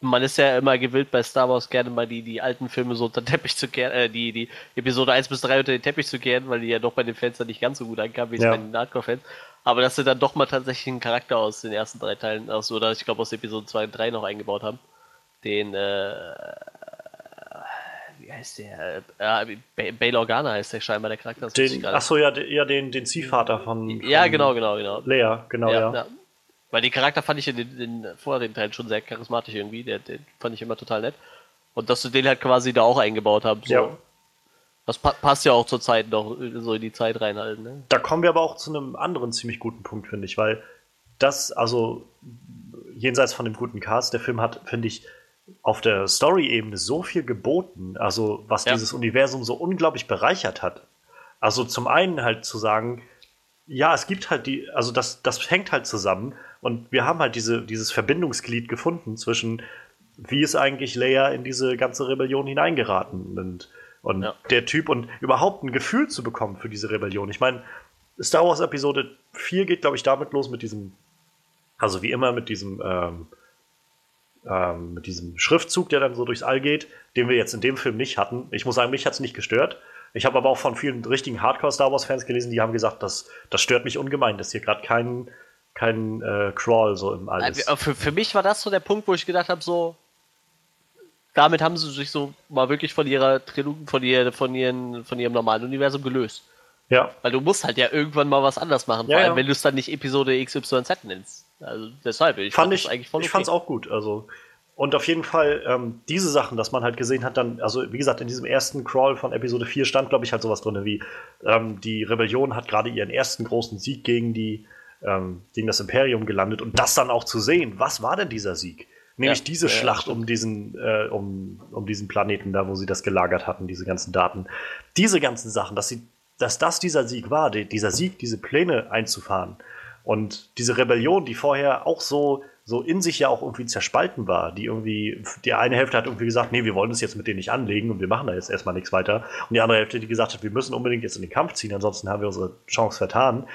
man ist ja immer gewillt bei Star Wars gerne mal die, die alten Filme so unter den Teppich zu kehren, äh, die, die Episode 1 bis 3 unter den Teppich zu kehren, weil die ja doch bei den Fans dann nicht ganz so gut ankamen wie ja. bei den Hardcore-Fans. Aber dass sie dann doch mal tatsächlich einen Charakter aus den ersten drei Teilen, aus, oder ich glaube aus Episode 2 und 3 noch eingebaut haben. Den, äh, wie heißt der? Äh, Bail Organa heißt der scheinbar der Charakter. Den, achso, ja, ja den, den Ziehvater von, von, Ja, genau, genau, genau. Lea, genau, ja. ja. ja. Weil den Charakter fand ich in den, in den vorherigen Teilen schon sehr charismatisch irgendwie. Der, den fand ich immer total nett. Und dass sie den halt quasi da auch eingebaut haben. So. Ja. Das pa passt ja auch zur Zeit noch so in die Zeit rein halt. Ne? Da kommen wir aber auch zu einem anderen ziemlich guten Punkt, finde ich, weil das, also jenseits von dem guten Cast, der Film hat, finde ich, auf der Story-Ebene so viel geboten, also was ja. dieses Universum so unglaublich bereichert hat. Also zum einen halt zu sagen, ja, es gibt halt die, also das, das hängt halt zusammen und wir haben halt diese, dieses Verbindungsglied gefunden zwischen, wie ist eigentlich Leia in diese ganze Rebellion hineingeraten und, und ja. der Typ und überhaupt ein Gefühl zu bekommen für diese Rebellion. Ich meine, Star Wars Episode 4 geht, glaube ich, damit los mit diesem, also wie immer mit diesem, ähm, ähm, mit diesem Schriftzug, der dann so durchs All geht, den wir jetzt in dem Film nicht hatten. Ich muss sagen, mich hat es nicht gestört. Ich habe aber auch von vielen richtigen Hardcore-Star Wars-Fans gelesen, die haben gesagt, das, das stört mich ungemein, dass hier gerade kein, kein äh, Crawl so im All ist. Für, für mich war das so der Punkt, wo ich gedacht habe, so, damit haben sie sich so mal wirklich von ihrer Trilogie, von, ihr, von, ihren, von ihrem normalen Universum gelöst. Ja. Weil du musst halt ja irgendwann mal was anders machen, ja, vor allem ja. wenn du es dann nicht Episode XYZ nennst. Also deshalb, ich fand, fand ich, eigentlich voll okay. Ich fand's auch gut, also und auf jeden Fall ähm, diese Sachen, dass man halt gesehen hat, dann, also wie gesagt, in diesem ersten Crawl von Episode 4 stand, glaube ich, halt sowas drin wie, ähm, die Rebellion hat gerade ihren ersten großen Sieg gegen die, ähm, gegen das Imperium gelandet und das dann auch zu sehen, was war denn dieser Sieg? Nämlich ja, diese ja, Schlacht um diesen, äh, um, um diesen Planeten da, wo sie das gelagert hatten, diese ganzen Daten. Diese ganzen Sachen, dass sie, dass das dieser Sieg war, die, dieser Sieg, diese Pläne einzufahren. Und diese Rebellion, die vorher auch so so in sich ja auch irgendwie zerspalten war, die irgendwie, die eine Hälfte hat irgendwie gesagt, nee, wir wollen uns jetzt mit denen nicht anlegen und wir machen da jetzt erstmal nichts weiter. Und die andere Hälfte, die gesagt hat, wir müssen unbedingt jetzt in den Kampf ziehen, ansonsten haben wir unsere Chance vertan.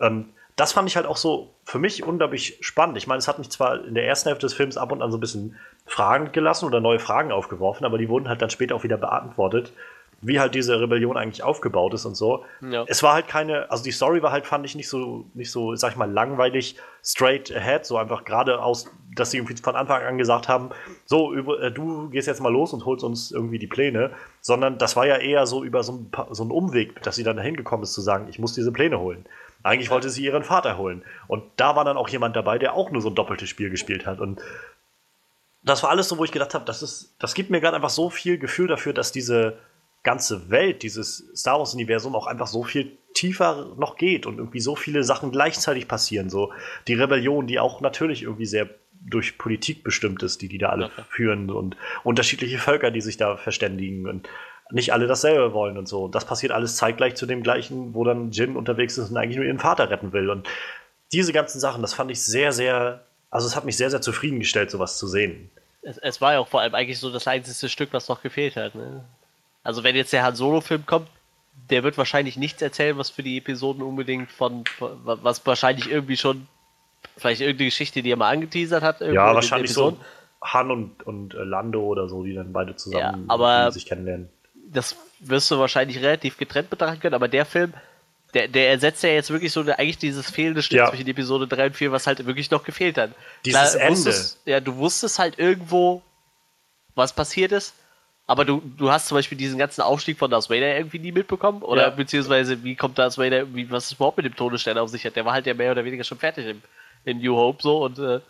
Ähm, das fand ich halt auch so für mich unglaublich spannend. Ich meine, es hat mich zwar in der ersten Hälfte des Films ab und an so ein bisschen Fragen gelassen oder neue Fragen aufgeworfen, aber die wurden halt dann später auch wieder beantwortet wie halt diese Rebellion eigentlich aufgebaut ist und so. Ja. Es war halt keine, also die Story war halt, fand ich, nicht so, nicht so, sag ich mal, langweilig, straight ahead, so einfach geradeaus, dass sie irgendwie von Anfang an gesagt haben, so, äh, du gehst jetzt mal los und holst uns irgendwie die Pläne, sondern das war ja eher so über so, ein, so einen Umweg, dass sie dann dahin gekommen ist zu sagen, ich muss diese Pläne holen. Eigentlich wollte sie ihren Vater holen. Und da war dann auch jemand dabei, der auch nur so ein doppeltes Spiel gespielt hat. Und das war alles so, wo ich gedacht habe, das ist, das gibt mir gerade einfach so viel Gefühl dafür, dass diese, ganze Welt, dieses Star Wars-Universum auch einfach so viel tiefer noch geht und irgendwie so viele Sachen gleichzeitig passieren. So die Rebellion, die auch natürlich irgendwie sehr durch Politik bestimmt ist, die die da alle okay. führen und unterschiedliche Völker, die sich da verständigen und nicht alle dasselbe wollen und so. Das passiert alles zeitgleich zu dem gleichen, wo dann Jin unterwegs ist und eigentlich nur ihren Vater retten will. Und diese ganzen Sachen, das fand ich sehr, sehr, also es hat mich sehr, sehr zufriedengestellt, sowas zu sehen. Es, es war ja auch vor allem eigentlich so das einzige Stück, was noch gefehlt hat. Ne? Also wenn jetzt der Han Solo-Film kommt, der wird wahrscheinlich nichts erzählen, was für die Episoden unbedingt von, was wahrscheinlich irgendwie schon, vielleicht irgendeine Geschichte, die er mal angeteasert hat. Ja, wahrscheinlich so Han und, und äh, Lando oder so, die dann beide zusammen ja, aber sich kennenlernen. Das wirst du wahrscheinlich relativ getrennt betrachten können, aber der Film, der, der ersetzt ja jetzt wirklich so eigentlich dieses fehlende Stück ja. zwischen Episode 3 und 4, was halt wirklich noch gefehlt hat. Dieses Klar, Ende. ja, du wusstest halt irgendwo, was passiert ist, aber du, du hast zum Beispiel diesen ganzen Aufstieg von Darth Vader irgendwie nie mitbekommen? Oder ja. beziehungsweise wie kommt Darth Vader, wie, was ist überhaupt mit dem Todesstern auf sich hat? Der war halt ja mehr oder weniger schon fertig in, in New Hope so und äh,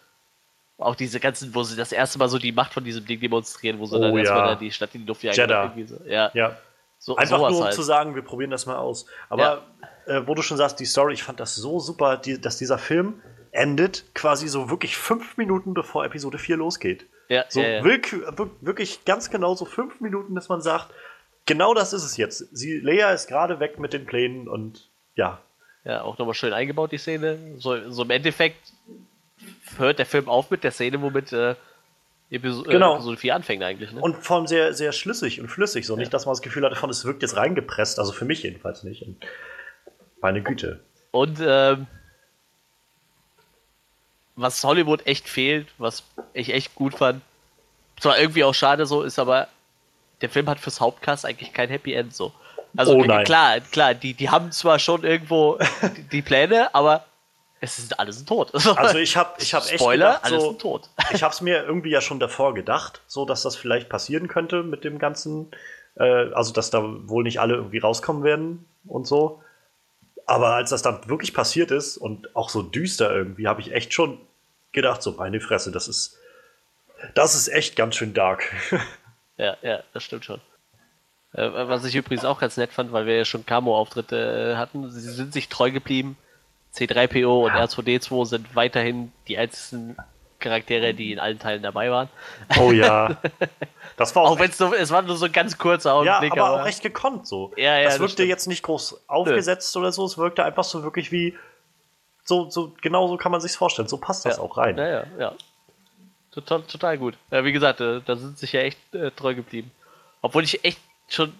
auch diese ganzen, wo sie das erste Mal so die Macht von diesem Ding demonstrieren, wo sie oh, dann ja. erstmal die Stadt in die Luft jagen. So. Ja. ja. So, Einfach nur um halt. zu sagen, wir probieren das mal aus. Aber ja. äh, wo du schon sagst, die Story, ich fand das so super, die, dass dieser Film endet quasi so wirklich fünf Minuten bevor Episode 4 losgeht. Ja, so ja, ja. wirklich ganz genau so fünf Minuten, dass man sagt, genau das ist es jetzt. Sie, Lea ist gerade weg mit den Plänen und ja. Ja, auch nochmal schön eingebaut, die Szene. So, so im Endeffekt hört der Film auf mit der Szene, womit äh, Episode, genau. Episode 4 anfängt eigentlich. Ne? Und vor allem sehr, sehr schlüssig und flüssig. So ja. nicht, dass man das Gefühl hatte, von es wirkt jetzt reingepresst. Also für mich jedenfalls nicht. Und meine Güte. Und ähm, was Hollywood echt fehlt, was ich echt gut fand. Zwar irgendwie auch schade so, ist aber der Film hat fürs Hauptcast eigentlich kein Happy End so. Also oh klar, klar, die, die haben zwar schon irgendwo (laughs) die, die Pläne, aber Es ist alles tot. (laughs) Also ich habe ich hab echt Spoiler, gedacht, so, tot. (laughs) ich habe es mir irgendwie ja schon davor gedacht, so dass das vielleicht passieren könnte mit dem ganzen, äh, also dass da wohl nicht alle irgendwie rauskommen werden und so. Aber als das dann wirklich passiert ist und auch so düster irgendwie, habe ich echt schon gedacht, so meine Fresse, das ist, das ist echt ganz schön dark. (laughs) Ja, ja, das stimmt schon. Äh, was ich übrigens auch ganz nett fand, weil wir ja schon Camo-Auftritte äh, hatten, sie sind sich treu geblieben. C3PO und R2D2 sind weiterhin die einzigen Charaktere, die in allen Teilen dabei waren. Oh ja. (laughs) Das war auch, auch wenn es es war nur so ein ganz kurzer Augenblick. Ja, aber, aber auch recht gekonnt so. Ja, ja, das wirkte das jetzt nicht groß aufgesetzt Nö. oder so, es wirkte einfach so wirklich wie so, so genau so kann man sich's vorstellen. So passt das ja. auch rein. Ja, ja, ja. Total, total gut. Ja, wie gesagt, äh, da sind sich ja echt äh, treu geblieben. Obwohl ich echt schon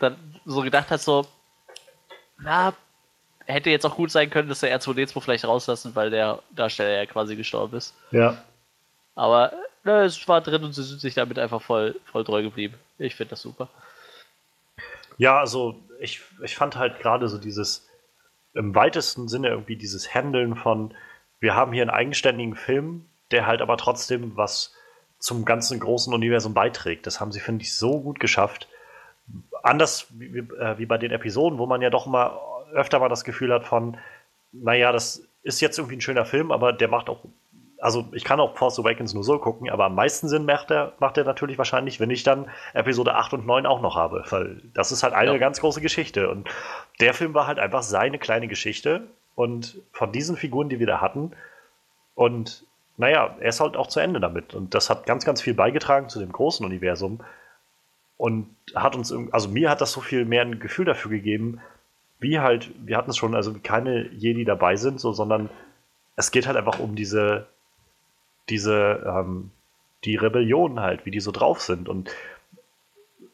dann so gedacht habe, so, na, hätte jetzt auch gut sein können, dass der R2D2 vielleicht rauslassen, weil der Darsteller ja quasi gestorben ist. Ja. Aber na, es war drin und sie sind sich damit einfach voll, voll treu geblieben. Ich finde das super. Ja, also ich, ich fand halt gerade so dieses, im weitesten Sinne irgendwie dieses Handeln von, wir haben hier einen eigenständigen Film, der halt aber trotzdem was zum ganzen großen Universum beiträgt. Das haben sie, finde ich, so gut geschafft. Anders wie, äh, wie bei den Episoden, wo man ja doch mal öfter mal das Gefühl hat von, naja, das ist jetzt irgendwie ein schöner Film, aber der macht auch, also ich kann auch Force Awakens nur so gucken, aber am meisten Sinn macht er, macht er natürlich wahrscheinlich, wenn ich dann Episode 8 und 9 auch noch habe, weil das ist halt eine ja. ganz große Geschichte und der Film war halt einfach seine kleine Geschichte und von diesen Figuren, die wir da hatten und naja, er ist halt auch zu Ende damit. Und das hat ganz, ganz viel beigetragen zu dem großen Universum. Und hat uns, also mir hat das so viel mehr ein Gefühl dafür gegeben, wie halt, wir hatten es schon, also keine Jedi dabei sind, so, sondern es geht halt einfach um diese, diese, ähm, die Rebellion halt, wie die so drauf sind. Und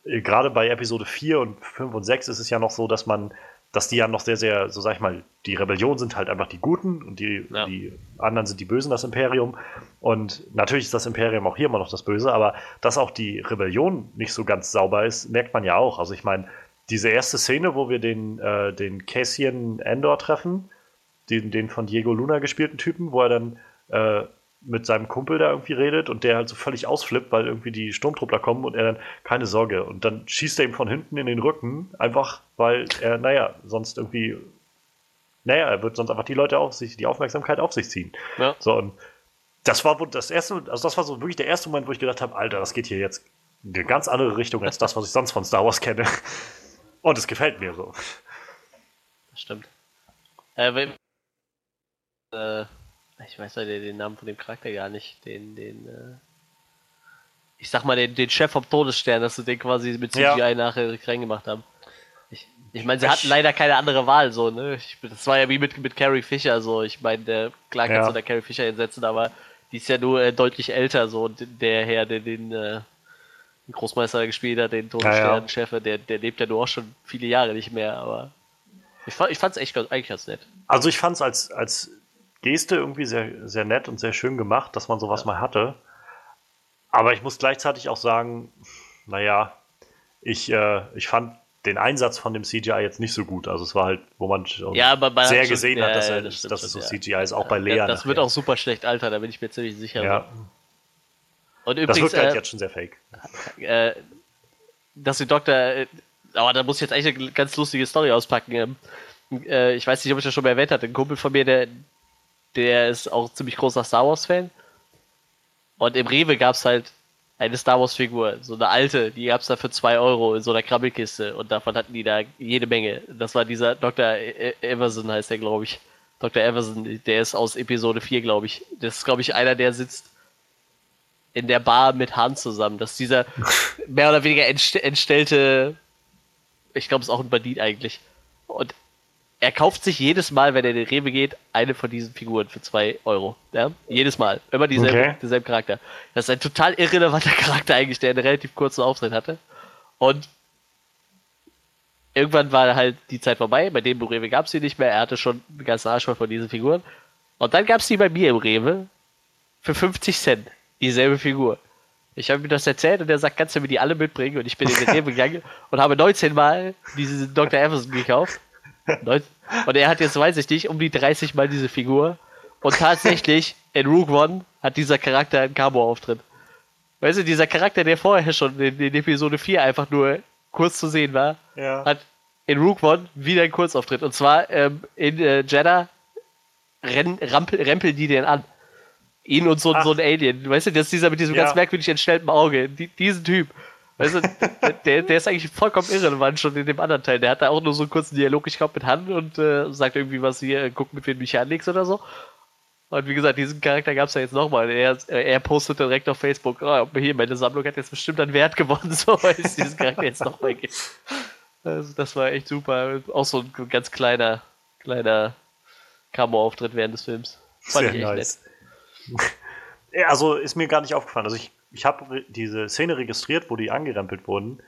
äh, gerade bei Episode 4 und 5 und 6 ist es ja noch so, dass man dass die ja noch sehr, sehr, so sag ich mal, die Rebellion sind halt einfach die Guten und die, ja. die anderen sind die Bösen, das Imperium. Und natürlich ist das Imperium auch hier immer noch das Böse, aber dass auch die Rebellion nicht so ganz sauber ist, merkt man ja auch. Also ich meine, diese erste Szene, wo wir den, äh, den Cassian Endor treffen, den, den von Diego Luna gespielten Typen, wo er dann äh, mit seinem Kumpel da irgendwie redet und der halt so völlig ausflippt, weil irgendwie die Sturmtruppler kommen und er dann, keine Sorge, und dann schießt er ihm von hinten in den Rücken, einfach weil er, naja, sonst irgendwie, naja, er wird sonst einfach die Leute auf sich, die Aufmerksamkeit auf sich ziehen. Ja. So, und das war das erste, also das war so wirklich der erste Moment, wo ich gedacht habe, Alter, das geht hier jetzt in eine ganz andere Richtung als das, was ich sonst von Star Wars kenne. Und es gefällt mir so. Das stimmt. Äh, äh, ich weiß ja den Namen von dem Charakter gar nicht, den, den, äh, ich sag mal, den, den Chef vom Todesstern, dass sie den quasi mit CGI ja. nachher reingemacht haben. Ich, ich meine, sie ich, hatten leider keine andere Wahl, so, ne? Ich, das war ja wie mit, mit Carrie Fisher, so. Ich meine, der, klar kannst ja. du da Carrie Fisher hinsetzen, aber die ist ja nur äh, deutlich älter, so. Der Herr, der den, äh, den Großmeister gespielt hat, den Todesstern-Chef, ja, der, der lebt ja nur auch schon viele Jahre nicht mehr, aber ich, fand, ich fand's echt eigentlich ganz nett. Also ich fand's als, als Geste irgendwie sehr, sehr nett und sehr schön gemacht, dass man sowas ja. mal hatte. Aber ich muss gleichzeitig auch sagen, naja, ich, äh, ich fand den Einsatz von dem CGI jetzt nicht so gut. Also es war halt, wo man ja, sehr schon, gesehen hat, dass, er, das dass es so CGI ist, auch bei Lea. das nachher. wird auch super schlecht altern, da bin ich mir ziemlich sicher. Ja. Und übrigens, das wirkt halt äh, jetzt schon sehr fake. Äh, dass die Doktor, äh, aber da muss ich jetzt eigentlich eine ganz lustige Story auspacken. Ähm, äh, ich weiß nicht, ob ich das schon mal erwähnt hatte. Ein Kumpel von mir, der, der ist auch ziemlich großer Star Wars-Fan. Und im Rewe gab es halt eine Star Wars-Figur, so eine alte, die gab es da für 2 Euro in so einer Krabbelkiste und davon hatten die da jede Menge. Das war dieser Dr. E-, e-, Everson, heißt der, glaube ich. Dr. Everson, der ist aus Episode 4, glaube ich. Das ist, glaube ich, einer, der sitzt in der Bar mit Han zusammen. Das ist dieser (laughs) mehr oder weniger entstellte, ich glaube, es ist auch ein Bandit eigentlich. Und er kauft sich jedes Mal, wenn er in den Rewe geht, eine von diesen Figuren für zwei Euro. Ja? Jedes Mal. Immer dieselbe, okay. dieselben Charakter. Das ist ein total irrelevanter Charakter eigentlich, der einen relativ kurzen Auftritt hatte. Und irgendwann war halt die Zeit vorbei. Bei dem Rewe gab es sie nicht mehr. Er hatte schon einen ganzen Arsch voll von diesen Figuren. Und dann gab es die bei mir im Rewe für 50 Cent. Dieselbe Figur. Ich habe ihm das erzählt und er sagt, kannst du mir die alle mitbringen? Und ich bin in den Rewe gegangen (laughs) und habe 19 Mal diesen Dr. Everson gekauft Und er hat jetzt, weiß ich nicht, um die 30 Mal diese Figur. Und tatsächlich, in Rogue One hat dieser Charakter einen Cabo-Auftritt. Weißt du, dieser Charakter, der vorher schon in, in, Episode 4 einfach nur kurz zu sehen war, ja. hat in Rogue One wieder einen Kurzauftritt. Und zwar ähm, in äh, Jeddah renn, rampel, rempeln die den an. Ihn und so, so ein Alien. Weißt du, das ist dieser mit diesem ja. ganz merkwürdig entstellten Auge. Die, diesen Typ. Weißt du, der, der ist eigentlich vollkommen irrelevant schon in dem anderen Teil. Der hat da auch nur so einen kurzen Dialog, ich glaube, mit Han und äh, sagt irgendwie was hier, guck mit wem anlegst oder so. Und wie gesagt, diesen Charakter gab es ja jetzt nochmal. Er, er postet direkt auf Facebook, oh, hier, meine Sammlung hat jetzt bestimmt einen Wert gewonnen, (laughs) so weil es diesen Charakter jetzt nochmal gibt. Also, das war echt super. Auch so ein ganz kleiner, kleiner Camo-Auftritt während des Films. Fand Sehr ich echt nice. nett. Also ist mir gar nicht aufgefallen. Also ich, ich habe diese Szene registriert, wo die angerempelt wurden.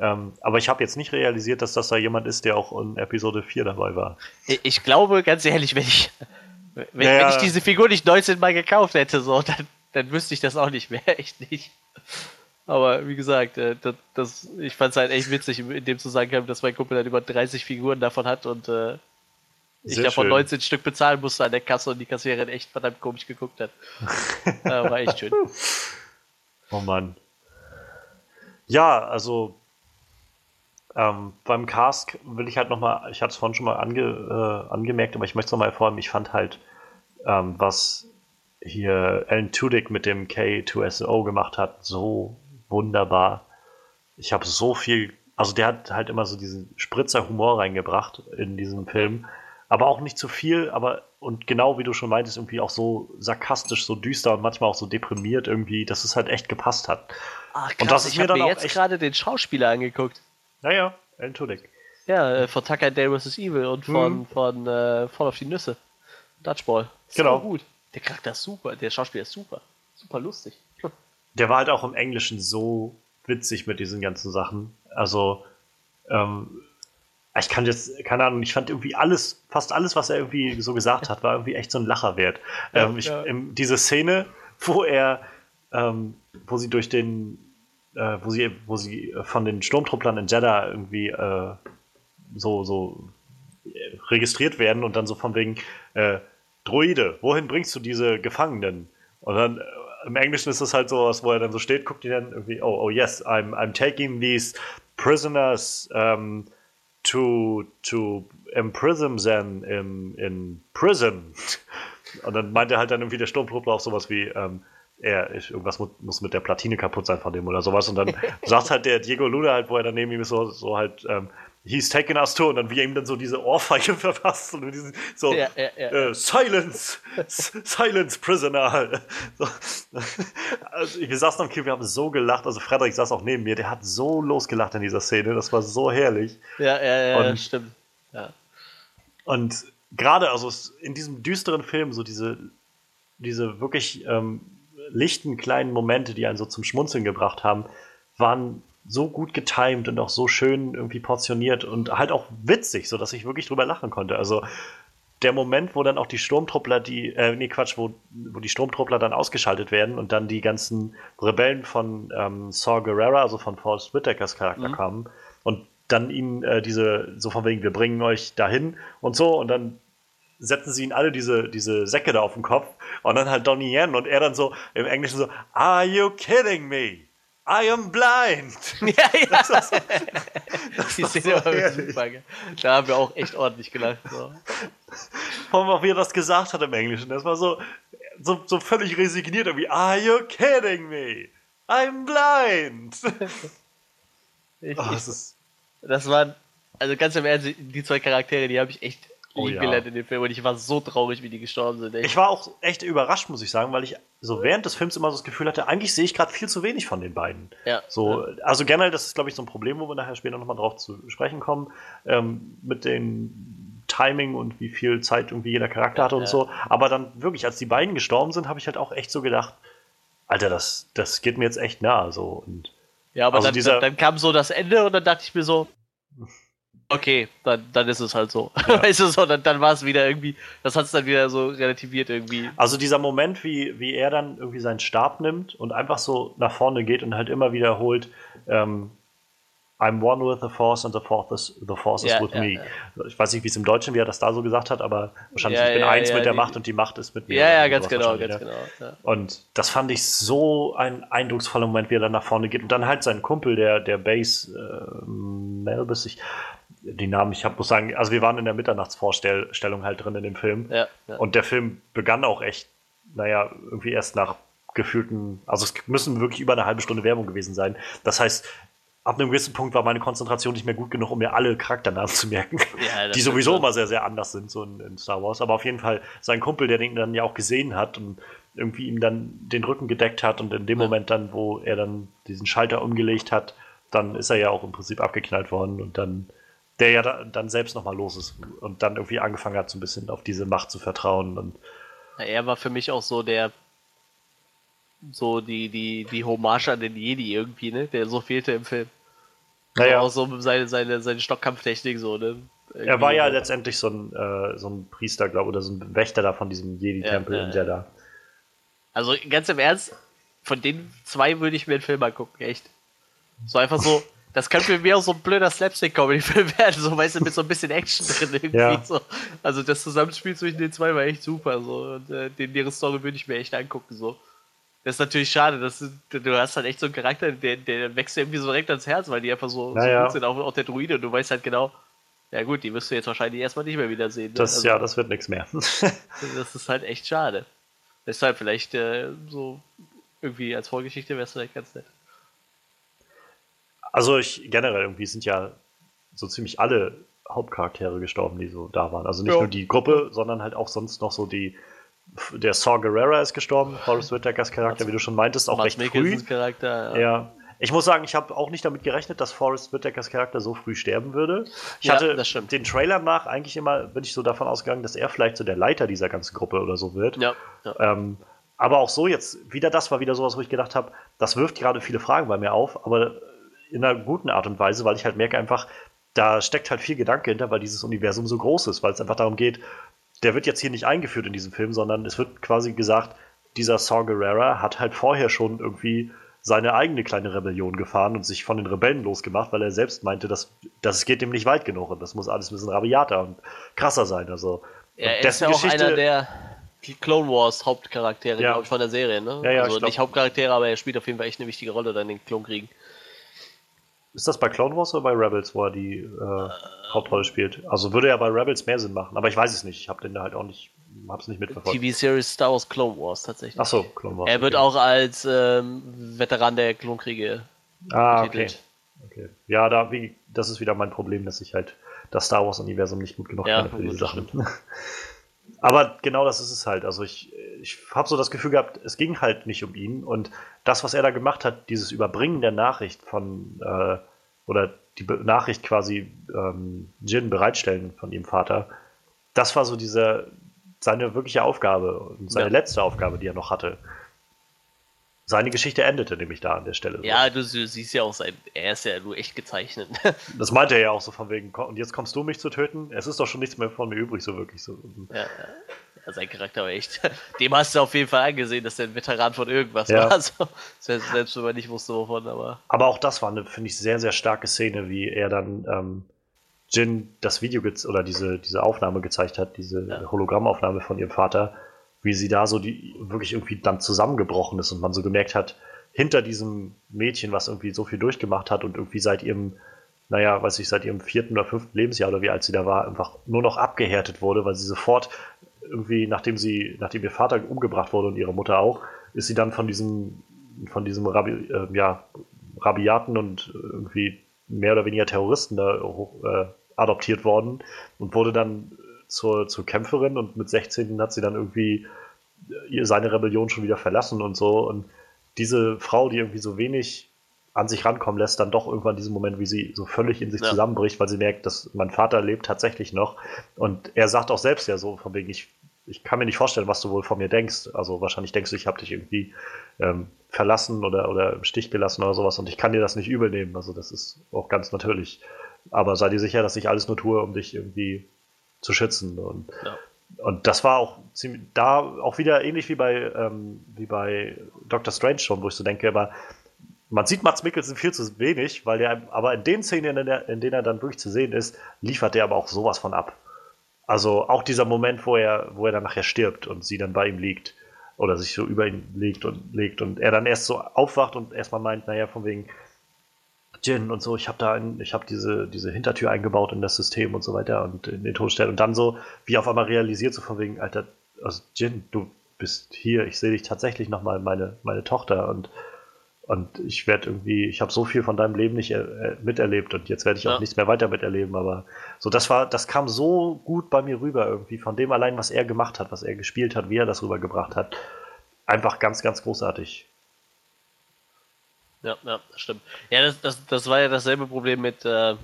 Ähm, aber ich habe jetzt nicht realisiert, dass das da jemand ist, der auch in Episode 4 dabei war. Ich glaube, ganz ehrlich, wenn ich, wenn, ja, wenn ich diese Figur nicht 19 Mal gekauft hätte, so, dann, dann wüsste ich das auch nicht mehr. (laughs) Echt nicht. Aber wie gesagt, äh, das, das, ich fand es halt echt witzig in dem Zusammenhang, dass mein Kumpel halt über 30 Figuren davon hat und äh, ich davon schön. 19 Stück bezahlen musste an der Kasse und die Kassiererin echt verdammt komisch geguckt hat. (laughs) ja, war echt schön. Oh Mann. Ja, also ähm, beim Cast will ich halt nochmal, ich hatte es vorhin schon mal ange, äh, angemerkt, aber ich möchte es nochmal hervorheben, ich fand halt, ähm, was hier Alan Tudyk mit dem K2SO gemacht hat, so wunderbar. Ich habe so viel, also der hat halt immer so diesen Spritzer Humor reingebracht in diesem Film aber auch nicht zu viel, aber und genau wie du schon meintest, irgendwie auch so sarkastisch, so düster und manchmal auch so deprimiert irgendwie, dass es halt echt gepasst hat. Ach, krass, und das ist ich habe mir jetzt gerade den Schauspieler angeguckt. Naja, Alan Tudyk. Ja, äh, von Tucker Day vs. Evil und von, mhm. von äh, Fall of die Nüsse. Dutchball. Genau. gut. Der Charakter ist super, der Schauspieler ist super. Super lustig. (laughs) Der war halt auch im Englischen so witzig mit diesen ganzen Sachen. Also, ähm, ich kann jetzt, keine Ahnung, ich fand irgendwie alles, fast alles, was er irgendwie so gesagt hat, war irgendwie echt so ein Lacher wert. (laughs) Ja, ähm, ich, ja. in, diese Szene, wo er, ähm, wo sie durch den, äh, wo sie, wo sie von den Sturmtrupplern in Jeddah irgendwie äh, so, so registriert werden und dann so von wegen, äh, Droide, wohin bringst du diese Gefangenen? Und dann äh, im Englischen ist es halt so was, wo er dann so steht, guckt die dann irgendwie, oh, oh yes, I'm, I'm taking these prisoners, um, to, to imprison them in, in prison. (laughs) Und dann meint er halt dann irgendwie der Sturmtruppler auch sowas wie, ähm, er, irgendwas muss mit der Platine kaputt sein von dem oder sowas. Und dann (laughs) sagt halt der Diego Luna halt, wo er dann neben ihm ist, so, so halt, ähm, he's taking us to, und dann wie er ihm dann so diese Ohrfeige (laughs) verpasst und diesen, so, ja, ja, ja. Äh, Silence! Silence, Prisoner! (laughs) so. also, wir saßen am Kino, wir haben so gelacht, also Frederik saß auch neben mir, der hat so losgelacht in dieser Szene, das war so herrlich. Ja, ja, ja, und, stimmt. Und gerade, also in diesem düsteren Film, so diese, diese wirklich ähm, lichten kleinen Momente, die einen so zum Schmunzeln gebracht haben, waren so gut getimed und auch so schön irgendwie portioniert und halt auch witzig, sodass ich wirklich drüber lachen konnte. Also der Moment, wo dann auch die Sturmtruppler, die, äh, nee, Quatsch, wo, wo die Sturmtruppler dann ausgeschaltet werden und dann die ganzen Rebellen von ähm, Saw Gerrera, also von Forrest Whitakers Charakter mhm. kommen und dann ihnen äh, diese, so von wegen, wir bringen euch dahin und so und dann setzen sie ihnen alle diese, diese Säcke da auf den Kopf und dann halt Donnie Yen und er dann so im Englischen so, are you kidding me? I am blind. (laughs) Ja, ja. Das war so, das Die Szene so war super. Da haben wir auch echt ordentlich gelacht. So. Vor allem auch wie er das gesagt hat im Englischen. Das war so, so, so völlig resigniert. Irgendwie, are you kidding me? I'm blind. (laughs) Ich, oh, das, ist das waren, also ganz im Ernst, die zwei Charaktere, die habe ich echt oh, ja. in dem Film und ich war so traurig, wie die gestorben sind. Echt. Ich war auch echt überrascht, muss ich sagen, weil ich so während des Films immer so das Gefühl hatte, eigentlich sehe ich gerade viel zu wenig von den beiden. Ja. So, also generell, das ist, glaube ich, so ein Problem, wo wir nachher später nochmal drauf zu sprechen kommen, ähm, mit dem Timing und wie viel Zeit irgendwie jeder Charakter hatte ja, und so. Aber dann wirklich, als die beiden gestorben sind, habe ich halt auch echt so gedacht, Alter, das, das geht mir jetzt echt nah. So. Und ja, aber also dann, dieser, dann kam so das Ende und dann dachte ich mir so, okay, dann, dann ist es halt so. Ja. (laughs) weißt du, so, dann, dann war es wieder irgendwie, das hat es dann wieder so relativiert irgendwie. Also dieser Moment, wie, wie er dann irgendwie seinen Stab nimmt und einfach so nach vorne geht und halt immer wiederholt, ähm, I'm one with the Force and the Force is, the force is with me. Ich weiß nicht, wie es im Deutschen, wie er das da so gesagt hat, aber wahrscheinlich ich bin eins mit der Macht und die Macht ist mit mir. Ja, ja, ganz genau, ganz genau. Und das fand ich so ein eindrucksvoller Moment, wie er dann nach vorne geht und dann halt sein Kumpel, der, der Bass äh, Melbis, ich, die Namen, ich muss sagen, also wir waren in der Mitternachtsvorstellung halt drin in dem Film ja, ja. und der Film begann auch echt, naja, irgendwie erst nach gefühlten, also es müssen wirklich über eine halbe Stunde Werbung gewesen sein. Das heißt, ab einem gewissen Punkt war meine Konzentration nicht mehr gut genug, um mir alle Charakternamen (laughs) zu merken, ja, die sowieso immer sehr, sehr anders sind, so in, in, Star Wars. Aber auf jeden Fall sein Kumpel, der den dann ja auch gesehen hat und irgendwie ihm dann den Rücken gedeckt hat und in dem ja. Moment dann, wo er dann diesen Schalter umgelegt hat, dann ist er ja auch im Prinzip abgeknallt worden und dann der ja da, dann selbst nochmal los ist und dann irgendwie angefangen hat, so ein bisschen auf diese Macht zu vertrauen. Und er war für mich auch so der so die, die, die Hommage an den Jedi irgendwie, ne? Der so fehlte im Film. Naja. Auch so seine, seine, seine Stockkampftechnik so, ne? Irgendwie er war ja letztendlich so ein, äh, so ein Priester, glaube ich, oder so ein Wächter da von diesem Jedi-Tempel ja, ja, in Jeddah. Also ganz im Ernst, von den zwei würde ich mir einen Film angucken, echt. So einfach so, das könnte für mich auch so ein blöder Slapstick-Comedy-Film (laughs) werden, so weißt du, mit so ein bisschen Action drin irgendwie. Ja. So. Also das Zusammenspiel zwischen den zwei war echt super, so. Und äh, den, deren Story würde ich mir echt angucken, so. Das ist natürlich schade, dass du, du hast halt echt so einen Charakter, der, der wächst irgendwie so direkt ans Herz, weil die einfach so, naja. so gut sind, auch, auch der Druide, und du weißt halt genau, ja gut, die wirst du jetzt wahrscheinlich erstmal nicht mehr wiedersehen. Ne? Das, also, ja, das wird nichts mehr. (laughs) das ist halt echt schade. Deshalb vielleicht äh, so irgendwie als Vorgeschichte wäre es vielleicht ganz nett. Also ich generell irgendwie sind ja so ziemlich alle Hauptcharaktere gestorben, die so da waren. Also nicht ja. nur die Gruppe, sondern halt auch sonst noch so die der Saw Gerrera ist gestorben, Forrest Whitakers Charakter, wie du schon meintest, auch Mats recht früh. Charakter, ja. ja. Ich muss sagen, ich habe auch nicht damit gerechnet, dass Forrest Whitakers Charakter so früh sterben würde. Ich ja, hatte den Trailer nach eigentlich immer, bin ich so davon ausgegangen, dass er vielleicht so der Leiter dieser ganzen Gruppe oder so wird. Ja. ja. Ähm, aber auch so jetzt, wieder das war wieder sowas, wo ich gedacht habe, das wirft gerade viele Fragen bei mir auf, aber in einer guten Art und Weise, weil ich halt merke einfach, da steckt halt viel Gedanke hinter, weil dieses Universum so groß ist, weil es einfach darum geht, der wird jetzt hier nicht eingeführt in diesem Film, sondern es wird quasi gesagt, dieser Saw Gerrera hat halt vorher schon irgendwie seine eigene kleine Rebellion gefahren und sich von den Rebellen losgemacht, weil er selbst meinte, dass das geht ihm nicht weit genug und das muss alles ein bisschen rabiater und krasser sein. Also er ist ja auch Geschichte, einer der Clone Wars Hauptcharaktere ja. von der Serie, ne? Ja, ja, also nicht Hauptcharaktere, aber er spielt auf jeden Fall echt eine wichtige Rolle dann in den Klonkriegen. Ist das bei Clone Wars oder bei Rebels, wo er die äh, Hauptrolle spielt? Also würde er bei Rebels mehr Sinn machen, aber ich weiß es nicht. Ich habe den da halt auch nicht, hab's nicht mitverfolgt. TV-Series Star Wars Clone Wars tatsächlich. Ach so, Clone Wars. Er wird okay. auch als ähm, Veteran der Klonkriege ah, betitelt. Okay. okay. Ja, da, wie, das ist wieder mein Problem, dass ich halt das Star Wars-Universum nicht gut genug ja, kenne für diese Sachen. (laughs) Aber genau das ist es halt. Also ich, ich habe so das Gefühl gehabt, es ging halt nicht um ihn. Und das, was er da gemacht hat, dieses Überbringen der Nachricht von, äh, oder die Be Nachricht quasi ähm, Jin bereitstellen von ihrem Vater, das war so diese, seine wirkliche Aufgabe und seine ja. letzte Aufgabe, die er noch hatte. Seine Geschichte endete nämlich da an der Stelle. Ja, du, du, siehst ja auch sein, er ist ja nur echt gezeichnet. (laughs) das meinte er ja auch so von wegen, und jetzt kommst du mich zu töten? Es ist doch schon nichts mehr von mir übrig, so wirklich so. Ja, ja. Sein Charakter war echt. (laughs) Dem hast du auf jeden Fall angesehen, dass er ein Veteran von irgendwas ja. war. (laughs) Also, selbst wenn man nicht wusste, wovon, aber. Aber auch das war eine, finde ich, sehr, sehr starke Szene, wie er dann ähm, Jin das Video oder diese, diese Aufnahme gezeigt hat, diese ja. Hologrammaufnahme von ihrem Vater wie sie da so die wirklich irgendwie dann zusammengebrochen ist und man so gemerkt hat, hinter diesem Mädchen, was irgendwie so viel durchgemacht hat und irgendwie seit ihrem, naja, weiß ich, seit ihrem vierten oder fünften Lebensjahr oder wie alt sie da war, einfach nur noch abgehärtet wurde, weil sie sofort irgendwie, nachdem sie, nachdem ihr Vater umgebracht wurde und ihre Mutter auch, ist sie dann von diesem, von diesem Rabi, äh, ja, Rabiaten und irgendwie mehr oder weniger Terroristen da hoch, äh, adoptiert worden und wurde dann zur, zur Kämpferin und mit 16 hat sie dann irgendwie äh, seine Rebellion schon wieder verlassen und so. Und diese Frau, die irgendwie so wenig an sich rankommen lässt, dann doch irgendwann diesen Moment, wie sie so völlig in sich ja. zusammenbricht, weil sie merkt, dass mein Vater lebt tatsächlich noch. Und er sagt auch selbst ja so, von wegen, ich, ich kann mir nicht vorstellen, was du wohl von mir denkst. Also wahrscheinlich denkst du, ich habe dich irgendwie ähm, verlassen oder, oder im Stich gelassen oder sowas und ich kann dir das nicht übel nehmen. Also das ist auch ganz natürlich. Aber sei dir sicher, dass ich alles nur tue, um dich irgendwie zu schützen. Und, ja. und das war auch ziemlich, da auch wieder ähnlich wie bei, ähm, wie bei Doctor Strange schon, wo ich so denke, aber Man sieht Mats Mikkelsen viel zu wenig, weil der, aber in den Szenen, in, der, in denen er dann wirklich zu sehen ist, liefert der aber auch sowas von ab. Also auch dieser Moment, wo er, wo er dann nachher stirbt und sie dann bei ihm liegt oder sich so über ihn legt und legt und er dann erst so aufwacht und erstmal meint, naja, von wegen Jin und so, ich habe da, ein, ich habe diese, diese Hintertür eingebaut in das System und so weiter und in den Todstellen und dann so, wie auf einmal realisiert, so von wegen, Alter, also Jin, du bist hier, ich sehe dich tatsächlich nochmal, meine, meine Tochter und und ich werde irgendwie, ich habe so viel von deinem Leben nicht äh, miterlebt und jetzt werde ich auch ja. nichts mehr weiter miterleben. Aber so, das war, das kam so gut bei mir rüber irgendwie, von dem allein, was er gemacht hat, was er gespielt hat, wie er das rübergebracht hat. Einfach ganz, ganz großartig. Ja, ja, stimmt. Ja, das, das, das war ja dasselbe Problem mit, äh,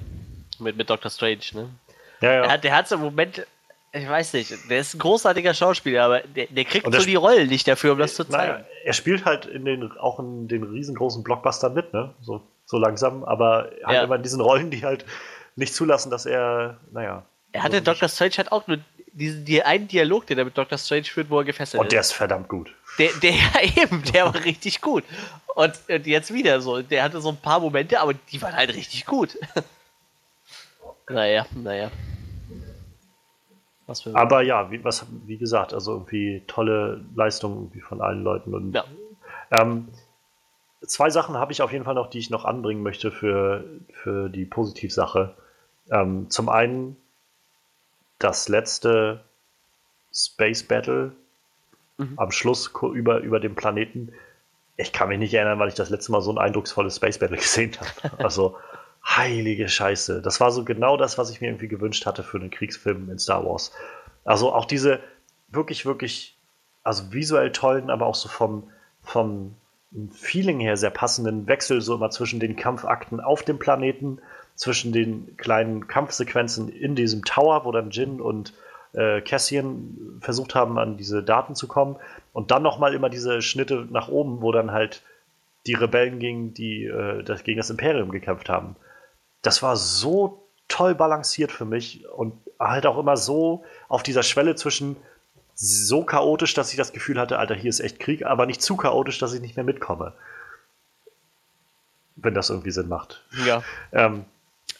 mit, mit Doctor Strange, ne? Ja, ja. Der hat, der hat so im Moment ich weiß nicht, der ist ein großartiger Schauspieler, aber der, der kriegt so die Rollen nicht dafür, um das zu zeigen. Naja, er spielt halt in den, auch in den riesengroßen Blockbustern mit, ne? So, so langsam, aber er hat ja. immer in diesen Rollen, die halt nicht zulassen, dass er, naja. Er hatte so Dr. Strange hat auch nur diesen die einen Dialog, den er mit Dr. Strange führt, wo er gefesselt ist. Und der ist verdammt gut. Der, der (laughs) ja eben, der war richtig gut. Und, und jetzt wieder so, der hatte so ein paar Momente, aber die waren halt richtig gut. (laughs) naja, naja. Aber ja, wie, was, wie gesagt, also irgendwie tolle Leistung irgendwie von allen Leuten. Und, ja. ähm, zwei Sachen habe ich auf jeden Fall noch, die ich noch anbringen möchte für, für die Positivsache. Ähm, zum einen das letzte Space Battle mhm. am Schluss über, über dem Planeten. Ich kann mich nicht erinnern, weil ich das letzte Mal so ein eindrucksvolles Space Battle (laughs) gesehen habe. Also heilige Scheiße. Das war so genau das, was ich mir irgendwie gewünscht hatte für einen Kriegsfilm in Star Wars. Also auch diese wirklich, wirklich, also visuell tollen, aber auch so vom, vom Feeling her sehr passenden Wechsel so immer zwischen den Kampfakten auf dem Planeten, zwischen den kleinen Kampfsequenzen in diesem Tower, wo dann Jin und äh, Cassian versucht haben, an diese Daten zu kommen. Und dann nochmal immer diese Schnitte nach oben, wo dann halt die Rebellen gegen, die, äh, gegen das Imperium gekämpft haben das war so toll balanciert für mich und halt auch immer so auf dieser Schwelle zwischen so chaotisch, dass ich das Gefühl hatte, Alter, hier ist echt Krieg, aber nicht zu chaotisch, dass ich nicht mehr mitkomme. Wenn das irgendwie Sinn macht. Ja. ähm,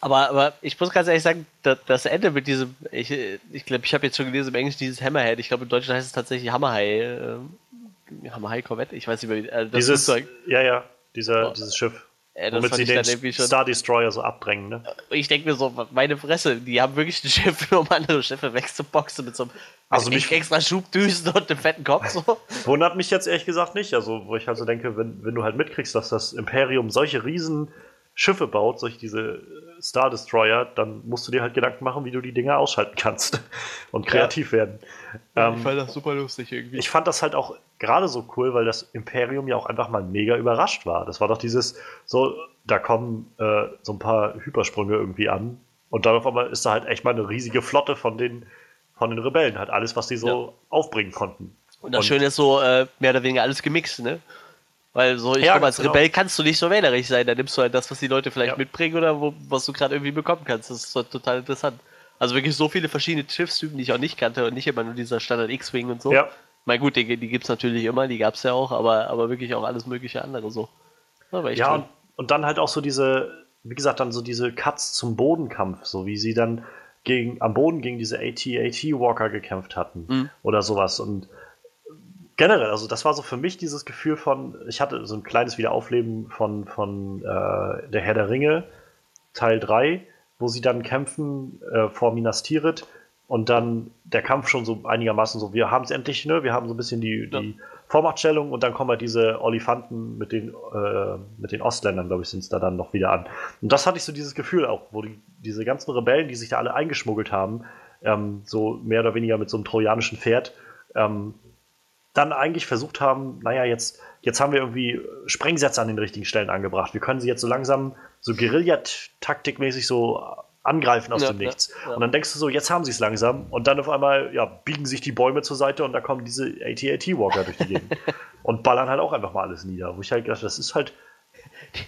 aber, aber ich muss ganz ehrlich sagen, das Ende mit diesem, ich glaube, ich, glaub, ich habe jetzt schon gelesen im Englischen dieses Hammerhead, ich glaube im Deutschen heißt es tatsächlich Hammerhai, äh, Hammerhai Corvette, ich weiß nicht mehr. Äh, dieses, ja, ja, dieser, oh. dieses Schiff. Ja, Womit sie den Star Destroyer so abdrängen, ne? Ich denke mir so, meine Fresse, die haben wirklich ein Schiff, (laughs) um andere Schiffe wegzuboxen mit so einem also mich extra Schubdüsen und einem fetten Kopf. So. (laughs) Wundert mich jetzt ehrlich gesagt nicht. Also, wo ich also denke, wenn, wenn du halt mitkriegst, dass das Imperium solche riesen Schiffe baut, solche diese Star Destroyer, dann musst du dir halt Gedanken machen, wie du die Dinger ausschalten kannst (laughs) und kreativ ja. werden. Ähm, ich fand das super lustig irgendwie. Ich fand das halt auch gerade so cool, weil das Imperium ja auch einfach mal mega überrascht war. Das war doch dieses, so, da kommen äh, so ein paar Hypersprünge irgendwie an und dann auf einmal ist da halt echt mal eine riesige Flotte von den, von den Rebellen, halt alles, was die so ja. aufbringen konnten. Und das und, Schöne ist so, äh, mehr oder weniger alles gemixt, ne? Weil so, ich ja, glaube, als genau. Rebell kannst du nicht so wählerisch sein. Da nimmst du halt das, was die Leute vielleicht ja. mitbringen oder wo, was du gerade irgendwie bekommen kannst. Das ist so total interessant. Also wirklich so viele verschiedene Schiffstypen, die ich auch nicht kannte und nicht immer nur dieser Standard X-Wing und so. Ja. Mein gut, die, die gibt es natürlich immer, die gab es ja auch, aber, aber wirklich auch alles mögliche andere so. Ja, und, und, dann halt auch so diese, wie gesagt, dann so diese Cuts zum Bodenkampf, so wie sie dann gegen, am Boden gegen diese AT-AT-Walker gekämpft hatten mhm. oder sowas. Und generell, also das war so für mich dieses Gefühl von, ich hatte so ein kleines Wiederaufleben von, von äh, der Herr der Ringe, Teil 3, wo sie dann kämpfen äh, vor Minas Tirith und dann der Kampf schon so einigermaßen so, wir haben es endlich, ne? Wir haben so ein bisschen die, ja. die Vormachtstellung und dann kommen halt diese Olifanten mit den, äh, mit den Ostländern, glaube ich, sind es da dann noch wieder an. Und das hatte ich so dieses Gefühl auch, wo die, diese ganzen Rebellen, die sich da alle eingeschmuggelt haben, ähm, so mehr oder weniger mit so einem trojanischen Pferd, ähm, dann eigentlich versucht haben, naja, jetzt, jetzt haben wir irgendwie Sprengsätze an den richtigen Stellen angebracht. Wir können sie jetzt so langsam so Guerilla-Taktikmäßig so angreifen aus ja, dem Nichts. Ja, ja. Und dann denkst du so, jetzt haben sie es langsam und dann auf einmal ja, biegen sich die Bäume zur Seite und da kommen diese AT-AT-Walker durch die Gegend (laughs) und ballern halt auch einfach mal alles nieder. Wo ich halt gedacht, das ist halt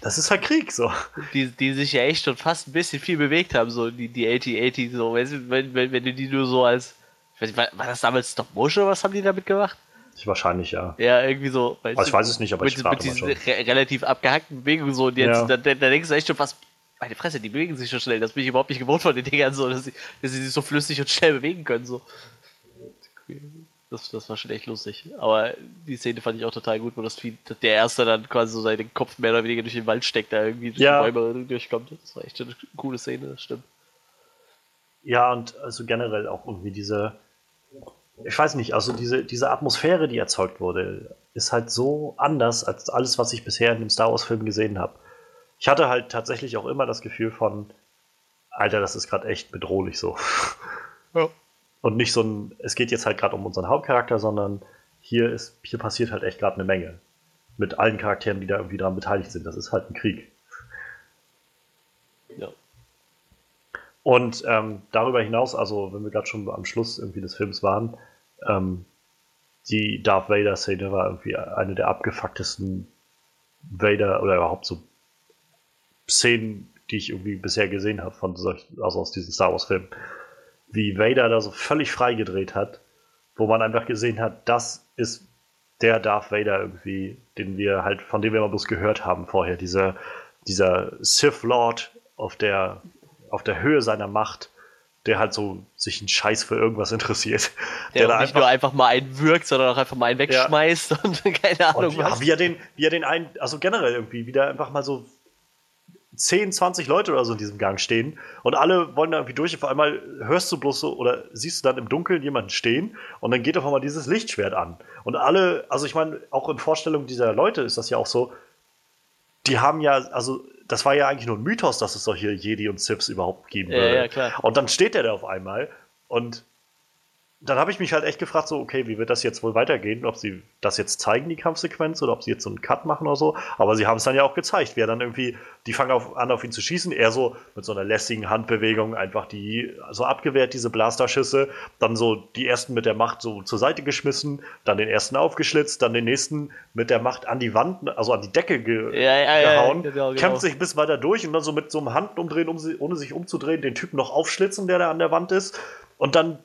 das ist halt Krieg, so. Die, die sich ja echt schon fast ein bisschen viel bewegt haben, so die, die AT-AT, so, wenn, wenn, wenn, wenn du die nur so als, ich weiß nicht, war, war das damals Stop Motion oder was haben die damit gemacht? Wahrscheinlich, ja. Ja, irgendwie so. Also ich weiß es nicht, aber mit, ich mit diesen re relativ abgehackten Bewegungen so. Und jetzt, ja. da, da, da, denkst du echt schon was. Meine Fresse, die bewegen sich schon schnell. Das bin ich überhaupt nicht gewohnt von den Dingern, so, dass sie, dass sie sich so flüssig und schnell bewegen können. So. Das, das war schon echt lustig. Aber die Szene fand ich auch total gut, wo das Vieh, der Erste dann quasi so seinen Kopf mehr oder weniger durch den Wald steckt, da irgendwie durch ja. die Bäume durchkommt. Das war echt eine coole Szene, das stimmt. Ja, und also generell auch irgendwie diese, ich weiß nicht, also diese, diese Atmosphäre, die erzeugt wurde, ist halt so anders als alles, was ich bisher in dem Star Wars-Film gesehen habe. Ich hatte halt tatsächlich auch immer das Gefühl von, Alter, das ist gerade echt bedrohlich so. (laughs) Ja. Und nicht so ein, es geht jetzt halt gerade um unseren Hauptcharakter, sondern hier ist, hier passiert halt echt gerade eine Menge. Mit allen Charakteren, die da irgendwie daran beteiligt sind. Das ist halt ein Krieg. Und ähm, darüber hinaus, also wenn wir gerade schon am Schluss irgendwie des Films waren, ähm, die Darth Vader-Szene war irgendwie eine der abgefucktesten Vader oder überhaupt so Szenen, die ich irgendwie bisher gesehen habe von solch, also aus diesen Star Wars-Filmen. Wie Vader da so völlig freigedreht hat, wo man einfach gesehen hat, das ist der Darth Vader irgendwie, den wir halt, von dem wir immer bloß gehört haben vorher, dieser, dieser Sith Lord auf der, auf der Höhe seiner Macht, der halt so sich einen Scheiß für irgendwas interessiert. Der, der da nicht einfach, nur einfach mal einen wirkt, sondern auch einfach mal einen wegschmeißt (laughs) ja. und keine Ahnung und wie, was. Wie er den, wie er den einen, also generell irgendwie, wie der einfach mal so 10, 20 Leute oder so in diesem Gang stehen und alle wollen da irgendwie durch. Und vor einmal hörst du bloß so oder siehst du dann im Dunkeln jemanden stehen und dann geht auf einmal dieses Lichtschwert an. Und alle, also ich meine, auch in Vorstellung dieser Leute ist das ja auch so, die haben ja, also das war ja eigentlich nur ein Mythos, dass es solche Jedi und Siths überhaupt geben würde. Ja, ja, klar. Und dann steht der da auf einmal und dann habe ich mich halt echt gefragt, so, okay, wie wird das jetzt wohl weitergehen? Ob sie das jetzt zeigen, die Kampfsequenz, oder ob sie jetzt so einen Cut machen oder so. Aber sie haben es dann ja auch gezeigt, wie er dann irgendwie, die fangen auf, an, auf ihn zu schießen, er so mit so einer lässigen Handbewegung einfach die so abgewehrt, diese Blasterschüsse, dann so die ersten mit der Macht so zur Seite geschmissen, dann den ersten aufgeschlitzt, dann den nächsten mit der Macht an die Wand, also an die Decke ge ja, ja, gehauen, ja, genau, genau. kämpft sich bis weiter durch und dann so mit so einem Handumdrehen, um sie, ohne sich umzudrehen, den Typen noch aufschlitzen, der da an der Wand ist. Und dann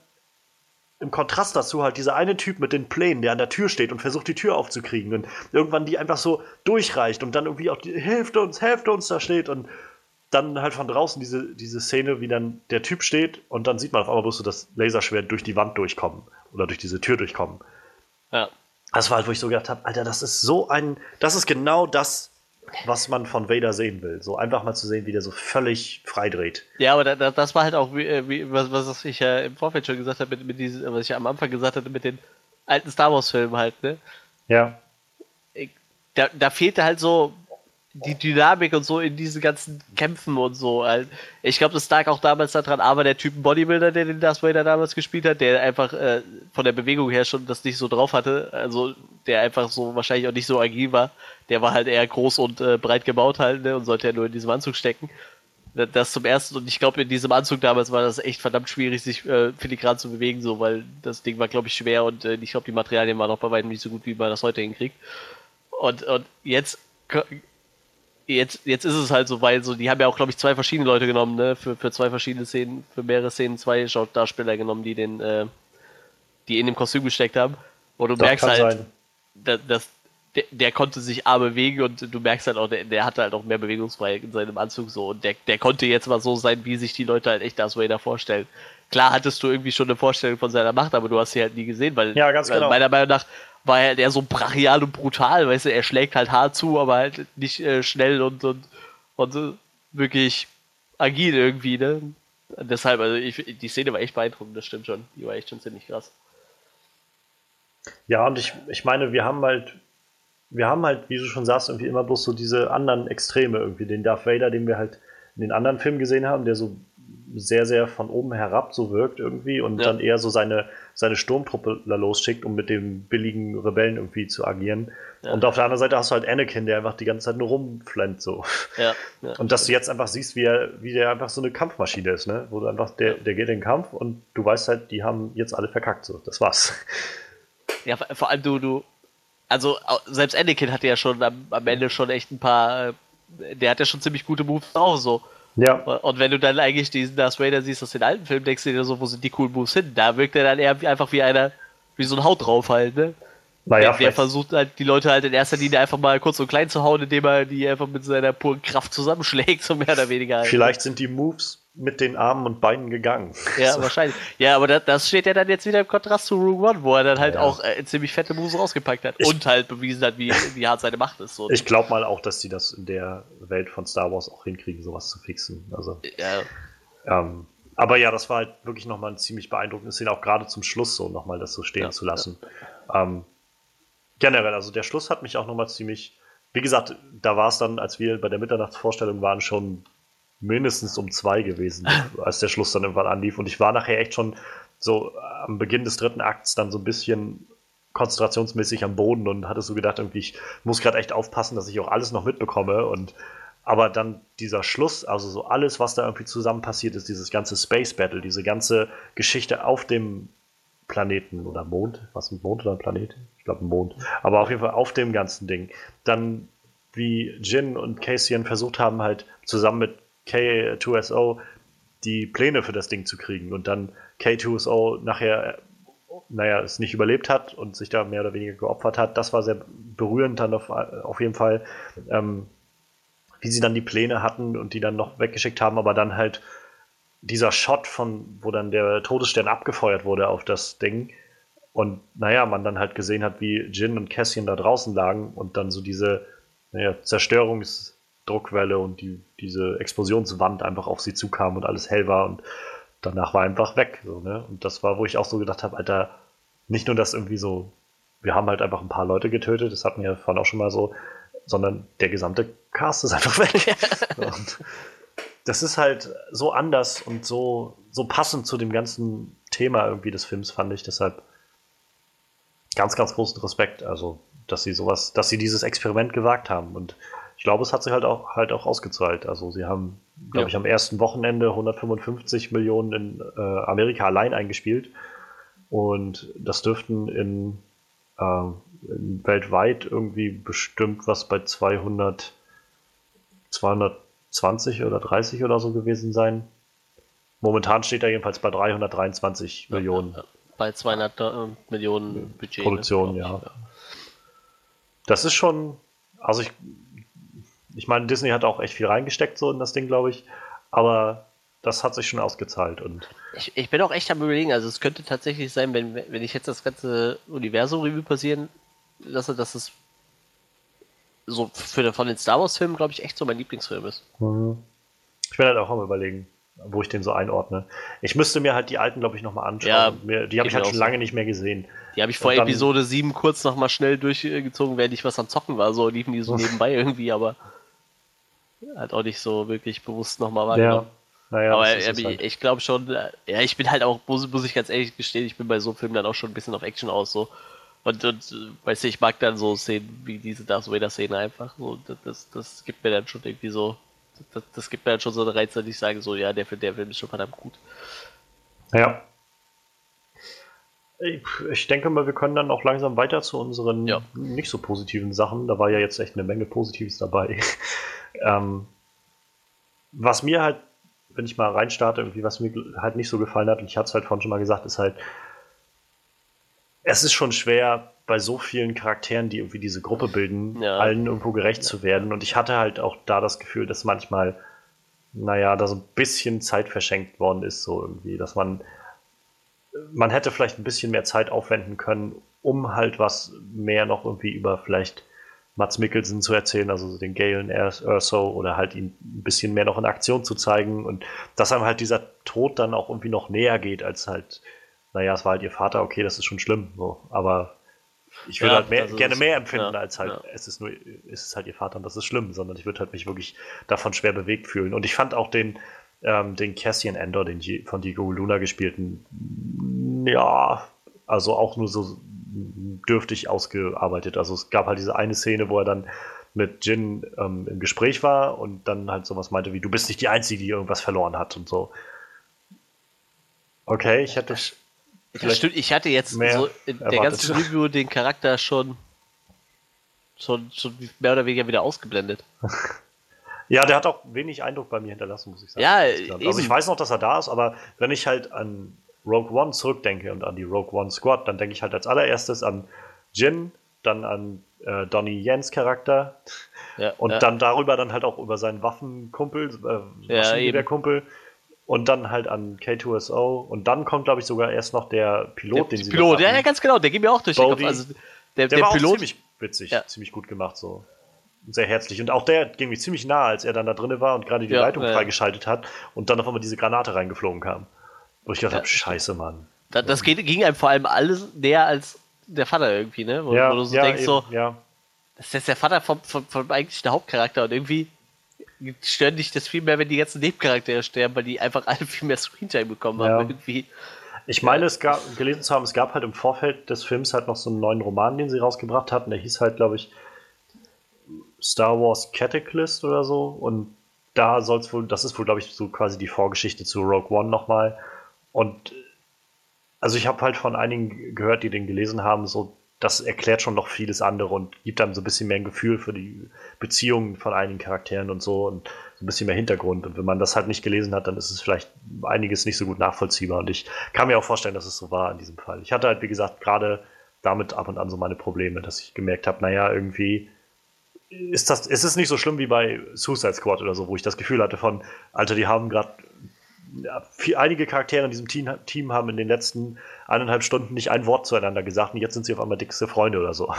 im Kontrast dazu halt dieser eine Typ mit den Plänen, der an der Tür steht und versucht, die Tür aufzukriegen und irgendwann die einfach so durchreicht und dann irgendwie auch die Hälfte uns, Hälfte uns da steht und dann halt von draußen diese, diese Szene, wie dann der Typ steht und dann sieht man auf einmal bloß so das Laserschwert durch die Wand durchkommen oder durch diese Tür durchkommen. Ja. Das war halt, wo ich so gedacht habe, Alter, das ist so ein, das ist genau das, was man von Vader sehen will. So einfach mal zu sehen, wie der so völlig freidreht. Ja, aber da, das war halt auch, wie, äh, wie, was, was ich ja im Vorfeld schon gesagt habe, mit, mit diesen, was ich ja am Anfang gesagt hatte, mit den alten Star Wars-Filmen halt, ne? Ja. Da, da fehlte halt so die Dynamik und so in diesen ganzen Kämpfen und so. Ich glaube, das lag auch damals daran, aber der Typ Bodybuilder, der den Darth Vader damals gespielt hat, der einfach äh, von der Bewegung her schon das nicht so drauf hatte, also der einfach so wahrscheinlich auch nicht so agil war, der war halt eher groß und äh, breit gebaut halt ne, und sollte ja nur in diesem Anzug stecken. Das zum ersten und ich glaube, in diesem Anzug damals war das echt verdammt schwierig, sich äh, filigran zu bewegen, so, weil das Ding war, glaube ich, schwer und äh, ich glaube, die Materialien waren auch bei weitem nicht so gut, wie man das heute hinkriegt. Und, und jetzt jetzt, jetzt ist es halt so, weil so, die haben ja auch, glaube ich, zwei verschiedene Leute genommen, ne? Für, für zwei verschiedene Szenen, für mehrere Szenen zwei Darsteller genommen, die den, äh, die in dem Kostüm gesteckt haben. Und du das merkst halt, dass, dass der, der, konnte sich A bewegen und du merkst halt auch, der, der hatte halt auch mehr Bewegungsfreiheit in seinem Anzug so und der, der konnte jetzt mal so sein, wie sich die Leute halt echt Darth Vader vorstellen. Klar hattest du irgendwie schon eine Vorstellung von seiner Macht, aber du hast sie halt nie gesehen, weil ja, ganz genau. meiner Meinung nach war halt er so brachial und brutal, weißt du, er schlägt halt hart zu, aber halt nicht äh, schnell und, und, und wirklich agil irgendwie, ne? Deshalb, also ich, die Szene war echt beeindruckend, das stimmt schon. Die war echt schon ziemlich krass. Ja, und ich, ich meine, wir haben halt, wir haben halt, wie du schon sagst, irgendwie immer bloß so diese anderen Extreme irgendwie. Den Darth Vader, den wir halt in den anderen Filmen gesehen haben, der so sehr, sehr von oben herab so wirkt irgendwie und ja. dann eher so seine, seine Sturmtruppe da losschickt, um mit dem billigen Rebellen irgendwie zu agieren. Ja. Und auf der anderen Seite hast du halt Anakin, der einfach die ganze Zeit nur rumflennt so. Ja. (laughs) Und dass du jetzt einfach siehst, wie er, wie der einfach so eine Kampfmaschine ist, ne? Wo du einfach, der, der geht in den Kampf und du weißt halt, die haben jetzt alle verkackt so. Das war's. (laughs) Ja, vor allem du, du, also selbst Anakin hatte ja schon am, am Ende schon echt ein paar, äh, der hat ja schon ziemlich gute Moves auch so. Ja. Und wenn du dann eigentlich diesen Darth Vader siehst aus den alten Filmen, denkst du dir so, wo sind die coolen Moves hin? Da wirkt er dann eher einfach wie einer, wie so ein Haut drauf halt, ne? Naja, wer, wer versucht halt, die Leute halt in erster Linie einfach mal kurz und klein zu hauen, indem er die einfach mit seiner puren Kraft zusammenschlägt, so mehr oder weniger. Halt. Vielleicht sind die Moves mit den Armen und Beinen gegangen. Ja, (laughs) so. wahrscheinlich. Ja, aber das, das, steht ja dann jetzt wieder im Kontrast zu Rogue One, wo er dann halt ja. auch äh, ziemlich fette Moves rausgepackt hat ich, und halt bewiesen hat, wie, wie hart seine Macht ist. So. Ich glaube mal auch, dass die das in der Welt von Star Wars auch hinkriegen, sowas zu fixen. Also, ja. Ähm, aber ja, das war halt wirklich nochmal ein ziemlich beeindruckendes Szene, auch gerade zum Schluss so nochmal das so stehen ja, zu lassen. Ja. Ähm, generell, also der Schluss hat mich auch nochmal ziemlich, wie gesagt, da war es dann, als wir bei der Mitternachtsvorstellung waren, schon mindestens um zwei gewesen, (laughs) als der Schluss dann irgendwann anlief. Und ich war nachher echt schon so am Beginn des dritten Akts dann so ein bisschen konzentrationsmäßig am Boden und hatte so gedacht, irgendwie, ich muss gerade echt aufpassen, dass ich auch alles noch mitbekomme und aber dann dieser Schluss, also so alles, was da irgendwie zusammen passiert ist, dieses ganze Space Battle, diese ganze Geschichte auf dem Planeten oder Mond, was ein Mond oder ein Planet? Ich glaube ein Mond. Aber auf jeden Fall auf dem ganzen Ding. Dann wie Jin und Cassian versucht haben, halt zusammen mit K2SO die Pläne für das Ding zu kriegen und dann K2SO nachher, naja, es nicht überlebt hat und sich da mehr oder weniger geopfert hat. Das war sehr berührend dann auf, auf jeden Fall. Ähm, wie sie dann die Pläne hatten und die dann noch weggeschickt haben, aber dann halt dieser Shot von, wo dann der Todesstern abgefeuert wurde auf das Ding und naja, man dann halt gesehen hat, wie Jin und Cassian da draußen lagen und dann so diese naja, Zerstörungsdruckwelle und die, diese Explosionswand einfach auf sie zukam und alles hell war und danach war einfach weg. So, ne? Und das war, wo ich auch so gedacht habe, Alter, nicht nur das irgendwie so, wir haben halt einfach ein paar Leute getötet, das hatten wir vorhin auch schon mal so, sondern der gesamte Cast ist einfach (laughs) weg. und das ist halt so anders und so, so passend zu dem ganzen Thema irgendwie des Films, fand ich. Deshalb ganz, ganz großen Respekt. Also, dass sie sowas, dass sie dieses Experiment gewagt haben. Und ich glaube, es hat sich halt auch, halt auch ausgezahlt. Also, sie haben, glaube ja. ich, am ersten Wochenende 155 Millionen in äh, Amerika allein eingespielt. Und das dürften in äh, weltweit irgendwie bestimmt was bei 200, 220 oder 30 oder so gewesen sein. Momentan steht er jedenfalls bei 323 ja, Millionen. Ja, bei 200 äh, Millionen Budget. Ne, Produktion, ne, ja. Das ist schon, also ich, ich meine, Disney hat auch echt viel reingesteckt so in das Ding, glaube ich. Aber das hat sich schon ausgezahlt. Und ich, ich bin auch echt am überlegen, also es könnte tatsächlich sein, wenn, wenn ich jetzt das ganze Universum Revue passieren lasse, dass es so für, von den Star Wars-Filmen, glaube ich, echt so mein Lieblingsfilm ist. Mhm. Ich werde halt auch am überlegen, wo ich den so einordne. Ich müsste mir halt die alten, glaube ich, nochmal anschauen. Ja, mir, die habe ich halt schon so. lange nicht mehr gesehen. Die habe ich vor dann, Episode 7 kurz nochmal schnell durchgezogen, während ich was am Zocken war. So liefen die so (laughs) nebenbei irgendwie, aber halt auch nicht so wirklich bewusst nochmal wahrgenommen. Ja. Naja, aber äh, halt. ich glaube schon, äh, ja, ich bin halt auch, muss, muss ich ganz ehrlich gestehen, ich bin bei so einem Film dann auch schon ein bisschen auf Action aus, so. Und, und äh, weißt du, ich mag dann so Szenen wie diese Darth Vader-Szene einfach. So, das, das gibt mir dann schon irgendwie so, das, das gibt mir dann schon so einen Reiz, dass ich sage, so, ja, der, der Film ist schon verdammt gut. Ja. Ich denke mal, wir können dann auch langsam weiter zu unseren ja. nicht so positiven Sachen. Da war ja jetzt echt eine Menge Positives dabei. Ähm, was mir halt wenn ich mal reinstarte, irgendwie, was mir halt nicht so gefallen hat, und ich hatte es halt vorhin schon mal gesagt, ist halt, es ist schon schwer, bei so vielen Charakteren, die irgendwie diese Gruppe bilden, ja. allen irgendwo gerecht zu werden. Und ich hatte halt auch da das Gefühl, dass manchmal, naja, da so ein bisschen Zeit verschenkt worden ist, so irgendwie, dass man, man hätte vielleicht ein bisschen mehr Zeit aufwenden können, um halt was mehr noch irgendwie über vielleicht Mats Mikkelsen zu erzählen, also den Galen Erso oder halt ihn ein bisschen mehr noch in Aktion zu zeigen und dass einem halt dieser Tod dann auch irgendwie noch näher geht, als halt, naja, es war halt ihr Vater, okay, das ist schon schlimm, so, aber ich würde ja, halt mehr, gerne mehr empfinden, ja, als halt, ja. es ist nur, es ist halt ihr Vater und das ist schlimm, sondern ich würde halt mich wirklich davon schwer bewegt fühlen. Und ich fand auch den, ähm, den Cassian Endor, den von Diego Luna gespielten, ja, also auch nur so dürftig ausgearbeitet. Also es gab halt diese eine Szene, wo er dann mit Jin ähm, im Gespräch war und dann halt sowas meinte wie, du bist nicht die Einzige, die irgendwas verloren hat und so. Okay, ich hätte. Das stimmt, ich hatte jetzt so in der ganzen Review den Charakter schon, schon, schon mehr oder weniger wieder ausgeblendet. (laughs) ja, der hat auch wenig Eindruck bei mir hinterlassen, muss ich sagen. Ja, also ich weiß noch, dass er da ist, aber wenn ich halt an Rogue One zurückdenke und an die Rogue One Squad, dann denke ich halt als allererstes an Jin, dann an äh, Donnie Jens Charakter ja, und ja. dann darüber dann halt auch über seinen Waffenkumpel, äh, Maschinengewehrkumpel und dann halt an K2SO und dann kommt glaube ich sogar erst noch der Pilot, der, den sie Pilot, ja, ja, ganz genau, der geht mir auch durch den Kopf. Also der, der, der war Pilot, auch ziemlich witzig, ja. ziemlich gut gemacht so. Sehr herzlich. Und auch der ging mir ziemlich nah, als er dann da drin war und gerade die Leitung freigeschaltet hat und dann auf einmal diese Granate reingeflogen kam. Wo ich gedacht habe, scheiße, Mann. Das, das ging einem vor allem alles näher als der Vater irgendwie, ne? Wo, ja, wo du so ja, denkst, eben, so, ja. das ist jetzt der Vater vom, vom, vom eigentlichen Hauptcharakter und irgendwie stören dich das viel mehr, wenn die ganzen Nebencharaktere sterben, weil die einfach alle viel mehr Screentime bekommen haben. Irgendwie. Ich meine, es gab, gelesen zu haben, es gab halt im Vorfeld des Films halt noch so einen neuen Roman, den sie rausgebracht hatten. Der hieß halt, glaube ich, Star Wars Cataclysm oder so. Und da soll es wohl, das ist wohl, glaube ich, so quasi die Vorgeschichte zu Rogue One nochmal. Und also ich habe halt von einigen gehört, die den gelesen haben, so das erklärt schon noch vieles andere und gibt einem so ein bisschen mehr ein Gefühl für die Beziehungen von einigen Charakteren und so und so ein bisschen mehr Hintergrund. Und wenn man das halt nicht gelesen hat, dann ist es vielleicht einiges nicht so gut nachvollziehbar. Und ich kann mir auch vorstellen, dass es so war in diesem Fall. Ich hatte halt, wie gesagt, gerade damit ab und an so meine Probleme, dass ich gemerkt habe, naja, irgendwie ist das, ist es nicht so schlimm wie bei Suicide Squad oder so, wo ich das Gefühl hatte von, Alter, die haben gerade ja, einige Charaktere in diesem Team, Team, haben in den letzten eineinhalb Stunden nicht ein Wort zueinander gesagt und jetzt sind sie auf einmal dickste Freunde oder so.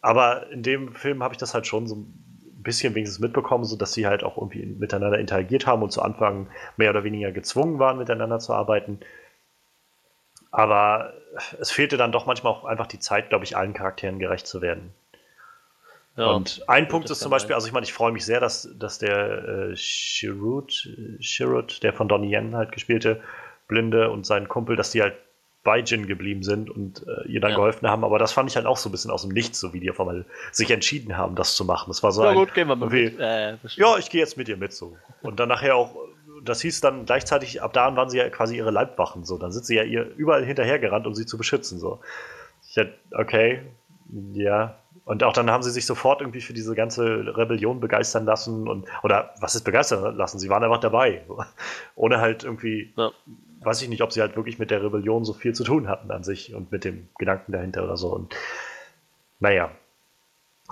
Aber in dem Film habe ich das halt schon so ein bisschen wenigstens mitbekommen, so dass sie halt auch irgendwie miteinander interagiert haben und zu Anfang mehr oder weniger gezwungen waren, miteinander zu arbeiten. Aber es fehlte dann doch manchmal auch einfach die Zeit, glaube ich, allen Charakteren gerecht zu werden. Ja, und ein Punkt ist zum Beispiel, also ich meine, ich freue mich sehr, dass, dass der äh, Chirrut, Chirrut, der von Donnie Yen halt gespielte, Blinde und sein Kumpel, dass die halt bei Jin geblieben sind und äh, ihr dann ja. geholfen haben. Aber das fand ich halt auch so ein bisschen aus dem Nichts, so wie die auf einmal sich entschieden haben, das zu machen. Das war so ja, ein, gut, gehen wir mal mit. Äh, ja, ich gehe jetzt mit ihr mit so. Und dann nachher auch, das hieß dann gleichzeitig, ab da waren sie ja quasi ihre Leibwachen so. Dann sind sie ja ihr überall hinterhergerannt, um sie zu beschützen so. Ich hätte, okay, ja, und auch dann haben sie sich sofort irgendwie für diese ganze Rebellion begeistern lassen und oder was ist begeistern lassen? Sie waren einfach dabei. Ohne halt irgendwie, ja. weiß ich nicht, ob sie halt wirklich mit der Rebellion so viel zu tun hatten an sich und mit dem Gedanken dahinter oder so. Und naja,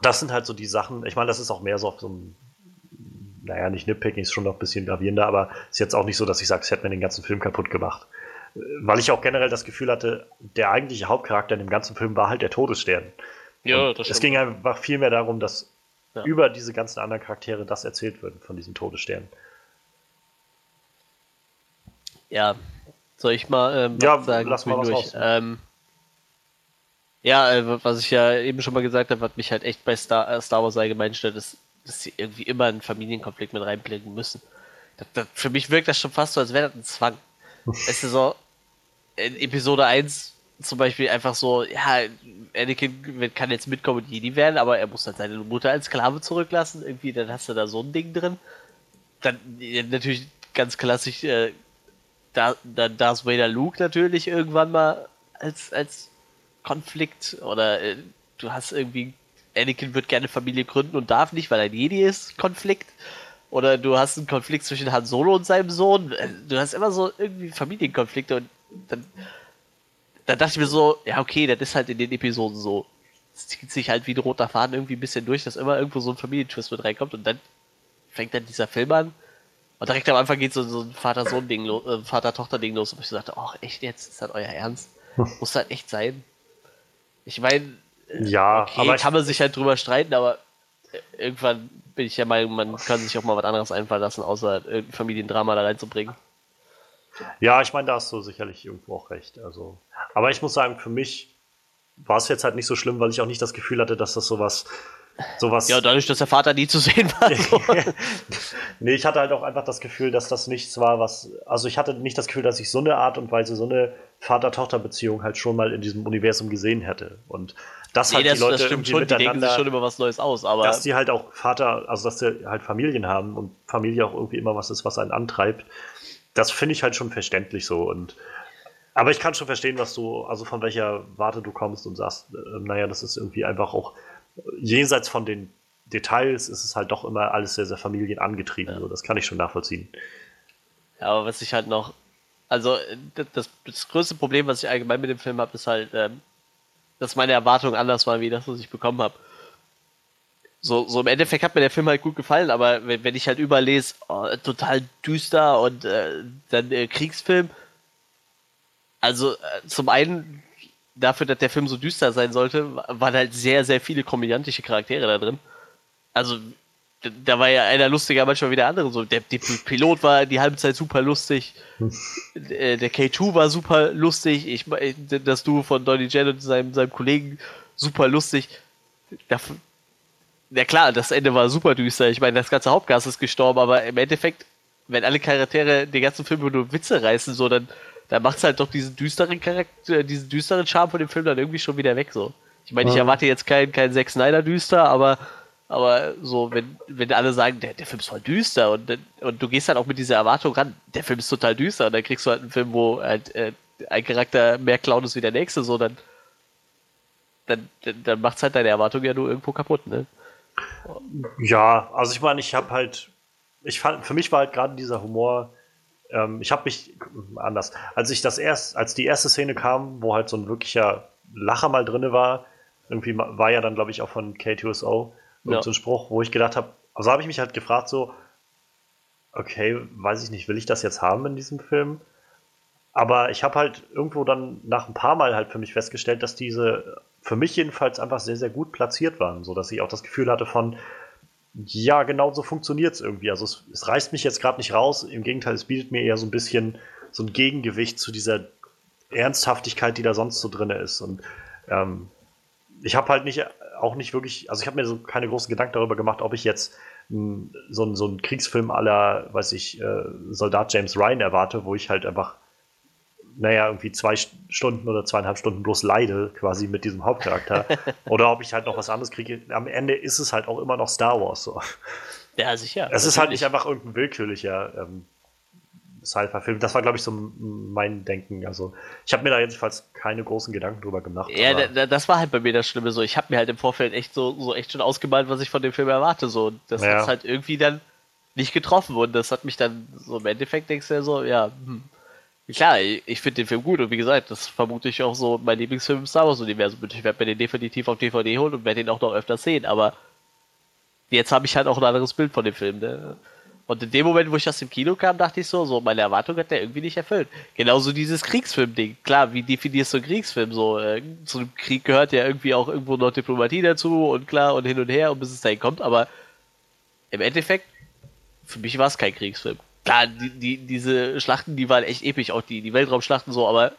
das sind halt so die Sachen. Ich meine, das ist auch mehr so auf so einem, naja, nicht Nitpicking, ist schon noch ein bisschen gravierender, aber ist jetzt auch nicht so, dass ich sage, es hätte mir den ganzen Film kaputt gemacht. Weil ich auch generell das Gefühl hatte, der eigentliche Hauptcharakter in dem ganzen Film war halt der Todesstern. Ja, das es ging einfach viel mehr darum, dass ja. über diese ganzen anderen Charaktere das erzählt wird von diesen Todessternen. Ja, soll ich mal ähm, ja, sagen? Lass mal was durch. Ähm, ja, äh, was ich ja eben schon mal gesagt habe, was mich halt echt bei Star, äh, Star Wars allgemein stört, ist, dass sie irgendwie immer einen Familienkonflikt mit reinblicken müssen. Das, das, für mich wirkt das schon fast so, als wäre das ein Zwang. (laughs) es ist so, in Episode 1 zum Beispiel einfach so, ja, Anakin kann jetzt mitkommen und Jedi werden, aber er muss dann seine Mutter als Sklave zurücklassen. Irgendwie, dann hast du da so ein Ding drin. Dann natürlich ganz klassisch, äh, da, dann Darth Vader Luke natürlich irgendwann mal als, als Konflikt. Oder äh, du hast irgendwie, Anakin wird gerne Familie gründen und darf nicht, weil er ein Jedi ist, Konflikt. Oder du hast einen Konflikt zwischen Han Solo und seinem Sohn. Äh, du hast immer so irgendwie Familienkonflikte und dann da dachte ich mir so, ja, okay, das ist halt in den Episoden so. Es zieht sich halt wie ein roter Faden irgendwie ein bisschen durch, dass immer irgendwo so ein Familientwist mit reinkommt und dann fängt dann dieser Film an. Und direkt am Anfang geht so, so ein Vater-Sohn-Ding los, äh, Vater-Tochter-Ding los, und ich dachte, ach, echt jetzt? Ist das euer Ernst? Muss das echt sein? Ich meine, ja, okay, aber kann man sich halt drüber streiten, aber irgendwann bin ich ja Meinung, man kann sich auch mal was anderes einfallen lassen, außer irgendein Familiendrama da reinzubringen. Ja, ich meine, da hast du sicherlich irgendwo auch recht. Also, aber ich muss sagen, für mich war es jetzt halt nicht so schlimm, weil ich auch nicht das Gefühl hatte, dass das sowas sowas. Ja, dadurch, dass der Vater nie zu sehen war. So. (laughs) nee, ich hatte halt auch einfach das Gefühl, dass das nichts war, was. Also ich hatte nicht das Gefühl, dass ich so eine Art und Weise, so eine Vater-Tochter-Beziehung halt schon mal in diesem Universum gesehen hätte. Und das nee, halt das, die Leute das stimmt schon, die denken sich schon über was Neues aus, aber. Dass die halt auch Vater, also dass die halt Familien haben und Familie auch irgendwie immer was ist, was einen antreibt das finde ich halt schon verständlich so. Und aber ich kann schon verstehen, was du, also von welcher Warte du kommst und sagst, äh, naja, das ist irgendwie einfach auch jenseits von den Details ist es halt doch immer alles sehr, sehr familienangetrieben. Ja. So, das kann ich schon nachvollziehen. Ja, aber was ich halt noch, also das, das größte Problem, was ich allgemein mit dem Film habe, ist halt, ähm, dass meine Erwartungen anders waren, wie das, was ich bekommen habe. So, so im Endeffekt hat mir der Film halt gut gefallen, aber wenn, wenn ich halt überlese, oh, total düster und äh, dann äh, Kriegsfilm, also äh, zum einen dafür, dass der Film so düster sein sollte, waren halt sehr, sehr viele komödiantische Charaktere da drin. Also da war ja einer lustiger, manchmal wie der andere. So, der, der Pilot war die halbe Zeit super lustig. Äh, der K2 war super lustig. Ich, das Duo von Donny Jen und seinem, seinem Kollegen super lustig. Da, ja klar, das Ende war super düster. Ich meine, das ganze Hauptgas ist gestorben, aber im Endeffekt, wenn alle Charaktere den ganzen Film nur Witze reißen, so, dann, dann macht es halt doch diesen düsteren Charakter, diesen düsteren Charme von dem Film dann irgendwie schon wieder weg, so. Ich meine, ich erwarte jetzt keinen kein Zack Snyder düster, aber aber so, wenn, wenn alle sagen, der, der Film ist voll düster und, und du gehst halt auch mit dieser Erwartung ran, der Film ist total düster und dann kriegst du halt einen Film, wo halt äh, ein Charakter mehr Clown ist wie der nächste, so, dann, dann, dann, dann macht's halt deine Erwartung ja nur irgendwo kaputt, ne? Ja, also ich meine, ich habe halt, ich fand, für mich war halt gerade dieser Humor, ähm, ich habe mich anders, als ich das erst, als die erste Szene kam, wo halt so ein wirklicher Lacher mal drinne war, irgendwie war ja dann, glaube ich, auch von K2SO, ja. so ein Spruch, wo ich gedacht habe, also habe ich mich halt gefragt, so, okay, weiß ich nicht, will ich das jetzt haben in diesem Film? Aber ich habe halt irgendwo dann nach ein paar Mal halt für mich festgestellt, dass diese für mich jedenfalls einfach sehr, sehr gut platziert waren, so dass ich auch das Gefühl hatte von, ja, genau so funktioniert es irgendwie. Also es, es reißt mich jetzt gerade nicht raus, im Gegenteil, es bietet mir eher so ein bisschen so ein Gegengewicht zu dieser Ernsthaftigkeit, die da sonst so drin ist. Und ähm, ich habe halt nicht auch nicht wirklich, also ich habe mir so keine großen Gedanken darüber gemacht, ob ich jetzt m, so, so einen Kriegsfilm aller, weiß ich, äh, Soldat James Ryan erwarte, wo ich halt einfach, naja, irgendwie zwei Stunden oder zweieinhalb Stunden bloß leide, quasi mit diesem Hauptcharakter. (laughs) oder ob ich halt noch was anderes kriege. Am Ende ist es halt auch immer noch Star Wars. So. Ja, sicher. Es ist halt nicht einfach irgendein willkürlicher ähm, Sci-Fi-Film. Das war, glaube ich, so mein Denken. Also, ich habe mir da jedenfalls keine großen Gedanken drüber gemacht. Ja, da, das war halt bei mir das Schlimme. So, ich habe mir halt im Vorfeld echt so, so echt schon ausgemalt, was ich von dem Film erwarte. So, das ja. hat halt irgendwie dann nicht getroffen und das hat mich dann so im Endeffekt denkst du ja so, ja, hm. Klar, ich, finde den Film gut und wie gesagt, das vermute ich auch so mein Lieblingsfilm im Star Wars Universum. Ich werde mir den definitiv auf DVD holen und werde ihn auch noch öfter sehen, aber jetzt habe ich halt auch ein anderes Bild von dem Film. Ne? Und in dem Moment, wo ich aus dem Kino kam, dachte ich so, so meine Erwartung hat der irgendwie nicht erfüllt. Genauso dieses Kriegsfilm-Ding. Klar, wie definierst du einen Kriegsfilm? So, äh, zu einem Krieg gehört ja irgendwie auch irgendwo noch Diplomatie dazu und klar und hin und her und bis es dahin kommt, aber im Endeffekt, für mich war es kein Kriegsfilm. Klar, die, die, diese Schlachten, die waren echt episch, auch die, die Weltraumschlachten so, aber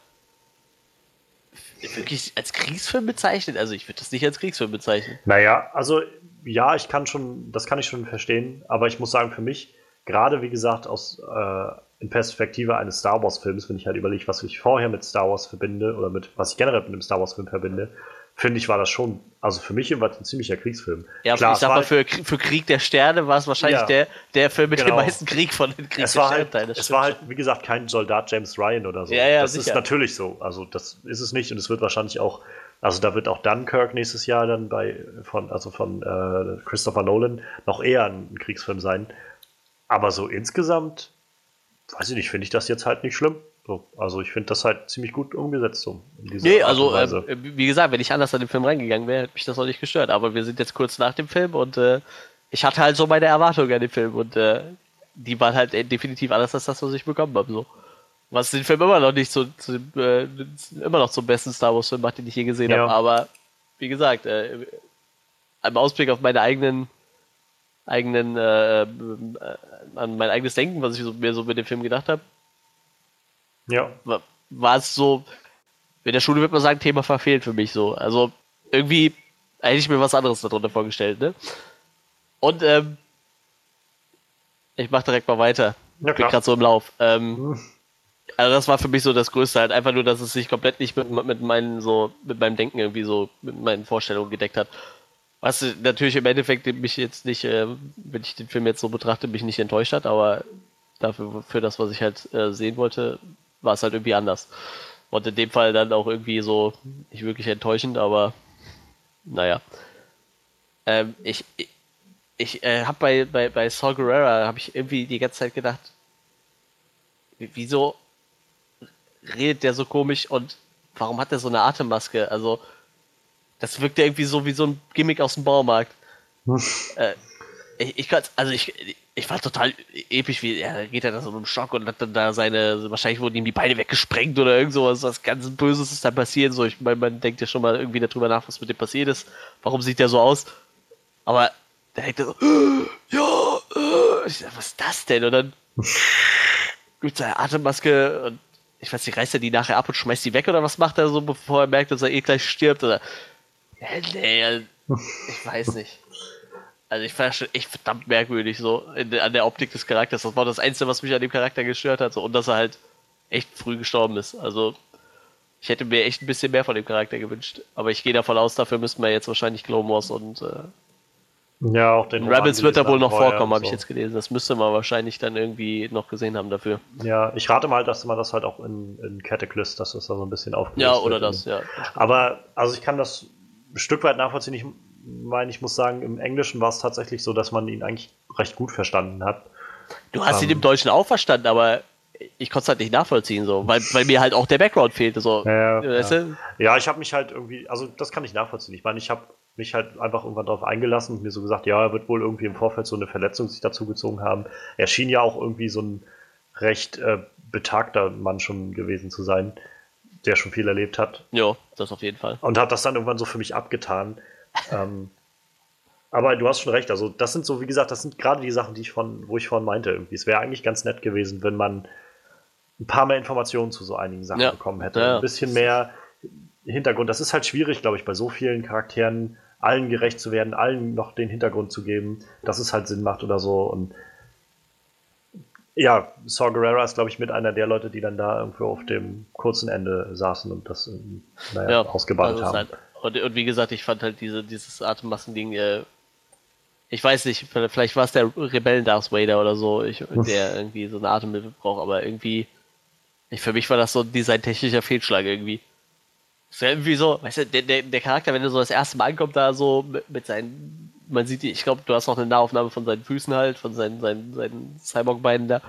wirklich als Kriegsfilm bezeichnet? Also ich würde das nicht als Kriegsfilm bezeichnen. Naja, also ja, ich kann schon, das kann ich schon verstehen, aber ich muss sagen, für mich gerade wie gesagt aus äh, in Perspektive eines Star Wars Films, wenn ich halt überlege, was ich vorher mit Star Wars verbinde oder mit was ich generell mit einem Star Wars Film verbinde, finde ich, war das schon, also für mich jedenfalls ein ziemlicher Kriegsfilm. Ja, Klar, ich sag mal, für, für Krieg der Sterne war es wahrscheinlich ja, der, der Film mit genau. dem meisten Krieg von den Krieg es war. Halt, es war halt, wie gesagt, kein Soldat James Ryan oder so. Ja, ja, das sicher. ist natürlich so. Also das ist es nicht und es wird wahrscheinlich auch, also da wird auch Dunkirk nächstes Jahr dann bei von, also von äh, Christopher Nolan noch eher ein Kriegsfilm sein. Aber so insgesamt, weiß ich nicht, finde ich das jetzt halt nicht schlimm. So, also ich finde das halt ziemlich gut umgesetzt. So, nee, also äh, wie gesagt, wenn ich anders an den Film reingegangen wäre, hätte mich das auch nicht gestört. Aber wir sind jetzt kurz nach dem Film und äh, ich hatte halt so meine Erwartungen an den Film und äh, die waren halt definitiv anders als das, was ich bekommen habe. So. Was den Film immer noch nicht so, zu, äh, immer noch zum besten Star Wars Film macht, den ich je gesehen ja. habe. Aber wie gesagt, äh, im Ausblick auf meine eigenen eigenen, äh, äh, an mein eigenes Denken, was ich so, mir so mit dem Film gedacht habe. Ja. War, es so, in der Schule würde man sagen, Thema verfehlt für mich so. Also irgendwie hätte ich mir was anderes darunter vorgestellt, ne? Und ähm, ich mach direkt mal weiter. Ja, Bin gerade so im Lauf. Ähm, hm. Also das war für mich so das Größte halt. Einfach nur, dass es sich komplett nicht mit, mit meinen so, mit meinem Denken irgendwie so, mit meinen Vorstellungen gedeckt hat. Was natürlich im Endeffekt mich jetzt nicht, äh, wenn ich den Film jetzt so betrachte, mich nicht enttäuscht hat, aber dafür, für das, was ich halt äh, sehen wollte, war es halt irgendwie anders. Und in dem Fall dann auch irgendwie so, nicht wirklich enttäuschend, aber naja. Ähm, ich ich, ich äh, habe bei, bei, bei Saul Guerrera, habe ich irgendwie die ganze Zeit gedacht, wieso redet der so komisch und warum hat er so eine Atemmaske? Also, Das wirkt ja irgendwie so wie so ein Gimmick aus dem Baumarkt. (laughs) äh, ich, ich kann, also ich, ich war total episch, wie er geht ja da so einem Schock und hat dann da seine, wahrscheinlich wurden ihm die Beine weggesprengt oder irgend sowas, was ganz Böses ist da passiert. So, ich meine, man denkt ja schon mal irgendwie darüber nach, was mit dem passiert ist. Warum sieht der so aus? Aber der denkt so, (gasps) ja, äh. ich sag, was ist das denn? Und dann (laughs) mit seiner Atemmaske und ich weiß nicht, reißt er die nachher ab und schmeißt die weg oder was macht er so, bevor er merkt, dass er eh gleich stirbt? Oder. Nee, ich weiß nicht. (laughs) Also ich fand das schon echt verdammt merkwürdig so in, an der Optik des Charakters. Das war das Einzige, was mich an dem Charakter gestört hat. So, und dass er halt echt früh gestorben ist. Also ich hätte mir echt ein bisschen mehr von dem Charakter gewünscht. Aber ich gehe davon aus, dafür müssten wir jetzt wahrscheinlich Clone Wars und äh, ja, auch den Rebels wird da wohl noch vorkommen, habe so. ich jetzt gelesen. Das müsste man wahrscheinlich dann irgendwie noch gesehen haben dafür. Ja, ich rate mal, dass man das halt auch in, in Cataclysm, dass das da so ein bisschen aufgelöst Ja, oder das, ja. Aber, also ich kann das ein Stück weit nachvollziehen. Ich meine, ich muss sagen, im Englischen war es tatsächlich so, dass man ihn eigentlich recht gut verstanden hat. Du hast ähm, ihn im Deutschen auch verstanden, aber ich konnte es halt nicht nachvollziehen, so, weil, weil mir halt auch der Background fehlte. So. Ja, weißt ja. ja ich habe mich halt irgendwie, also das kann ich nachvollziehen. Ich meine, ich habe mich halt einfach irgendwann darauf eingelassen und mir so gesagt, ja, er wird wohl irgendwie im Vorfeld so eine Verletzung sich dazu gezogen haben. Er schien ja auch irgendwie so ein recht äh, betagter Mann schon gewesen zu sein, der schon viel erlebt hat. Ja, das auf jeden Fall. Und hat das dann irgendwann so für mich abgetan. Ähm, aber du hast schon recht, also das sind so, wie gesagt, das sind gerade die Sachen, die ich von, wo ich vorhin meinte, irgendwie. Es wäre eigentlich ganz nett gewesen, wenn man ein paar mehr Informationen zu so einigen Sachen ja. bekommen hätte. Ja. Ein bisschen mehr Hintergrund. Das ist halt schwierig, glaube ich, bei so vielen Charakteren allen gerecht zu werden, allen noch den Hintergrund zu geben, dass es halt Sinn macht oder so. Und ja, Saw Gerrera ist, glaube ich, mit einer der Leute, die dann da irgendwo auf dem kurzen Ende saßen und das naja, ja, ausgebadet also haben. Halt, und, und, wie gesagt, ich fand halt diese, dieses Atemmassending, äh, ich weiß nicht, vielleicht war es der Rebellen Darth Vader oder so, ich, der irgendwie so eine Atemhilfe braucht, aber irgendwie, ich, für mich war das so ein designtechnischer Fehlschlag irgendwie. Ist ja irgendwie so, weißt du, der, der, der Charakter, wenn er so das erste Mal ankommt, da so mit, mit seinen, man sieht, ich glaube, du hast noch eine Nahaufnahme von seinen Füßen halt, von seinen, seinen, seinen Cyborg-Beinen da.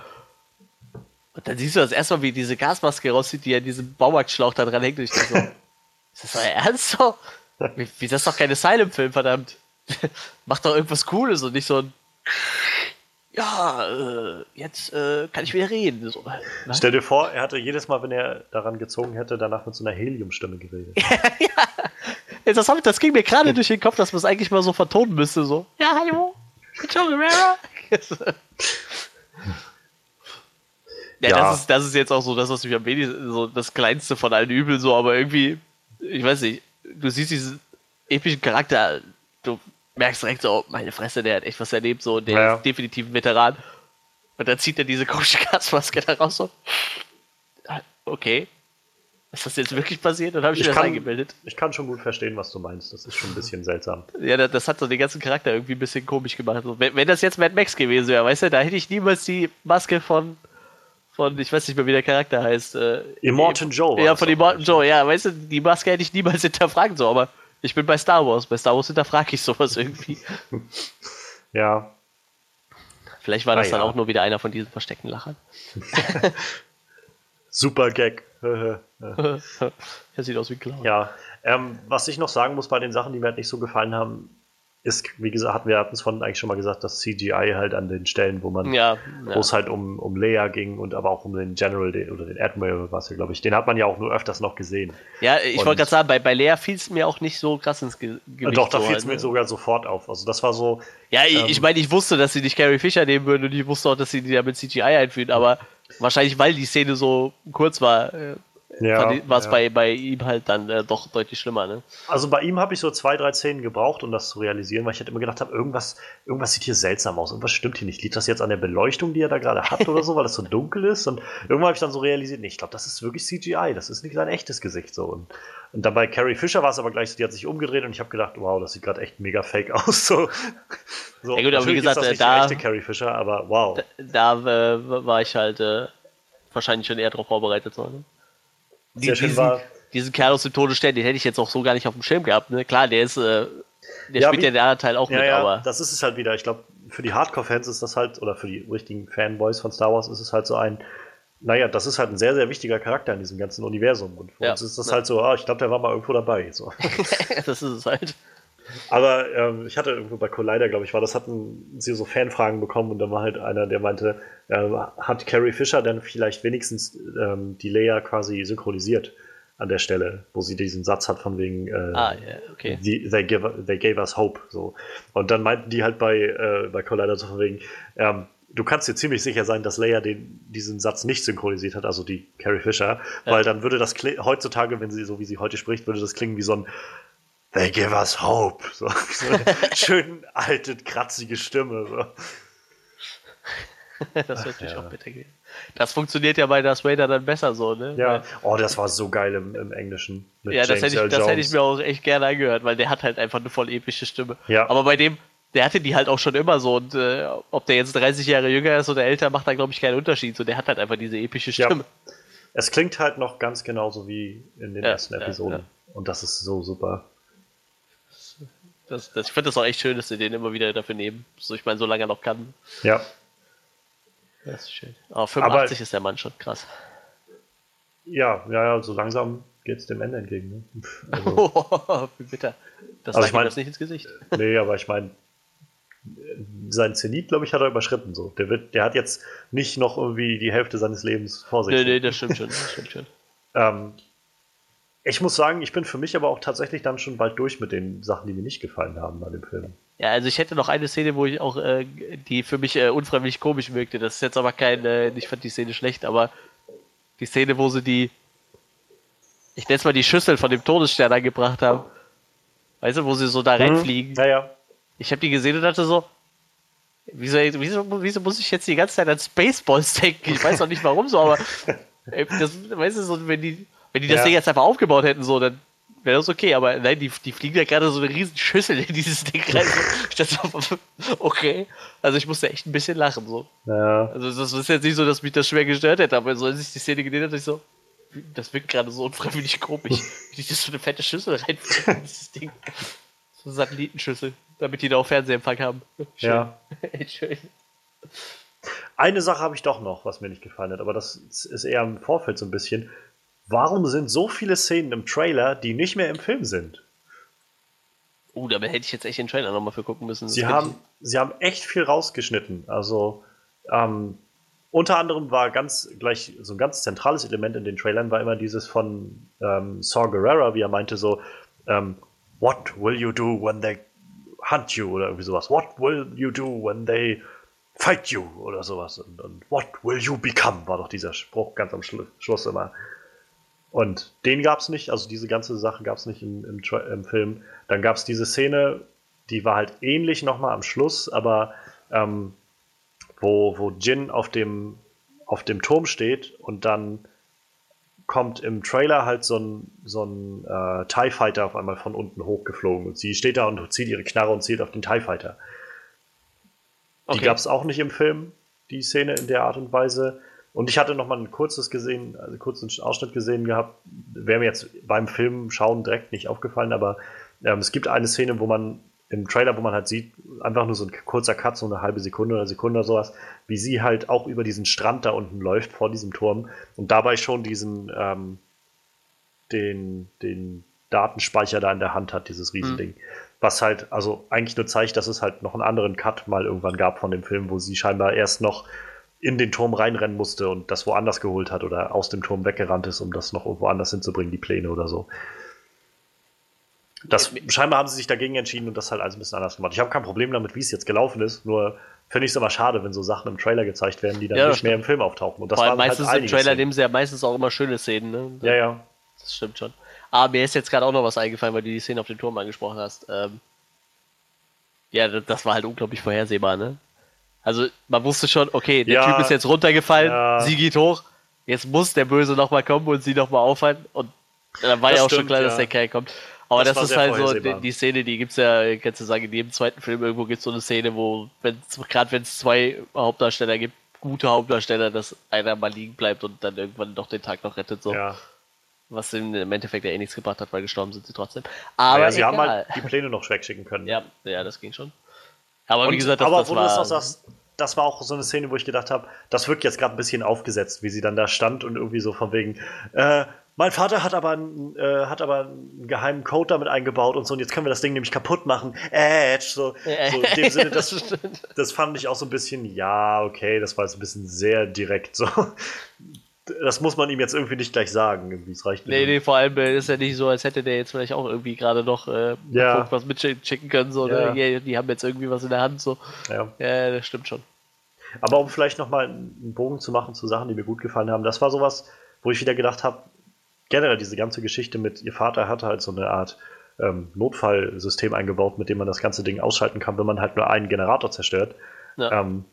Und dann siehst du das erstmal, wie diese Gasmaske raussieht, die an diesem Baumarktschlauch da dran hängt. Und ich so, das euer Ernst so? Wie, wie das ist doch kein Asylum-Film, verdammt. (laughs) Macht doch irgendwas Cooles und nicht so ein ja, äh, jetzt äh, kann ich wieder reden. So, ne? Stell dir vor, er hatte jedes Mal, wenn er daran gezogen hätte, danach mit so einer Heliumstimme geredet. (laughs) ja, das, hab, das ging mir gerade durch den Kopf, dass man es eigentlich mal so vertonen müsste. So, ja, hallo, ich Joe Guerrero. ja, ja. Das, ist, das ist jetzt auch so das, was mich am wenigsten, so das kleinste von allen Übeln, so, aber irgendwie, ich weiß nicht, du siehst diesen epischen Charakter, du merkst direkt so, oh, meine Fresse, der hat echt was erlebt, so, der ja. ist definitiv ein Veteran. Und dann zieht er diese komische (laughs) Gasmaske da raus so. Okay. Ist das jetzt wirklich passiert? Dann habe ich, ich mir das eingebildet. Ich kann schon gut verstehen, was du meinst. Das ist schon ein bisschen seltsam. Ja, das, das hat so den ganzen Charakter irgendwie ein bisschen komisch gemacht. wenn, wenn, das jetzt Mad Max gewesen wäre, weißt du, da hätte ich niemals die Maske von, von ich weiß nicht mehr, wie der Charakter heißt. Äh, Immortan Joe. Ja, von Immortan Joe, ja, weißt du, die Maske hätte ich niemals (laughs) hinterfragen so, aber ich bin bei Star Wars. Bei Star Wars hinterfrage ich sowas irgendwie. (laughs) Ja. Vielleicht war das ah, dann ja. auch nur wieder einer von diesen versteckten Lachern. (laughs) Super Gag. er sieht aus wie klar. Ja. Ähm, was ich noch sagen muss bei den Sachen, die mir halt nicht so gefallen haben, ist, wie gesagt, hatten wir hatten es von eigentlich schon mal gesagt, das CGI halt an den Stellen, wo man, ja, wo es halt um, um Leia ging und aber auch um den General den, oder den Admiral, was ja, glaube ich, den hat man ja auch nur öfters noch gesehen. Ja, ich wollte gerade sagen, bei, bei Leia fiel es mir auch nicht so krass ins Ge Gewicht. Doch, da so fiel es halt, mir ne? sogar sofort auf. Also das war so. Ja, ähm, ich meine, ich wusste, dass sie nicht Carrie Fisher nehmen würden und ich wusste auch, dass sie die ja mit CGI einführen, aber wahrscheinlich, weil die Szene so kurz war, äh, ja, war es ja. bei, bei ihm halt dann äh, doch deutlich schlimmer, ne? Also bei ihm habe ich so zwei, drei Szenen gebraucht, um das zu realisieren, weil ich halt immer gedacht habe, irgendwas, irgendwas sieht hier seltsam aus, irgendwas stimmt hier nicht. Liegt das jetzt an der Beleuchtung, die er da gerade hat oder so, weil es so dunkel ist? Und irgendwann habe ich dann so realisiert, nee, ich glaube, das ist wirklich CGI, das ist nicht sein echtes Gesicht so. Und, und dann bei Carrie Fisher war es aber gleich so, die hat sich umgedreht und ich habe gedacht, wow, das sieht gerade echt mega fake aus. So, (laughs) so ja gut, aber wie gesagt, ist das nicht da, die echte Carrie Fisher, aber wow. Da, da äh, war ich halt äh, wahrscheinlich schon eher darauf vorbereitet. So, ne? Die, diesen, war. diesen Kerl aus dem Todesstern, den hätte ich jetzt auch so gar nicht auf dem Schirm gehabt. Ne? Klar, der ist, äh, der ja, spielt wie, ja den anderen Teil auch ja, mit, ja, aber. Das ist es halt wieder. Ich glaube, für die Hardcore-Fans ist das halt, oder für die richtigen Fanboys von Star Wars ist es halt so ein, naja, das ist halt ein sehr, sehr wichtiger Charakter in diesem ganzen Universum. Und für ja, uns ist das ja. halt so, ah, ich glaube, der war mal irgendwo dabei. So. (laughs) das ist es halt. Aber ähm, ich hatte irgendwo bei Collider, glaube ich, war das, hatten sie so Fanfragen bekommen und da war halt einer, der meinte, äh, hat Carrie Fisher dann vielleicht wenigstens ähm, die Leia quasi synchronisiert an der Stelle, wo sie diesen Satz hat von wegen äh, ah, yeah, okay. die, they, give, they gave us hope. So. Und dann meinten die halt bei, äh, bei Collider so von wegen, ähm, du kannst dir ziemlich sicher sein, dass Leia den, diesen Satz nicht synchronisiert hat, also die Carrie Fisher, ja. weil dann würde das heutzutage, wenn sie so wie sie heute spricht, würde das klingen wie so ein They give us hope. (laughs) So, so eine schön alte, kratzige Stimme. So. das wird natürlich ja. auch bitter gehen. Das funktioniert ja bei Darth Vader dann besser so, ne? Ja, oh, das war so geil im, im Englischen. ja, das hätte, ich, das hätte ich mir auch echt gerne angehört, weil der hat halt einfach eine voll epische Stimme. Ja. Aber bei dem, der hatte die halt auch schon immer so und äh, ob der jetzt 30 Jahre jünger ist oder älter, macht da glaube ich keinen Unterschied. So, der hat halt einfach diese epische Stimme. Ja. Es klingt halt noch ganz genauso wie in den ja, ersten Episoden. Ja, und das ist so super. Das, das, ich finde das auch echt schön, dass sie den immer wieder dafür nehmen. So, ich meine, so lange er noch kann. Ja. Das ist schön. Aber 85 Aber, ist der Mann schon krass. Ja, ja, ja, so langsam geht es dem Ende entgegen. Ne? Also, (laughs) Wie bitter. Das also ich mein, das nicht ins Gesicht. (laughs) Nee, aber ich meine, sein Zenit, glaube ich, hat er überschritten. So. Der, wird, der hat jetzt nicht noch irgendwie die Hälfte seines Lebens vor sich. Nee, nee, das stimmt schon. Das stimmt schon. (laughs) ähm, ich muss sagen, ich bin für mich aber auch tatsächlich dann schon bald durch mit den Sachen, die mir nicht gefallen haben bei dem Film. Ja, also ich hätte noch eine Szene, wo ich auch, äh, die für mich äh, unfreiwillig komisch wirkte. Das ist jetzt aber kein, äh, ich fand die Szene schlecht, aber die Szene, wo sie die, ich nenne es mal die Schüssel von dem Todesstern angebracht haben. Weißt du, wo sie so da mhm. reinfliegen? Ja, ja. Ich habe die gesehen und dachte so, wieso, wieso, wieso muss ich jetzt die ganze Zeit an Spaceballs denken? Ich weiß noch nicht warum so, aber (laughs) ey, das, weißt du, so, wenn die, wenn die das ja. Ding jetzt einfach aufgebaut hätten, so, dann wäre das okay, aber nein, die, die fliegen ja gerade so eine riesen Schüssel in dieses Ding rein. So, (laughs) (laughs) okay. Also ich musste echt ein bisschen lachen, so. Ja. Also das ist jetzt nicht so, dass mich das schwer gestört hätte, aber so als ich die Szene gesehen habe, ich so, das wirkt gerade so unfreiwillig komisch. (laughs) Wie das so eine fette Schüssel reinfliegt in dieses Ding. So eine Satellitenschüssel, damit die da auch Fernsehempfang haben. Schön. Ja. Schön. Eine Sache habe ich doch noch, was mir nicht gefallen hat, aber das ist eher im Vorfeld so ein bisschen. Warum sind so viele Szenen im Trailer, die nicht mehr im Film sind? Uh, da hätte ich jetzt echt den Trailer nochmal für gucken müssen. sie haben, sie haben echt viel rausgeschnitten. Also, ähm, unter anderem war ganz gleich so ein ganz zentrales Element in den Trailern war immer dieses von ähm, Saw Gerrera, wie er meinte so, ähm, What will you do when they hunt you oder irgendwie sowas? What will you do when they fight you oder sowas? Und, und What will you become war doch dieser Spruch ganz am Schluss immer. Und den gab es nicht, also diese ganze Sache gab es nicht im, im, im, Film. Dann gab es diese Szene, die war halt ähnlich nochmal am Schluss, aber ähm, wo, wo Jin auf dem, auf dem Turm steht und dann kommt im Trailer halt so ein, so ein äh, TIE Fighter auf einmal von unten hochgeflogen und sie steht da und zieht ihre Knarre und zielt auf den TIE Fighter. Die okay. gab es auch nicht im Film, die Szene in der Art und Weise. Und ich hatte noch mal ein kurzes gesehen, also kurzen Ausschnitt gesehen gehabt. Wäre mir jetzt beim Film schauen direkt nicht aufgefallen, aber ähm, es gibt eine Szene, wo man im Trailer, wo man halt sieht, einfach nur so ein kurzer Cut, so eine halbe Sekunde oder Sekunde oder sowas, wie sie halt auch über diesen Strand da unten läuft, vor diesem Turm und dabei schon diesen, ähm, den, den Datenspeicher da in der Hand hat, dieses Riesending. Mhm. Was halt, also eigentlich nur zeigt, dass es halt noch einen anderen Cut mal irgendwann gab von dem Film, wo sie scheinbar erst noch in den Turm reinrennen musste und das woanders geholt hat oder aus dem Turm weggerannt ist, um das noch irgendwo anders hinzubringen, die Pläne oder so. Das, scheinbar haben sie sich dagegen entschieden und das halt alles ein bisschen anders gemacht. Ich habe kein Problem damit, wie es jetzt gelaufen ist, nur finde ich es immer schade, wenn so Sachen im Trailer gezeigt werden, die dann ja, nicht mehr im Film auftauchen. Und das allem halt meistens halt im Trailer Szenen. nehmen sie ja meistens auch immer schöne Szenen. Ne? Ja, ja. Das stimmt schon. Aber mir ist jetzt gerade auch noch was eingefallen, weil du die Szene auf dem Turm angesprochen hast. Ähm, ja, das war halt unglaublich vorhersehbar, ne? Also man wusste schon, okay, der ja, Typ ist jetzt runtergefallen, ja. sie geht hoch, jetzt muss der Böse nochmal kommen und sie nochmal aufhalten. Und dann war das ja auch stimmt, schon klar, ja. dass der Kerl kommt. Aber das, das ist halt so, die, die, Szene, die gibt's ja, kannst du sagen, in jedem zweiten Film irgendwo gibt's so eine Szene, wo, gerade wenn es zwei Hauptdarsteller gibt, gute Hauptdarsteller, dass einer mal liegen bleibt und dann irgendwann doch den Tag noch rettet. So. Ja. Was im Endeffekt ja eh nichts gebracht hat, weil gestorben sind sie trotzdem. Aber ja, sie egal. haben halt die Pläne noch wegschicken können. Ja, ja, das ging schon. Aber und, wie gesagt, das, aber das wo war, du das sagst, das war auch so eine Szene, wo ich gedacht habe, das wirkt jetzt gerade ein bisschen aufgesetzt, wie sie dann da stand und irgendwie so von wegen, äh, mein Vater hat aber, einen, äh, hat aber einen geheimen Code damit eingebaut und so, und jetzt können wir das Ding nämlich kaputt machen. Edge, so, so in dem Sinne, (laughs) das, das fand ich auch so ein bisschen, ja, okay, das war jetzt ein bisschen sehr direkt so. Das muss man ihm jetzt irgendwie nicht gleich sagen, irgendwie, es reicht Nee, nee, vor allem äh, ist ja nicht so, als hätte der jetzt vielleicht auch irgendwie gerade noch äh, ja. was mitschicken können, so, ja. ne? die haben jetzt irgendwie was in der Hand, so. Ja, ja das stimmt schon. Aber um vielleicht nochmal einen Bogen zu machen zu Sachen, die mir gut gefallen haben, das war sowas, wo ich wieder gedacht habe, generell diese ganze Geschichte mit, ihr Vater hatte halt so eine Art ähm, Notfallsystem eingebaut, mit dem man das ganze Ding ausschalten kann, wenn man halt nur einen Generator zerstört. Ja. Ähm,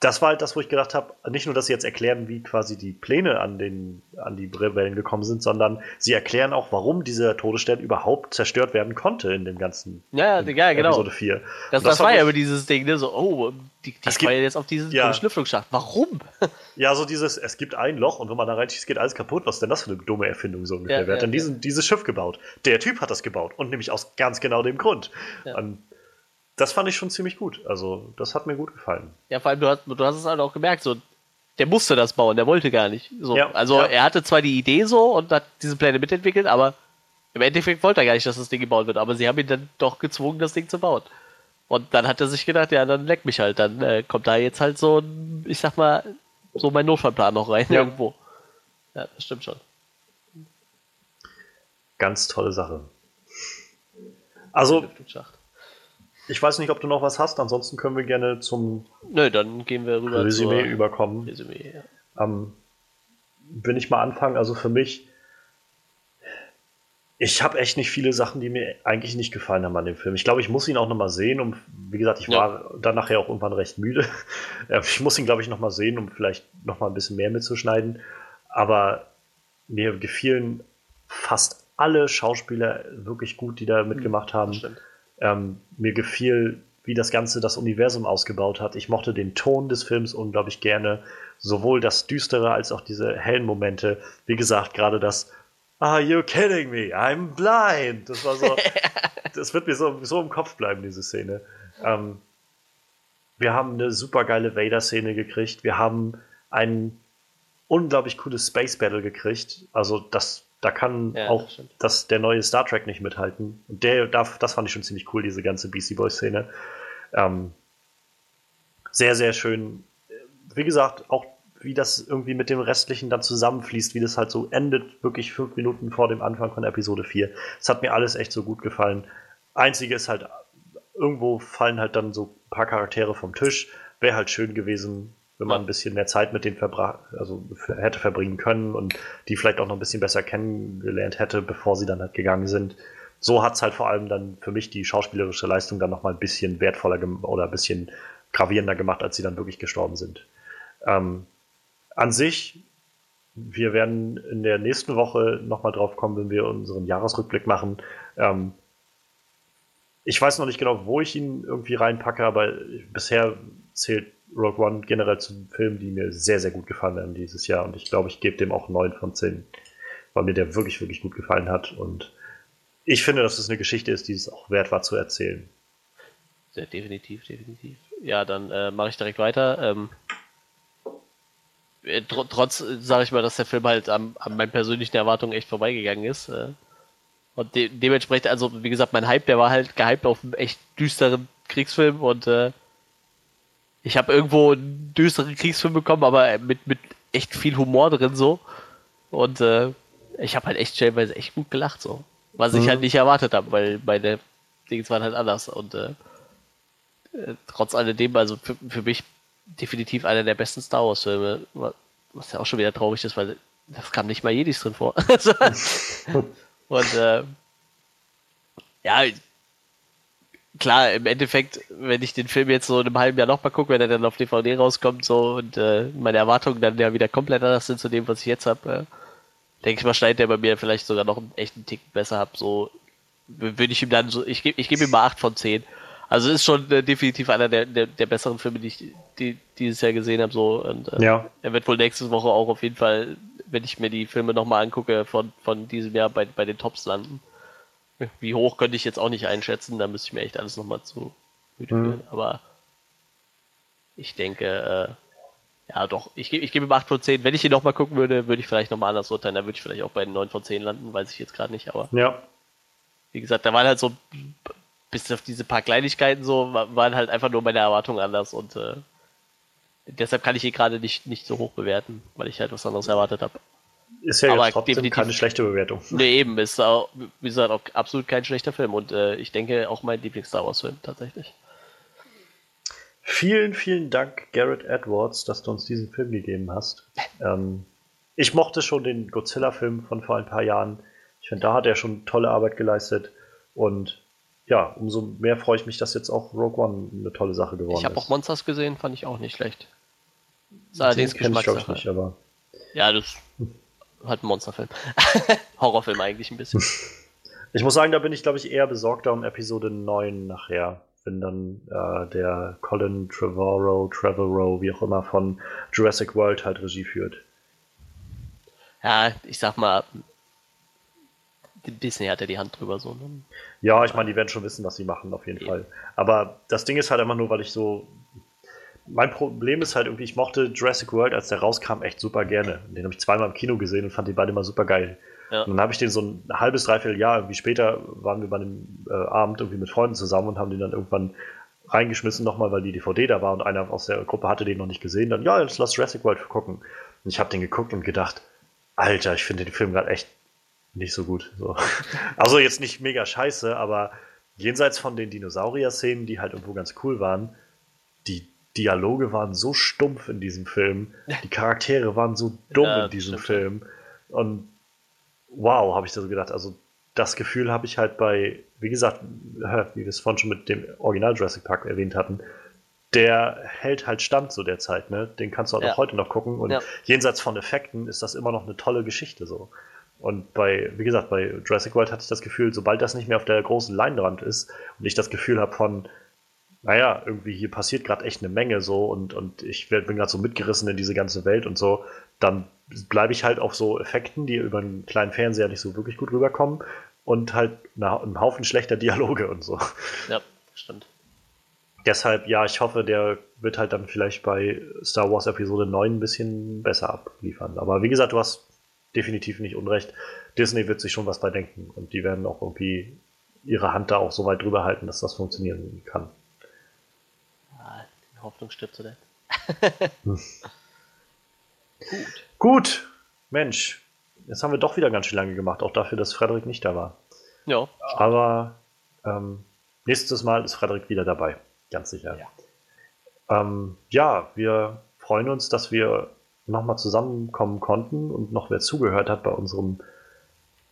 das war halt das, wo ich gedacht habe, nicht nur, dass sie jetzt erklären, wie quasi die Pläne an, den, an die Rebellen gekommen sind, sondern sie erklären auch, warum dieser Todesstern überhaupt zerstört werden konnte in dem ganzen ja, ja, genau. Episode 4. Das, das, das war ja über dieses Ding, ne? So, oh, die, die gibt, jetzt auf diesen ja. Schlüpflungsschacht. Warum? (laughs) Ja, so dieses, es gibt ein Loch und wenn man da reinschießt, geht alles kaputt. Was ist denn das für eine dumme Erfindung so ungefähr? Ja, Wer hat denn diesen, dieses Schiff gebaut? Der Typ hat das gebaut und nämlich aus ganz genau dem Grund. Ja. Und das fand ich schon ziemlich gut. Also, das hat mir gut gefallen. Ja, vor allem, du hast, du hast es halt auch gemerkt, so, der musste das bauen, der wollte gar nicht. So, ja, also, ja. er hatte zwar die Idee so und hat diese Pläne mitentwickelt, aber im Endeffekt wollte er gar nicht, dass das Ding gebaut wird. Aber sie haben ihn dann doch gezwungen, das Ding zu bauen. Und dann hat er sich gedacht, ja, dann leck mich halt. Dann äh, kommt da jetzt halt so ein, ich sag mal, so mein Notfallplan noch rein ja. irgendwo. Ja, das stimmt schon. Ganz tolle Sache. Also, ich weiß nicht, ob du noch was hast, ansonsten können wir gerne zum Nö, dann gehen wir rüber Resümee überkommen. Resümee, ja. ähm, wenn ich mal anfangen, also für mich, ich habe echt nicht viele Sachen, die mir eigentlich nicht gefallen haben an dem Film. Ich glaube, ich muss ihn auch noch mal sehen, um, wie gesagt, ich ja. war dann nachher auch irgendwann recht müde. (laughs) ich muss ihn, glaube ich, noch mal sehen, um vielleicht noch mal ein bisschen mehr mitzuschneiden. Aber mir gefielen fast alle Schauspieler wirklich gut, die da mitgemacht haben. Ähm, mir gefiel, wie das Ganze das Universum ausgebaut hat. Ich mochte den Ton des Films unglaublich gerne. Sowohl das Düstere als auch diese hellen Momente. Wie gesagt, gerade das Are you kidding me? I'm blind. Das war so. (laughs) das wird mir so, so im Kopf bleiben, diese Szene. Ähm, wir haben eine super geile Vader-Szene gekriegt. Wir haben ein unglaublich cooles Space Battle gekriegt. Also das da kann ja, auch das, das, der neue Star Trek nicht mithalten. Und der, das fand ich schon ziemlich cool, diese ganze BC Boy-Szene. Ähm, sehr, sehr schön. Wie gesagt, auch wie das irgendwie mit dem Restlichen dann zusammenfließt, wie das halt so endet, wirklich fünf Minuten vor dem Anfang von Episode 4. Das hat mir alles echt so gut gefallen. Einzige ist halt, irgendwo fallen halt dann so ein paar Charaktere vom Tisch. Wäre halt schön gewesen, wenn man ein bisschen mehr Zeit mit denen also hätte verbringen können und die vielleicht auch noch ein bisschen besser kennengelernt hätte, bevor sie dann halt gegangen sind. So hat es halt vor allem dann für mich die schauspielerische Leistung dann noch mal ein bisschen wertvoller oder ein bisschen gravierender gemacht, als sie dann wirklich gestorben sind. Ähm, an sich, wir werden in der nächsten Woche nochmal drauf kommen, wenn wir unseren Jahresrückblick machen. Ähm, ich weiß noch nicht genau, wo ich ihn irgendwie reinpacke, aber bisher zählt Rogue One generell zu Filmen, die mir sehr, sehr gut gefallen haben dieses Jahr. Und ich glaube, ich gebe dem auch 9 von 10, weil mir der wirklich, wirklich gut gefallen hat. Und ich finde, dass es eine Geschichte ist, die es auch wert war zu erzählen. Sehr definitiv, definitiv. Ja, dann äh, mache ich direkt weiter. Ähm, äh, tr trotz, sage ich mal, dass der Film halt an, an meinen persönlichen Erwartungen echt vorbeigegangen ist. Äh, und de dementsprechend, also wie gesagt, mein Hype, der war halt gehypt auf einen echt düsteren Kriegsfilm und äh, ich habe irgendwo einen düsteren Kriegsfilm bekommen, aber mit, mit echt viel Humor drin so. Und äh, ich habe halt echt stellenweise echt gut gelacht so. Was mhm. ich halt nicht erwartet habe, weil meine Dings waren halt anders. Und äh, äh, trotz alledem, also für, für mich definitiv einer der besten Star Wars Filme. Was ja auch schon wieder traurig ist, weil das kam nicht mal Jedis drin vor. (laughs) (laughs) und äh, ja, klar, im Endeffekt, wenn ich den Film jetzt so in einem halben Jahr nochmal gucke, wenn er dann auf DVD rauskommt, so und äh, meine Erwartungen dann ja wieder komplett anders sind zu dem, was ich jetzt habe, äh, denke ich mal, schneidet der bei mir vielleicht sogar noch einen echten Tick besser ab. So würde ich ihm dann so, ich gebe ich geb ihm mal 8 von 10. Also ist schon äh, definitiv einer der, der, der besseren Filme, die ich die, dieses Jahr gesehen habe. So. Und äh, ja. er wird wohl nächste Woche auch auf jeden Fall, wenn ich mir die Filme nochmal angucke, von, von diesem Jahr bei, bei den Tops landen. (laughs) Wie hoch könnte ich jetzt auch nicht einschätzen, da müsste ich mir echt alles nochmal zu mhm. Aber ich denke, äh, ja doch, ich, ich gebe ihm 8 von 10. Wenn ich ihn nochmal gucken würde, würde ich vielleicht nochmal anders urteilen. Dann würde ich vielleicht auch bei 9 von 10 landen, weiß ich jetzt gerade nicht, aber. Ja. Wie gesagt, da waren halt so, bis auf diese paar Kleinigkeiten so, waren halt einfach nur meine Erwartungen anders und äh, deshalb kann ich ihn gerade nicht, nicht so hoch bewerten, weil ich halt was anderes erwartet habe. Ist ja aber jetzt trotzdem keine schlechte Bewertung. Nee, eben, ist auch, wie gesagt, auch absolut kein schlechter Film und äh, ich denke auch mein Lieblings-Star Wars-Film tatsächlich. Vielen, vielen Dank, Garrett Edwards, dass du uns diesen Film gegeben hast. Ähm, ich mochte schon den Godzilla-Film von vor ein paar Jahren. Ich finde, da hat er schon tolle Arbeit geleistet. Und ja, umso mehr freue ich mich, dass jetzt auch Rogue One eine tolle Sache geworden ist. Ich habe auch Monsters gesehen, fand ich auch nicht schlecht. Ist allerdings Geschmackssache. Ich, nicht, aber ja, das halt ein Monsterfilm. (laughs) Horrorfilm eigentlich ein bisschen. (laughs) Ich muss sagen, da bin ich, glaube ich, eher besorgter um Episode 9 nachher. Wenn dann äh, der Colin Trevorrow, Trevorrow, wie auch immer, von Jurassic World halt Regie führt. Ja, ich sag mal, Disney hat ja die Hand drüber so. Ne? Ja, ich meine, die werden schon wissen, was sie machen, auf jeden ja. Fall. Aber das Ding ist halt immer nur, weil ich so. Mein Problem ist halt irgendwie, ich mochte Jurassic World, als der rauskam, echt super gerne. Den habe ich zweimal im Kino gesehen und fand die beide immer super geil. Ja. Und dann habe ich den so ein halbes, dreiviertel Jahr, irgendwie später waren wir bei einem äh, Abend irgendwie mit Freunden zusammen und haben den dann irgendwann reingeschmissen nochmal, weil die DVD da war und einer aus der Gruppe hatte den noch nicht gesehen. Dann, ja, jetzt lass Jurassic World gucken. Und ich habe den geguckt und gedacht, Alter, ich finde den Film gerade echt nicht so gut. So. (laughs) Also jetzt nicht mega scheiße, aber jenseits von den Dinosaurier-Szenen, die halt irgendwo ganz cool waren, die Dialoge waren so stumpf in diesem Film, die Charaktere waren so dumm ja, in diesem Film. Und wow, habe ich da so gedacht. Also das Gefühl habe ich halt bei, wie gesagt, wie wir es vorhin schon mit dem Original Jurassic Park erwähnt hatten, der hält halt stand zu der Zeit, ne? Den kannst du halt ja. auch heute noch gucken. Und ja. jenseits von Effekten ist das immer noch eine tolle Geschichte so. Und bei, wie gesagt, bei Jurassic World hatte ich das Gefühl, sobald das nicht mehr auf der großen Leinwand ist und ich das Gefühl habe von, naja, irgendwie hier passiert gerade echt eine Menge so und, und ich bin gerade so mitgerissen in diese ganze Welt und so, dann bleibe ich halt auf so Effekten, die über einen kleinen Fernseher nicht so wirklich gut rüberkommen und halt einen Haufen schlechter Dialoge und so. Ja, stimmt. Deshalb, ja, ich hoffe, der wird halt dann vielleicht bei Star Wars Episode 9 ein bisschen besser abliefern. Aber wie gesagt, du hast definitiv nicht unrecht. Disney wird sich schon was bei denken und die werden auch irgendwie ihre Hand da auch so weit drüber halten, dass das funktionieren kann. Hoffnung stirbt zuletzt. (laughs) hm. Gut. Gut. Mensch, jetzt haben wir doch wieder ganz schön lange gemacht, auch dafür, dass Frederik nicht da war. Ja. Aber ähm, nächstes Mal ist Frederik wieder dabei. Ganz sicher. Ja, ähm, ja wir freuen uns, dass wir nochmal zusammenkommen konnten und noch wer zugehört hat bei unserem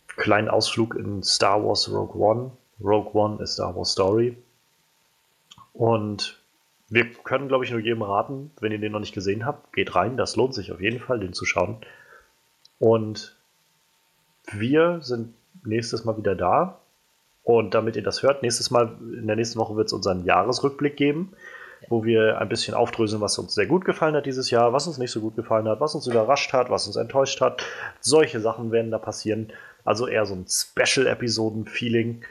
kleinen Ausflug in Star Wars Rogue One. Rogue One ist Star Wars Story. Und wir können, glaube ich, nur jedem raten, wenn ihr den noch nicht gesehen habt, geht rein. Das lohnt sich auf jeden Fall, den zu schauen. Und wir sind nächstes Mal wieder da. Und damit ihr das hört, nächstes Mal, in der nächsten Woche wird es unseren Jahresrückblick geben wo wir ein bisschen aufdröseln, was uns sehr gut gefallen hat dieses Jahr, was uns nicht so gut gefallen hat, was uns überrascht hat, was uns enttäuscht hat. Solche Sachen werden da passieren. Also eher so ein Special-Episoden-Feeling.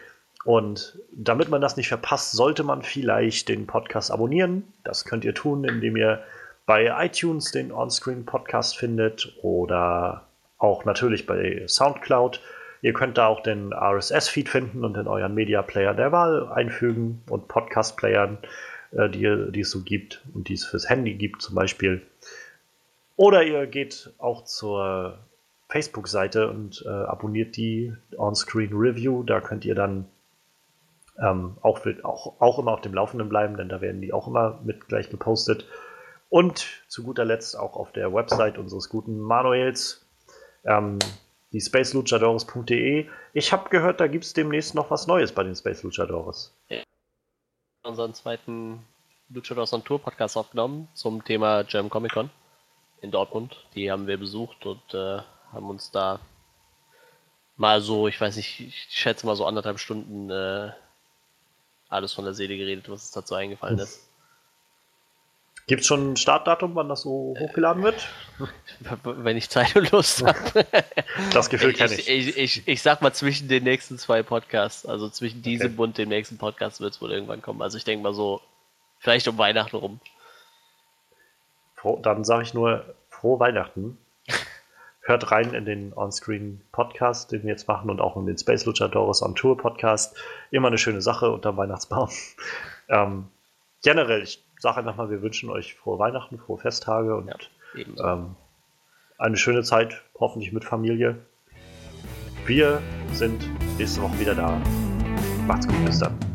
Und damit man das nicht verpasst, sollte man vielleicht den Podcast abonnieren. Das könnt ihr tun, indem ihr bei iTunes den Onscreen Podcast findet oder auch natürlich bei Soundcloud. Ihr könnt da auch den RSS-Feed finden und in euren Media Player der Wahl einfügen und Podcast-Playern äh, die, die es so gibt und die es fürs Handy gibt zum Beispiel. Oder ihr geht auch zur Facebook-Seite und äh, abonniert die On-Screen Review. Da könnt ihr dann ähm, auch, auch, auch immer auf dem Laufenden bleiben, denn da werden die auch immer mit gleich gepostet. Und zu guter Letzt auch auf der Website unseres guten Manuels, ähm, die spaceluchadores.de. Ich habe gehört, da gibt es demnächst noch was Neues bei den Space Luchadores. Ja unseren zweiten Luchadors on Tour Podcast aufgenommen zum Thema German Comic Con in Dortmund. Die haben wir besucht und äh, haben uns da mal so, ich weiß nicht, ich schätze mal so anderthalb Stunden äh, alles von der Seele geredet, was uns dazu eingefallen ist. Gibt es schon ein Startdatum, wann das so hochgeladen wird? (laughs) Wenn ich Zeit und Lust habe. (laughs) Das Gefühl kenne ich. Ich, ich. ich, sag mal zwischen den nächsten zwei Podcasts, also zwischen diesem okay. und dem nächsten Podcast wird es wohl irgendwann kommen. Also ich denke mal so, vielleicht um Weihnachten rum. dann sage ich nur frohe Weihnachten. Hört rein in den On-Screen-Podcast, den wir jetzt machen und auch in den Space Luchadores on Tour Podcast. Immer eine schöne Sache unter Weihnachtsbaum. (laughs) ähm, generell, ich sage einfach mal, wir wünschen euch frohe Weihnachten, frohe Festtage und ja, ähm, eine schöne Zeit, hoffentlich mit Familie. Wir sind nächste Woche wieder da. Macht's gut, bis dann.